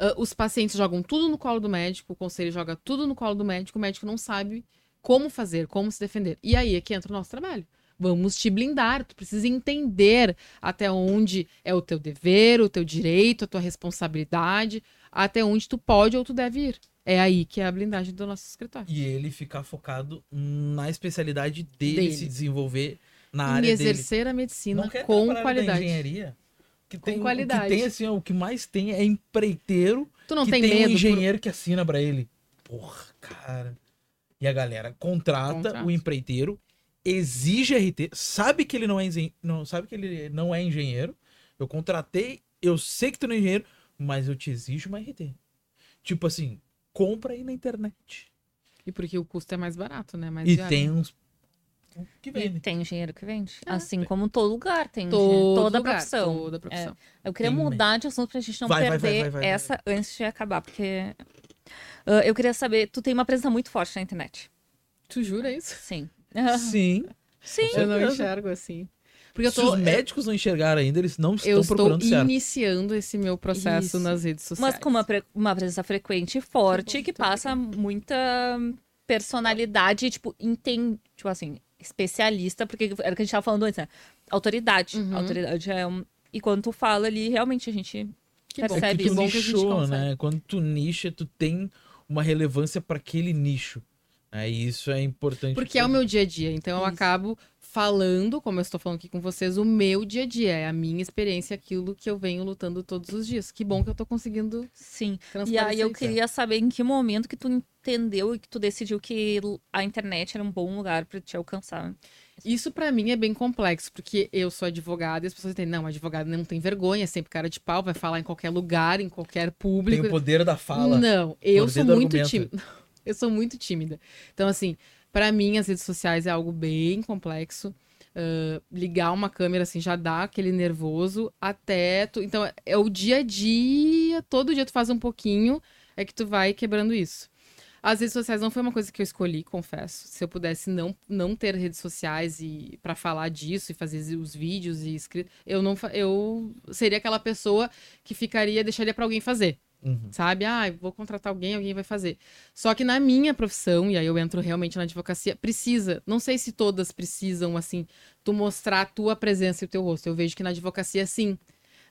uh, os pacientes jogam tudo no colo do médico, o conselho joga tudo no colo do médico, o médico não sabe como fazer, como se defender. E aí é que entra o nosso trabalho. Vamos te blindar, tu precisa entender até onde é o teu dever, o teu direito, a tua responsabilidade, até onde tu pode ou tu deve ir. É aí que é a blindagem do nosso escritório. E ele ficar focado na especialidade dele, dele. se desenvolver na área dele. exercer a medicina com qualidade. engenharia, que com tem, qualidade. O que tem assim, o que mais tem é empreiteiro tu não que tem, tem medo um engenheiro por... que assina para ele. Porra, cara. E a galera contrata Contrato. o empreiteiro, exige RT, sabe que ele não é não sabe que ele não é engenheiro. Eu contratei, eu sei que tu não é engenheiro, mas eu te exijo uma RT. Tipo assim, compra aí na internet. E porque o custo é mais barato, né? Mais e tem uns que vende. tem engenheiro que vende. É. Assim como todo lugar tem todo toda lugar, profissão. Toda profissão. É. Eu queria tem mudar de assunto pra gente não vai, perder vai, vai, essa antes de acabar, porque Uh, eu queria saber, tu tem uma presença muito forte na internet. Tu jura isso? Sim. Sim. Sim. Eu não enxergo assim. Porque Se os médicos não enxergaram ainda, eles não estão eu procurando estou certo. iniciando esse meu processo Isso. nas redes sociais. Mas com uma, pre- uma presença frequente e forte que, passa muita personalidade, tipo, entende, tipo assim, especialista, porque era o que a gente tava falando antes, né? Autoridade. Uhum. Autoridade é um. E quando tu fala ali, realmente a gente Que bom, percebe É que que tu bom que a gente nichou, consegue. né? Quando tu nicha, tu tem uma relevância para aquele nicho. É, e isso é importante. Porque é o meu dia a dia. Então eu Isso. acabo falando, como eu estou falando aqui com vocês, o meu dia a dia. É a minha experiência, aquilo que eu venho lutando todos os dias. Que bom que eu tô conseguindo Sim. E aí eu isso. queria saber em que momento que tu entendeu e que tu decidiu que a internet era um bom lugar pra te alcançar. Isso pra mim é bem complexo, porque eu sou advogada e as pessoas entendem, não, advogado não tem vergonha, é sempre cara de pau, vai falar em qualquer lugar, em qualquer Tem público. o poder da fala. Não, eu sou muito argumento. tímida. Eu sou muito tímida. Então, assim, pra mim, as redes sociais é algo bem complexo. Ah, ligar uma câmera, assim, já dá aquele nervoso até. Tu... Então, é o dia a dia, todo dia tu faz um pouquinho, é que tu vai quebrando isso. As redes sociais não foi uma coisa que eu escolhi, confesso. Se eu pudesse não, não ter redes sociais e para falar disso e fazer os vídeos e escrito, eu não eu seria aquela pessoa que ficaria, deixaria pra alguém fazer Uhum. sabe? Ah, vou contratar alguém, alguém vai fazer. Só que na minha profissão, e aí eu entro realmente na advocacia, precisa, não sei se todas precisam, assim, tu mostrar a tua presença e o teu rosto. Eu vejo que na advocacia, sim,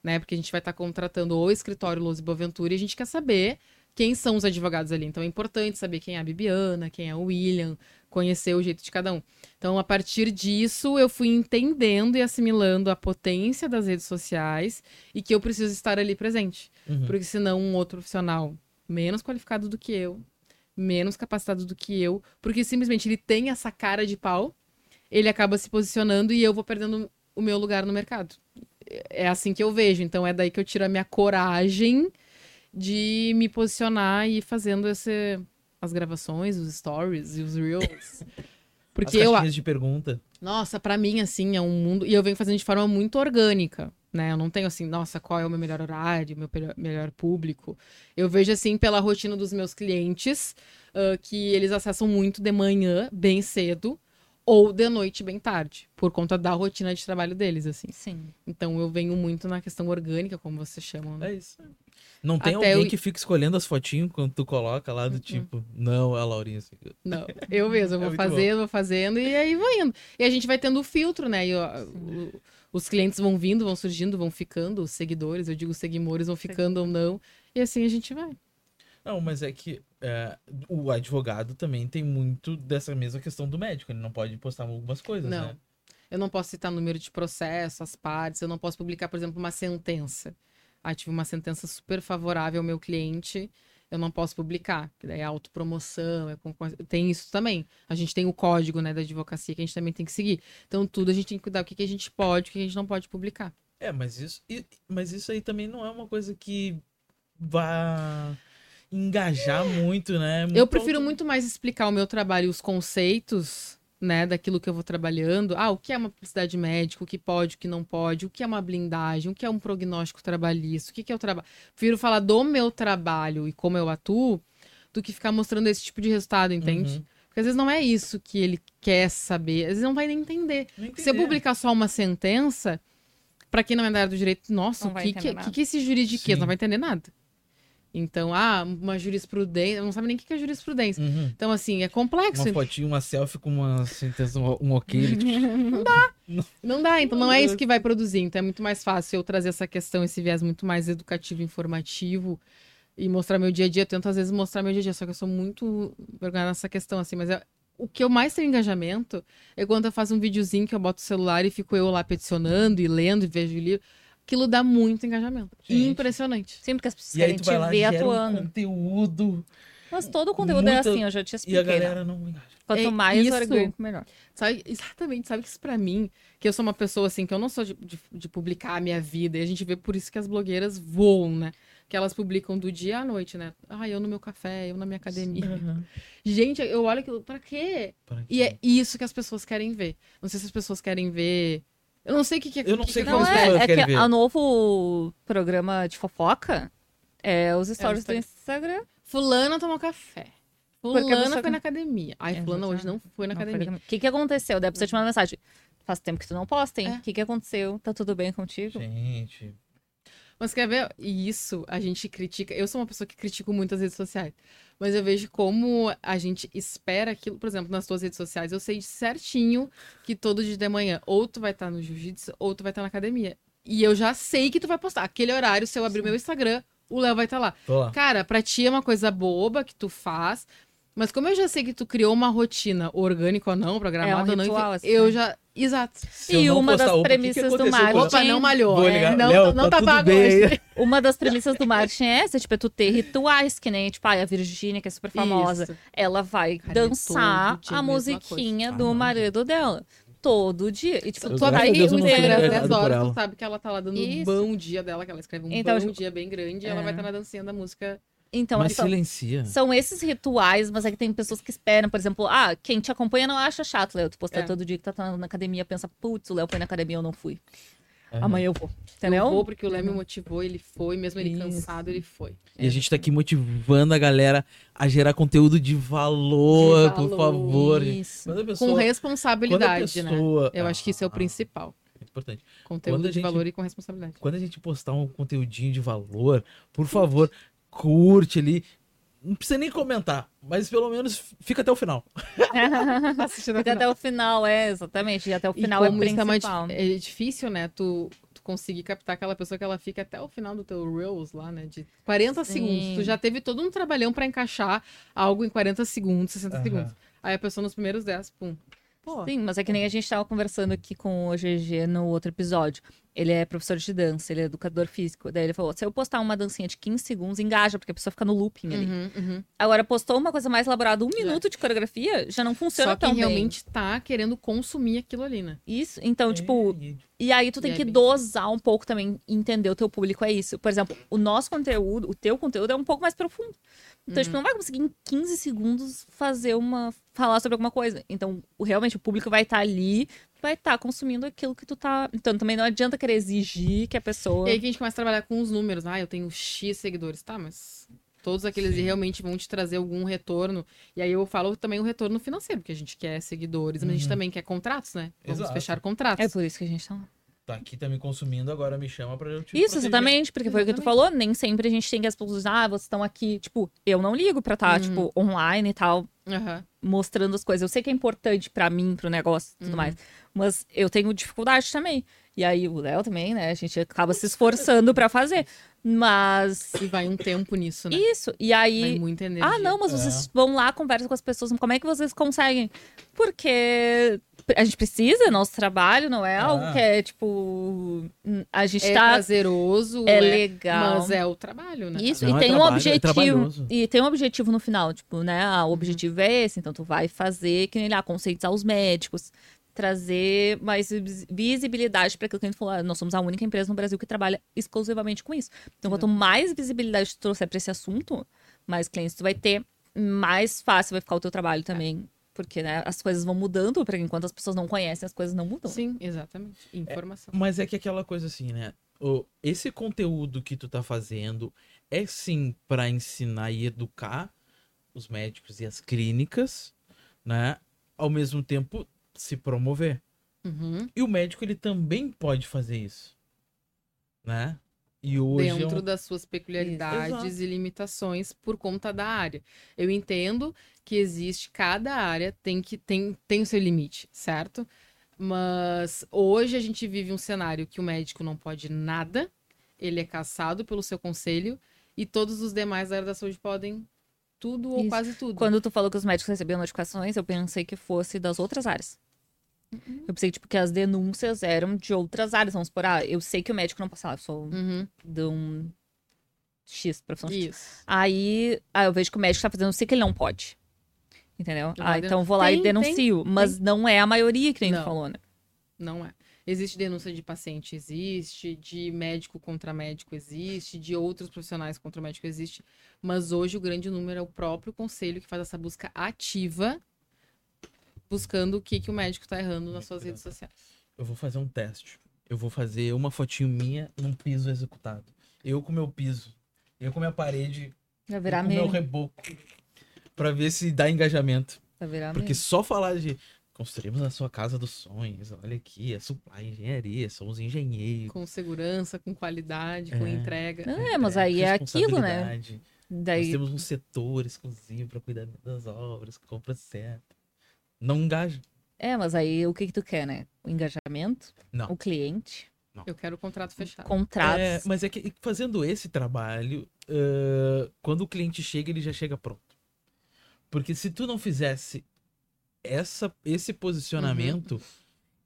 né? Porque a gente vai estar contratando o escritório Lousa e Boaventura e a gente quer saber quem são os advogados ali. Então é importante saber quem é a Bibiana, quem é o William, conhecer o jeito de cada um. Então, a partir disso, eu fui entendendo e assimilando a potência das redes sociais e que eu preciso estar ali presente. Uhum. Porque senão um outro profissional menos qualificado do que eu, menos capacitado do que eu, porque simplesmente ele tem essa cara de pau, ele acaba se posicionando e eu vou perdendo o meu lugar no mercado. É assim que eu vejo. Então é daí que eu tiro a minha coragem de me posicionar e ir fazendo esse, as gravações, os stories e os reels. Porque As eu, caixinhas de pergunta. nossa, pra mim, assim, é um mundo. E eu venho fazendo de forma muito orgânica, né? Eu não tenho assim, nossa, qual é o meu melhor horário, meu melhor público. Eu vejo, assim, pela rotina dos meus clientes, ah, que eles acessam muito de manhã, bem cedo, ou de noite, bem tarde, por conta da rotina de trabalho deles, assim. Sim. Então eu venho muito na questão orgânica, como vocês chamam, né? É isso. Não tem Até alguém eu- que fica escolhendo as fotinhos quando tu coloca lá do tipo, não, é a Laurinha. assim. Não, eu mesmo, eu É vou muito fazendo, vou fazendo, e aí vou indo. E a gente vai tendo o filtro, né? E, ó, o- os clientes vão vindo, vão surgindo, vão ficando, os seguidores, eu digo seguidores, vão ficando ou não. E assim a gente vai. Não, mas é que é, o advogado também tem muito dessa mesma questão do médico. Ele não pode postar algumas coisas, Não. né? Eu não posso citar número de processo, as partes, eu não posso publicar, por exemplo, uma sentença. Ah, tive uma sentença super favorável ao meu cliente, eu não posso publicar, que daí é autopromoção, é tem isso também. A gente tem o código, né, da advocacia que a gente também tem que seguir. Então, tudo a gente tem que cuidar o que, que a gente pode, o que a gente não pode publicar. É, mas isso, mas isso aí também não é uma coisa que vá engajar muito, né? Eu Muito prefiro auto- muito mais explicar o meu trabalho e os conceitos, né, daquilo que eu vou trabalhando. Ah, o que é uma publicidade médica, o que pode, o que não pode, o que é uma blindagem, o que é um prognóstico trabalhista, o que, que é o trabalho. Prefiro falar do meu trabalho e como eu atuo do que ficar mostrando esse tipo de resultado, entende? Uhum. Porque às vezes não é isso que ele quer saber, às vezes não vai nem entender. Se entender. publicar só uma sentença, pra quem não é da área do direito, nossa, Não o que, que, que, que esse juridiquês? Sim. Não vai entender nada. Então, ah, uma jurisprudência, não sabe nem o que é jurisprudência. Uhum. Então, assim, é complexo. Uma fotinha, uma selfie com uma sentença, um ok. tipo, Não dá, então Meu não é isso que vai produzir. Então é muito mais fácil eu trazer essa questão, esse viés muito mais educativo, informativo e mostrar meu dia a dia. Eu tento às vezes mostrar meu dia a dia, só que eu sou muito vergonha nessa questão, assim, mas é- o que eu mais tenho engajamento é quando eu faço um videozinho que eu boto o celular e fico eu lá peticionando e lendo e vejo o livro. Aquilo dá muito engajamento. Gente. Impressionante. Sempre que as pessoas E aí querem te ver gera atuando. um conteúdo Mas todo o conteúdo é Muita- assim, eu já te e a expliquei. né? galera não engaja. Quanto É mais isso. orgânico, melhor. Sabe, exatamente, sabe que isso pra mim, que eu sou uma pessoa assim, que eu não sou de, de- de publicar a minha vida, e a gente vê por isso que as blogueiras voam, né? Que elas publicam do dia à noite, né? Ah, eu no meu café, eu na minha academia. Gente, eu olho aquilo, pra quê? Pra E quê? é isso que as pessoas querem ver. Não sei se as pessoas querem ver. Eu não sei o que, que é. Eu não que sei que como Não é, é que ver. a novo programa de fofoca é os stories do Instagram. Fulana tomou café. Porque Fulana você- foi na academia. Ai, fulana hoje não foi na Não, academia. O que, que aconteceu? Daí a pessoa te manda mensagem. Faz tempo que tu não posta, hein? O é. que, que aconteceu? Tá tudo bem contigo? Gente. Mas quer ver? E isso a gente critica. Eu sou uma pessoa que critico muito as redes sociais. Mas eu vejo como a gente espera aquilo. Por exemplo, nas tuas redes sociais, eu sei certinho que todo dia de manhã ou tu vai estar tá no jiu-jitsu ou tu vai estar tá na academia. E eu já sei que tu vai postar. Aquele horário, se eu abrir Sim. meu Instagram, o Léo vai estar tá lá. lá. Cara, pra ti é uma coisa boba que tu faz. Mas como eu já sei que tu criou uma rotina, orgânica ou não, programada é um ou não, assim, eu já. Exato. e uma das premissas do marketing. Opa, não malhou. É, não, Léo, não tá, tá pago hoje. Uma das premissas do marketing é essa, tipo, é tu ter rituais, que nem, tipo, a Virgínia, que é super famosa. Isso. Ela vai Cara, dançar a musiquinha do marido dela todo dia. E, tipo, tu abre o Instagram 10 horas, tu sabe que ela tá lá dando Isso. um bom dia dela, que ela escreve um então, bom tipo, dia bem grande, é. e ela vai estar tá na dancinha da música então, mas são, silencia. São esses rituais, mas é que tem pessoas que esperam, por exemplo, ah, quem te acompanha não acha chato, Léo. Tu postar é. todo dia que tá na academia, pensa, putz, o Léo foi na academia, eu não fui. Uhum. Amanhã eu vou. Entendeu? Eu vou porque o Léo me motivou, ele foi, mesmo ele Isso. cansado, ele foi. E é. a gente tá aqui motivando a galera a gerar conteúdo de valor, de valor. por favor. Isso. Pessoa, com responsabilidade, né? pessoa... né? Eu ah, acho que isso é o ah, principal. É importante. Conteúdo de gente, valor e com responsabilidade. Quando a gente postar um conteúdinho de valor, por favor, curte ali, não precisa nem comentar, mas pelo menos fica até o final. fica final. até o final, é, exatamente. E até o final e é principal. É, é difícil, né? Tu, tu conseguir captar aquela pessoa que ela fica até o final do teu Reels lá, né? De 40 Sim. segundos. Tu já teve todo um trabalhão para encaixar algo em 40 segundos, 60 uhum. segundos. Aí a pessoa nos primeiros 10, pum. Pô. Sim, mas é que nem a gente tava conversando aqui com o GG no outro episódio. Ele é professor de dança, ele é educador físico. Daí ele falou: se eu postar uma dancinha de 15 segundos, engaja, porque a pessoa fica no looping ali. Uhum, uhum. Agora, postou uma coisa mais elaborada, um minuto de coreografia, já não funciona Só tão bem. realmente tá querendo consumir aquilo ali, né? Isso. Então, é, tipo. E aí tu tem que dosar um pouco também, entender o teu público, é isso. Por exemplo, o nosso conteúdo, o teu conteúdo é um pouco mais profundo. Então, uhum. tipo, não vai conseguir em 15 segundos fazer uma. falar sobre alguma coisa. Então, realmente, o público vai estar tá ali, vai estar tá consumindo aquilo que tu tá. Então, também não adianta querer exigir que a pessoa. E aí que a gente começa a trabalhar com os números. Ah, eu tenho X seguidores. Tá, mas. Todos aqueles Sim. realmente vão te trazer algum retorno. E aí eu falo também o retorno financeiro, porque a gente quer seguidores, mas a gente uhum. também quer contratos, né? Vamos Exato. fechar contratos. É por isso que a gente tá lá tá aqui, tá me consumindo, agora me chama pra eu te Isso, proteger. exatamente, porque foi o que tu falou, nem sempre a gente tem que as pessoas, ah, vocês estão aqui, tipo, eu não ligo pra estar, tá, uhum. tipo, online e tal, uhum. mostrando as coisas. Eu sei que é importante para mim, pro negócio e tudo uhum. mais, mas eu tenho dificuldade também. E aí o Léo também, né? A gente acaba se esforçando para fazer. Mas. E vai um tempo nisso, né? Isso. E aí. Vai muita energia. Ah, não, mas vocês é. vão lá, conversam com as pessoas. Como é que vocês conseguem? Porque a gente precisa, nosso trabalho não é algo ah. que é tipo. A gente é tá. prazeroso, é, é legal. Mas é o trabalho, né? Isso, não, e é tem trabalho, um é objetivo. e tem um objetivo no final, tipo, né? Ah, o objetivo uhum. é esse, então tu vai fazer que nem lá, conscientizar os médicos, trazer mais visibilidade para aquilo que a gente falou. Ah, nós somos a única empresa no Brasil que trabalha exclusivamente com isso. Então, quanto mais visibilidade tu trouxer para esse assunto, mais clientes tu vai ter, mais fácil vai ficar o teu trabalho também. É. Porque né, as coisas vão mudando, porque enquanto as pessoas não conhecem, as coisas não mudam. Sim, exatamente. Informação. É, mas é que aquela coisa assim, né? O, esse conteúdo que tu tá fazendo é sim para ensinar e educar os médicos e as clínicas, né? Ao mesmo tempo, se promover. Uhum. E o médico, ele também pode fazer isso. Né? E hoje Dentro é um... das suas peculiaridades e limitações por conta da área. Eu entendo que existe, cada área tem que tem, tem o seu limite, certo? Mas hoje a gente vive um cenário que o médico não pode nada, ele é caçado pelo seu conselho e todos os demais da área da saúde podem tudo Isso. ou quase tudo. Quando tu falou que os médicos recebiam notificações, eu pensei que fosse das outras áreas. Uhum. Eu pensei, tipo, que as denúncias eram de outras áreas. Vamos supor, ah, eu sei que o médico não passa lá, eu sou uhum. de um X, profissão X. Aí, ah, eu vejo que o médico tá fazendo, eu sei que ele não pode. Entendeu? ah, então vou lá tem, e denuncio. Tem, mas tem. não é a maioria que nem não, falou, né? Não é. Existe denúncia de paciente, existe, de médico contra médico, existe, de outros profissionais contra médico, existe. Mas hoje o grande número é o próprio conselho que faz essa busca ativa, buscando o que, que o médico tá errando nas suas redes sociais. Eu vou fazer um teste. Eu vou fazer uma fotinho minha num piso executado. Eu com meu piso. Eu com minha parede. Vai virar eu com meu reboco. Pra ver se dá engajamento. Porque só falar de construímos a sua casa dos sonhos. Olha aqui, é supply engenharia, somos engenheiros. Com segurança, com qualidade, é. com entrega. É, mas aí é aquilo, né? Daí... Nós temos um setor exclusivo para cuidar das obras, compra certa. Não engaja. É, mas aí o que que tu quer, né? O engajamento? Não. O cliente? Não. Eu quero o contrato fechado. Contratos. É, mas é que fazendo esse trabalho, uh, quando o cliente chega, ele já chega pronto. Porque se tu não fizesse essa, esse posicionamento, uhum.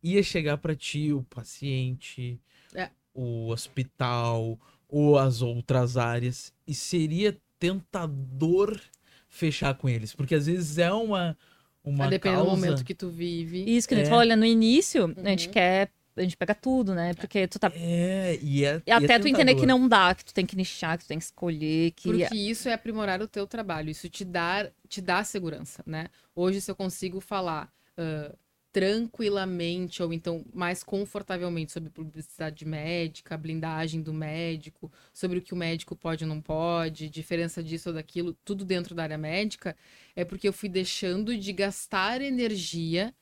ia chegar para ti o paciente, é. o hospital, ou as outras áreas, e seria tentador fechar com eles. Porque às vezes é uma. uma depende causa... do momento que tu vive. Isso que a gente é. falou, olha, no início, uhum. a gente uhum. quer a gente pega tudo, né? Porque tu tá. É, e, é, e até é tu entender que não dá, que tu tem que nichar, que tu tem que escolher. Que... Porque isso é aprimorar o teu trabalho, isso te dá, te dá segurança, né? Hoje, se eu consigo falar uh, tranquilamente, ou então mais confortavelmente sobre publicidade médica, blindagem do médico, sobre o que o médico pode ou não pode, diferença disso ou daquilo, tudo dentro da área médica, é porque eu fui deixando de gastar energia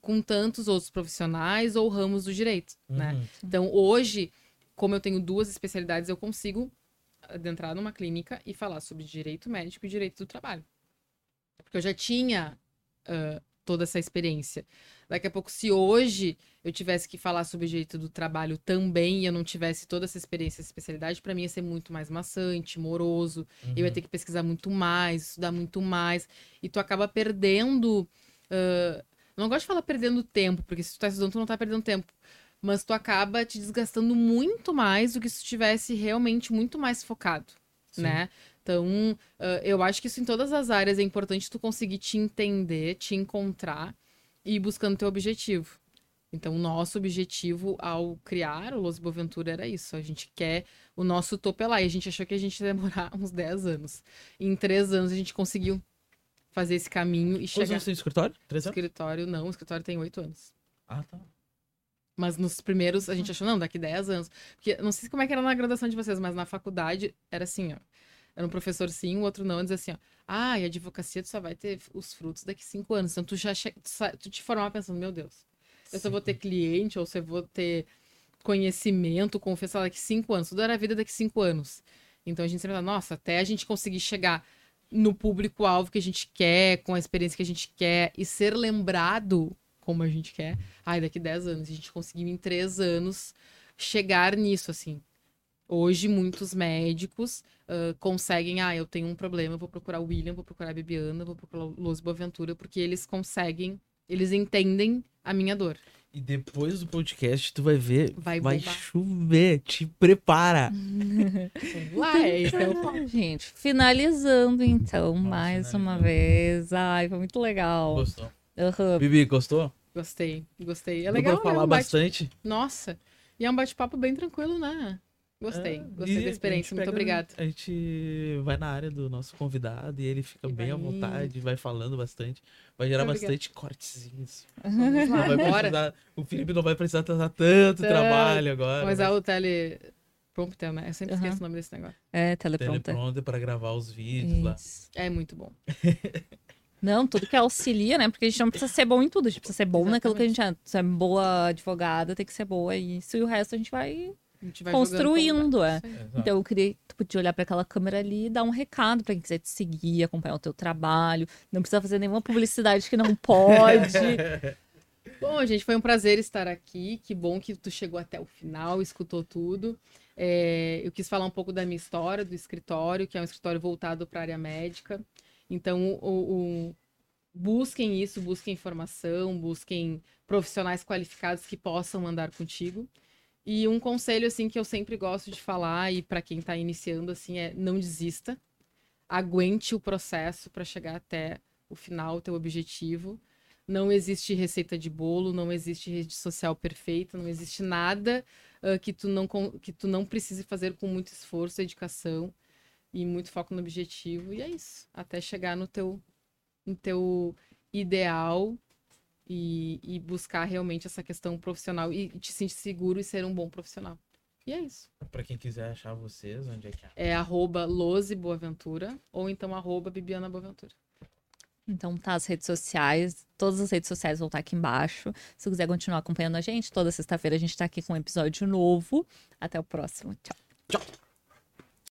com tantos outros profissionais ou ramos do direito, né? uhum. né? Então, hoje, como eu tenho duas especialidades, eu consigo adentrar numa clínica e falar sobre direito médico e direito do trabalho. Porque eu já tinha uh, toda essa experiência. Daqui a pouco, se hoje eu tivesse que falar sobre direito do trabalho também e eu não tivesse toda essa experiência, essa especialidade, para mim ia ser muito mais maçante, moroso. Uhum. Eu ia ter que pesquisar muito mais, estudar muito mais. E tu acaba perdendo. Uh, não gosto de falar perdendo tempo, porque se tu tá estudando, tu não tá perdendo tempo. Mas tu acaba te desgastando muito mais do que se tu tivesse realmente muito mais focado, Sim. né? Então, uh, eu acho que isso em todas as áreas é importante tu conseguir te entender, te encontrar e ir buscando teu objetivo. Então, o nosso objetivo ao criar o Los Boaventura era isso. A gente quer o nosso topo é lá. E a gente achou que a gente ia demorar uns 10 anos. E em 3 anos a gente conseguiu fazer esse caminho e Quantos chegar... anos tem escritório? Três anos? Escritório, não. O escritório tem oito anos. Ah, tá. Mas nos primeiros, a gente achou, não, daqui 10 anos. Porque, não sei como é que era na graduação de vocês, mas na faculdade era assim, ó. Era um professor sim, o outro não, e dizia assim, ó. Ah, e a advocacia tu só vai ter os frutos daqui cinco anos. Então tu já che... tu te formava pensando, meu Deus, eu só vou ter cliente, ou se eu vou ter conhecimento, confessar daqui cinco anos. Tudo era a vida daqui cinco anos. Então a gente sempre fala, nossa, até a gente conseguir chegar no público-alvo que a gente quer, com a experiência que a gente quer e ser lembrado como a gente quer. Ai, daqui 10 anos. A gente conseguiu em 3 anos chegar nisso, assim. Hoje, muitos médicos uh, conseguem, ah, eu tenho um problema, vou procurar o William, vou procurar a Bibiana, vou procurar o Luz Boaventura, porque eles conseguem, eles entendem a minha dor. E depois do podcast, tu vai ver, vai, vai chover, te prepara. Uai, então, gente, finalizando então, Nossa, mais uma vez. Ai, foi muito legal. Gostou? Uhum. Bibi, gostou? Gostei, gostei. É legal. Deu pra falar né? bastante. Nossa, e é um bate-papo bem tranquilo, né? Gostei, é, gostei da experiência, muito obrigada. A gente vai na área do nosso convidado e ele fica e bem à vontade, vai falando bastante, vai gerar bastante cortezinhos. Vamos lá, precisar, o Felipe não vai precisar tratar tanto é, trabalho agora. Mas é o teleprompter, né? Eu sempre uhum. esqueço o nome desse negócio. É, teleprompter. Teleprompter para gravar os vídeos Isso. lá. É muito bom. Não, tudo que auxilia, né? Porque a gente não precisa ser bom em tudo. A gente precisa ser bom Exatamente. naquilo que a gente é. Se é boa advogada, tem que ser boa. E isso e o resto a gente vai construindo, é. Então eu queria tu podia olhar para aquela câmera ali e dar um recado para quem quiser te seguir, acompanhar o teu trabalho. Não precisa fazer nenhuma publicidade que não pode. bom, gente, foi um prazer estar aqui. Que bom que tu chegou até o final, escutou tudo. É, eu quis falar um pouco da minha história, do escritório, que é um escritório voltado para a área médica. Então, o, o, busquem isso, busquem informação, busquem profissionais qualificados que possam andar contigo. E um conselho assim que eu sempre gosto de falar e para quem está iniciando assim é não desista. Aguente o processo para chegar até o final, o teu objetivo. Não existe receita de bolo, não existe rede social perfeita, não existe nada uh, que, tu não, que tu não precise fazer com muito esforço, dedicação e muito foco no objetivo. E é isso. Até chegar no teu, no teu ideal e, e buscar realmente essa questão profissional e te sentir seguro e ser um bom profissional. E é isso. Para quem quiser achar vocês, onde é que é? É arroba Lose Boaventura ou então arroba Bibiana Boaventura. Então tá as redes sociais, todas as redes sociais vão estar aqui embaixo. Se quiser continuar acompanhando a gente, toda sexta-feira a gente tá aqui com um episódio novo. Até o próximo. Tchau. Tchau.